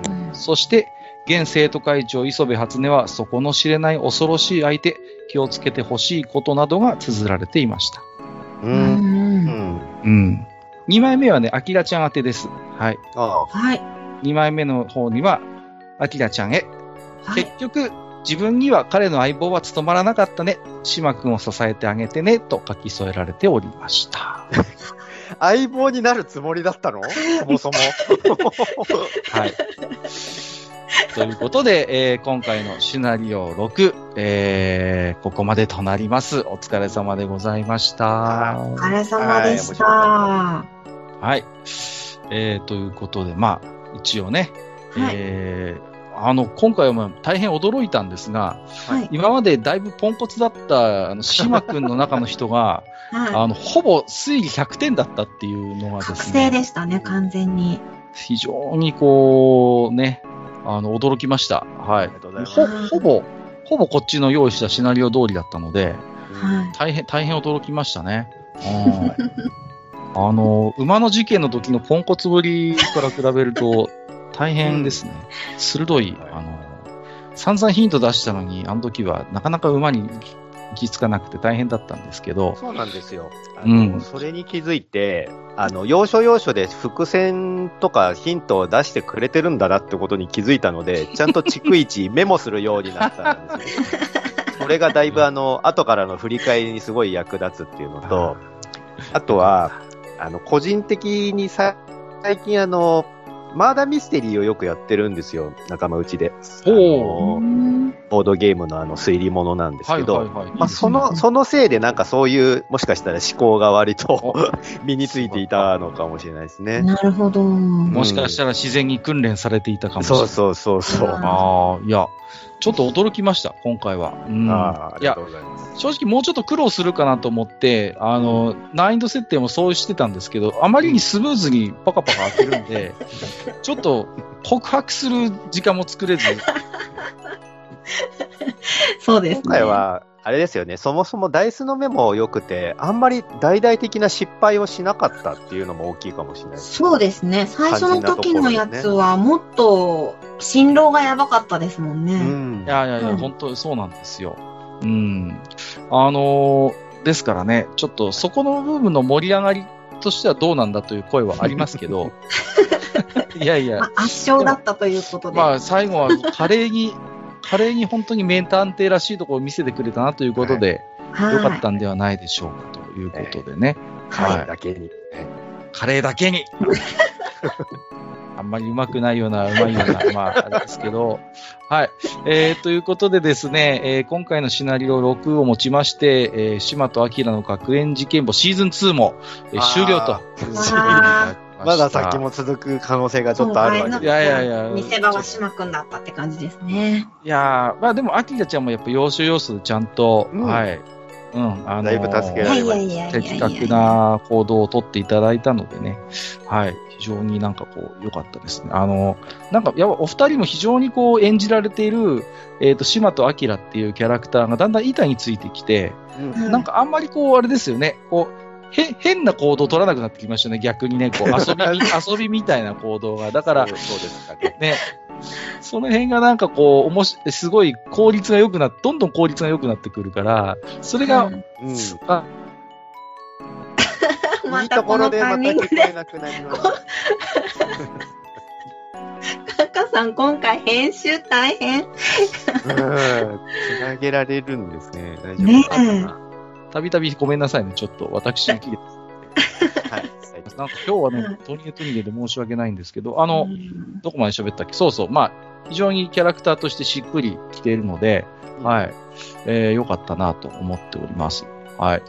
うんそして、現生徒会長磯部初音は底の知れない恐ろしい相手、気をつけてほしいことなどが綴られていました。う。うん。うんん。うん。2枚目はね、アキラちゃん宛てです。はい。あはい。2枚目の方には、アキラちゃんへ。はい。結局、自分には彼の相棒は務まらなかったね。島君を支えてあげてね。と書き添えられておりました。相棒になるつもりだったの？そもそも。はい。ということで、えー今回のシナリオ6、えーここまでとなります。お疲れ様でございました。お疲れ様でした。ははい。えーということで、まあ、一応ね、はいえーあの、今回はまあ大変驚いたんですが、はい。今までだいぶポンコツだった、あの、島君の中の人が、はあの、ほぼ推理100点だったっていうのがい。覚ですね。醒でしたね、完全に。非常にこう、ね、あの、驚きました。はいありがとうございます。ほ、ほぼ、ほぼこっちの用意したシナリオ通りだったので、は大変、大変驚きましたね。うんあの、馬の事件の時のポンコツぶりから比べると、大変ですね。鋭い、あの、散々ヒント出したのに、あの時はなかなか馬に行き着かなくて大変だったんですけど、そうなんですよ。あうんの、それに気づいて、あの、要所要所で伏線とかヒントを出してくれてるんだなってことに気づいたので、ちゃんと逐一メモするようになったんですよ。それがだいぶあの、後からの振り返りにすごい役立つっていうのと、あとは、あの、個人的にさ最近あの、マーダーミステリーをよくやってるんですよ、仲間内で。ボードゲームのあの推理物なんですけど、はいはいはい。まあ、その、そのせいでなんかそういう、もしかしたら思考が割と 身についていたのかもしれないですね。なるほど。もしかしたら自然に訓練されていたかもしれない。そうそうそうそう。うんああ、いや、ちょっと驚きました、今回は。うん、ああ、あいやりがと、うございます。正直もうちょっと苦労するかなと思って、あの、難易度設定もそうしてたんですけど、あまりにスムーズにパカパカ開けるんで、ちょっと告白する時間も作れず、そうですね。今回は、あれですよね、そもそもダイスのメモ良くて、あんまり大々的な失敗をしなかったっていうのも大きいかもしれないです。そうですね。最初の時のやつはもっと辛労がやばかったですもんうね。んい。やいやいや、うん本当にそうなんですよ。うん。あのーですからね、ちょっとそこの部分の盛り上がりとしてはどうなんだという声はありますけど、いやいやま、あ、圧勝だったということで。まあ、最後は華麗に、華麗に本当に名探偵らしいところを見せてくれたなということで、はい、良かったんではないでしょうかということでね。はい。はいだけに。カレーだけに。あんまりうまくないような、うまいような、まあ、あれですけど。はい。えー、ということでですね、えー今回のシナリオ6をもちまして、えー、島と明の学園事件簿シーズン2も、えー終了とま。だ先も続く可能性がちょっとあるわけいやいやいや。見せ場は島くんだったって感じですね。いやー、まあでも、アキラちゃんもやっぱ要所要所でちゃんと、うん。はい。うん、あのーだいぶ助けいられま的確な行動をとっていただいたのでね、はい、非常になんかこう、良かったですね。あの、なんか、やっぱお二人も非常にこう演じられている、えっ、と、島と明っていうキャラクターがだんだん板についてきて、うん。うんなんかあんまりこう、あれですよね、こう、へ変な行動を取らなくなってきましたね、逆にね、こう 遊びみ、遊びみたいな行動が。だから、そうですかね。ね、その辺がなんかこう、おもし、すごい効率が良くなっどんどん効率が良くなってくるから、それが、うんうん。あいいまたこのところでまタイミングた聞こえで、なくなりました。カカさん今回編集大変。うん。つなげられるんですね。大丈ね夫かな。たびたびごめんなさいね、ちょっと私に切れてはい。なんか今日はねうん、トニゲトニゲで申し訳ないんですけど、あの、うんどこまで喋ったっけ？そうそう。まあ、非常にキャラクターとしてしっくりきているので、はい。えー、よかったなと思っております。はい。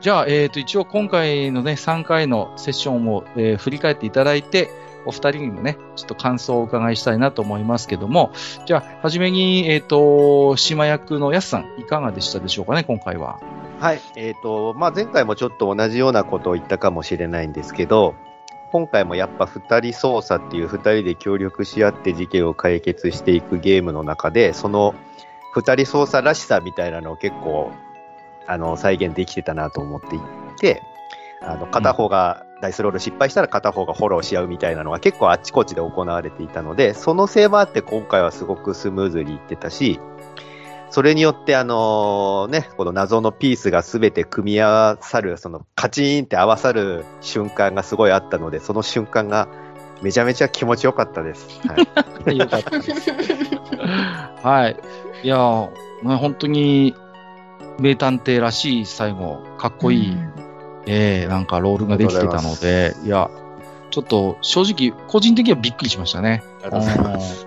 じゃあ、えっ、と、一応今回のね、3回のセッションを、えー振り返っていただいて、お二人にもね、ちょっと感想をお伺いしたいなと思いますけども、じゃあ、はじめに、えっ、と、島役のやすさん、いかがでしたでしょうかね、今回は。はい。えっ、と、まあ、前回もちょっと同じようなことを言ったかもしれないんですけど、今回もやっぱ二人操作っていう二人で協力し合って事件を解決していくゲームの中で、その二人操作らしさみたいなのを結構、あの、再現できてたなと思っていて、あの、片方がダイスロール失敗したら片方がフォローし合うみたいなのが結構あっちこっちで行われていたので、そのせいもあって今回はすごくスムーズにいってたし、それによって、あのね、この謎のピースがすべて組み合わさる、そのカチーンって合わさる瞬間がすごいあったので、その瞬間がめちゃめちゃ気持ちよかったです。はい。よかったです。はい。いやー、ね本当に、名探偵らしい最後、かっこいい、えー、なんかロールができてたので、いや、ちょっと正直、個人的にはびっくりしましたね。ありがとうございます。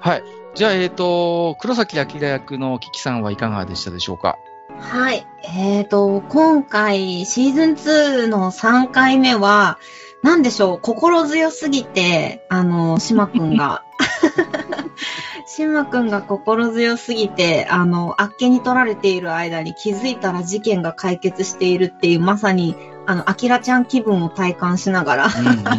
はい。じゃあ、えっ、と、黒崎明役のキキさんはいかがでしたでしょうか？はい。えっ、と、今回、シーズン2の3回目は、なんでしょう、心強すぎて、あの、島くんが、島くんが心強すぎて、あの、あっけに取られている間に気づいたら事件が解決しているっていう、まさに、あの、アキラちゃん気分を体感しながら。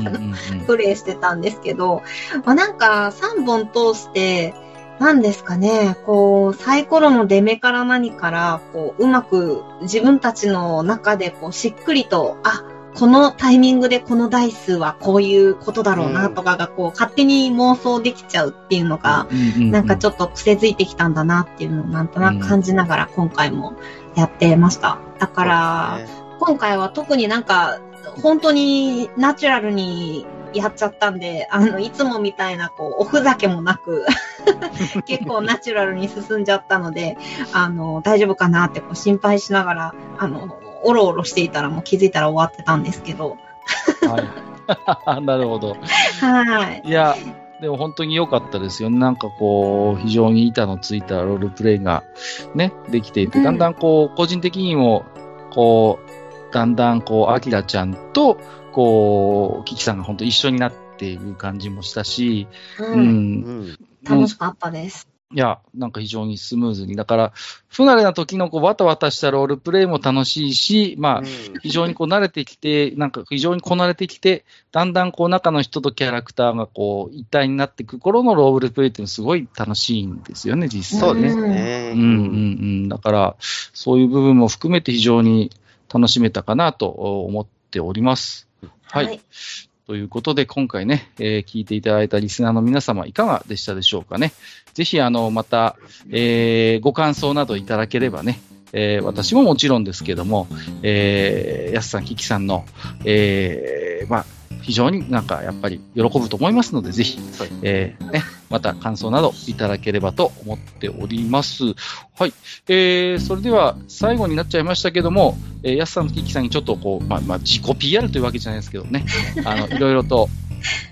プレイしてたんですけど、まあ、なんか3本通して、なんですかね、こう、サイコロの出目から何から、こう、うまく自分たちの中で、こう、しっくりと、あ、このタイミングでこの台数はこういうことだろうなとかが、こう、勝手に妄想できちゃうっていうのが、なんかちょっと癖づいてきたんだなっていうのをなんとなく感じながら今回もやってました。だから、今回は特になんか、本当にナチュラルにやっちゃったんで、あの、いつもみたいな、こう、おふざけもなく、結構ナチュラルに進んじゃったので、あの、大丈夫かなってこう心配しながら、あの、おろおろしていたらもう気づいたら終わってたんですけど、はい。なるほど。はい。いや、でも本当に良かったですよね。なんかこう、非常に板のついたロールプレイがね、できていて、うんだんだんこう、個人的にも、こう、だんだんこう、アキラちゃんと、こう、キキさんが本当一緒になっている感じもしたし、う。うん。うんん。楽しかったです。いや、なんか非常にスムーズに。だから、不慣れな時のこう、わたわたしたロールプレイも楽しいし、まあ、非常にこう慣れてきて、なんか非常にこなれてきて、だんだんこう中の人とキャラクターがこう一体になっていく頃のロールプレイっていうのはすごい楽しいんですよね、実際ね。そうですね。うんうんうん。だから、そういう部分も含めて非常に楽しめたかなと思っております。はい。はいということで、今回ね、えー聞いていただいたリスナーの皆様、いかがでしたでしょうかね。ぜひ、あの、また、えーご感想などいただければね、えー私ももちろんですけども、えー、やすさん、キキさんの、えーまあ、非常になんかやっぱり喜ぶと思いますので、ぜひ、えーね、また感想などいただければと思っております。はい。えー、それでは最後になっちゃいましたけども、えー、やすさんとキキさんにちょっとこう、まあ、まあ、自己 PR というわけじゃないですけどね、あの、いろいろと、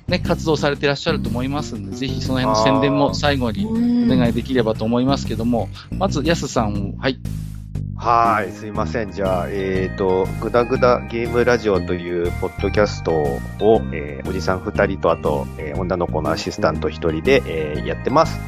ね、活動されていらっしゃると思いますんで、ぜひその辺の宣伝も最後にお願いできればと思いますけども、まず、やすさん、はい。はい、すいません。じゃあ、えっ、と、ぐだぐだゲームラジオというポッドキャストを、えーおじさん二人と、あと、えー女の子のアシスタント一人で、えーやってます。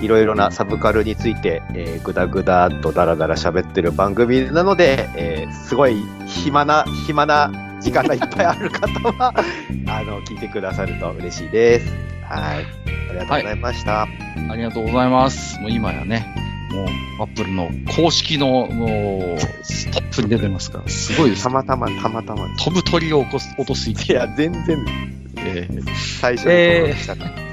いろいろなサブカルについて、えーぐだぐだとダラダラ喋ってる番組なので、えーすごい暇な、暇な時間がいっぱいある方は、あの、聞いてくださると嬉しいです。はい。ありがとうございました。ありがとうございます。もう今やね、もう、アップルの公式の、もう、トップに出てますから、すごいですた。またま、たまたま。飛ぶ鳥を起こす落とすいや、全然、えー最初に登録したから。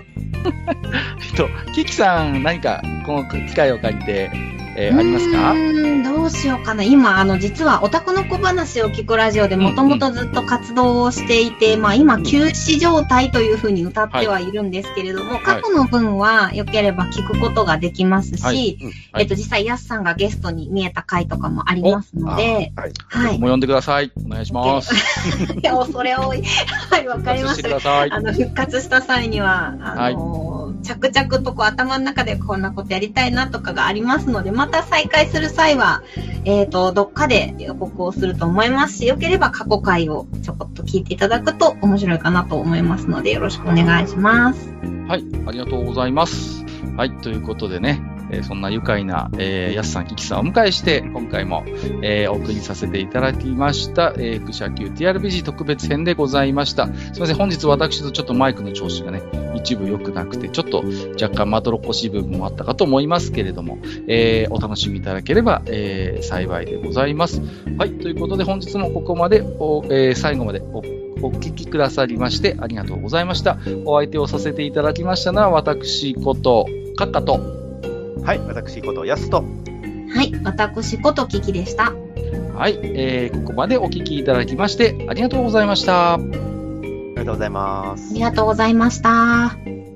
えっと、キキさん、何か、この機会を借りて、えーありますか？うどうしようかな。今、あの、実は、オタクの小話を聞くラジオでもともとずっと活動をしていて、まあ今、休止状態というふうに歌ってはいるんですけれども、過去の分は良ければ聞くことができますし、はいうんえっと、実際、ヤスさんがゲストに見えた回とかもありますので、はい。はい。もう呼んでください。お願いします。いや、恐れ多い。はい、わかりました。あの、復活した際には、あの着々とこう頭の中でこんなことやりたいなとかがありますので、ままた再開する際は、えっ、と、どっかで予告をすると思いますし、よければ過去回をちょこっと聞いていただくと面白いかなと思いますので、よろしくお願いします。はい、ありがとうございます。はい、ということでね、えーそんな愉快な、えー、やすさん、キキさんをお迎えして、今回も、えーお送りさせていただきました、えー、副社級 TRPG 特別編でございました。すいません、本日私とちょっとマイクの調子がね、一部良くなくて、ちょっと若干まどろっこしい部分もあったかと思いますけれども、えーお楽しみいただければ、えー幸いでございます。はい、ということで本日もここまでお、えー最後までおお聞きくださりましてありがとうございました。お相手をさせていただきましたのは、私こと、カッカと、はい、私こと、やすと。はい、私ことキキでした。はい、えーここまでお聞きいただきまして、ありがとうございました。ありがとうございますあり。がとうございました。